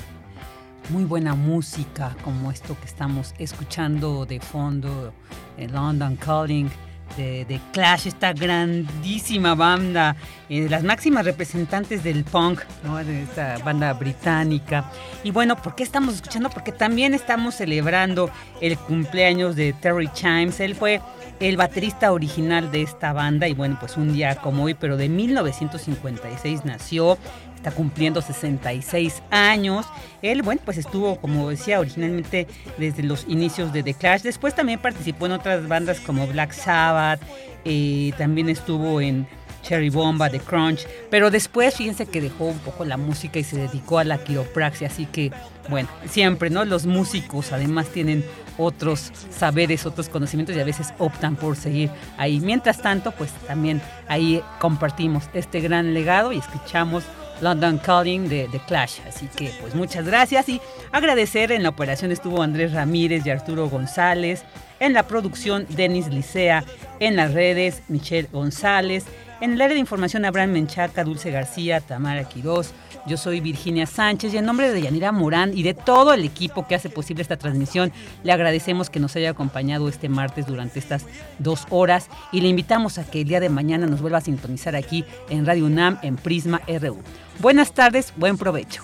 [SPEAKER 1] muy buena música, como esto que estamos escuchando de fondo, el London Calling. De, Clash, esta grandísima banda, eh, las máximas representantes del punk, de esta banda británica. Y bueno, ¿por qué estamos escuchando? Porque también estamos celebrando el cumpleaños de Terry Chimes. Él fue el baterista original de esta banda y bueno, pues un día como hoy, pero de 1956 nació, está cumpliendo 66 años. Él, bueno, pues estuvo, como decía, originalmente desde los inicios de The Clash. Después también participó en otras bandas como Black Sabbath, eh, también estuvo en Cherry Bomba, The Crunch, pero después fíjense que dejó un poco la música y se dedicó a la quiropraxia, así que bueno, siempre, ¿no? Los músicos además tienen otros saberes, otros conocimientos y a veces optan por seguir ahí. Mientras tanto, pues también ahí compartimos este gran legado y escuchamos London Calling de Clash. Así que pues muchas gracias y agradecer en la operación estuvo Andrés Ramírez y Arturo González, en la producción Denis Licea, en las redes Michelle González, en el área de información Abraham Menchaca, Dulce García, Tamara Quirós. Yo soy Virginia Sánchez y en nombre de Yanira Morán y de todo el equipo que hace posible esta transmisión, le agradecemos que nos haya acompañado este martes durante estas dos horas y le invitamos a que el día de mañana nos vuelva a sintonizar aquí en Radio UNAM en Prisma RU. Buenas tardes, buen provecho.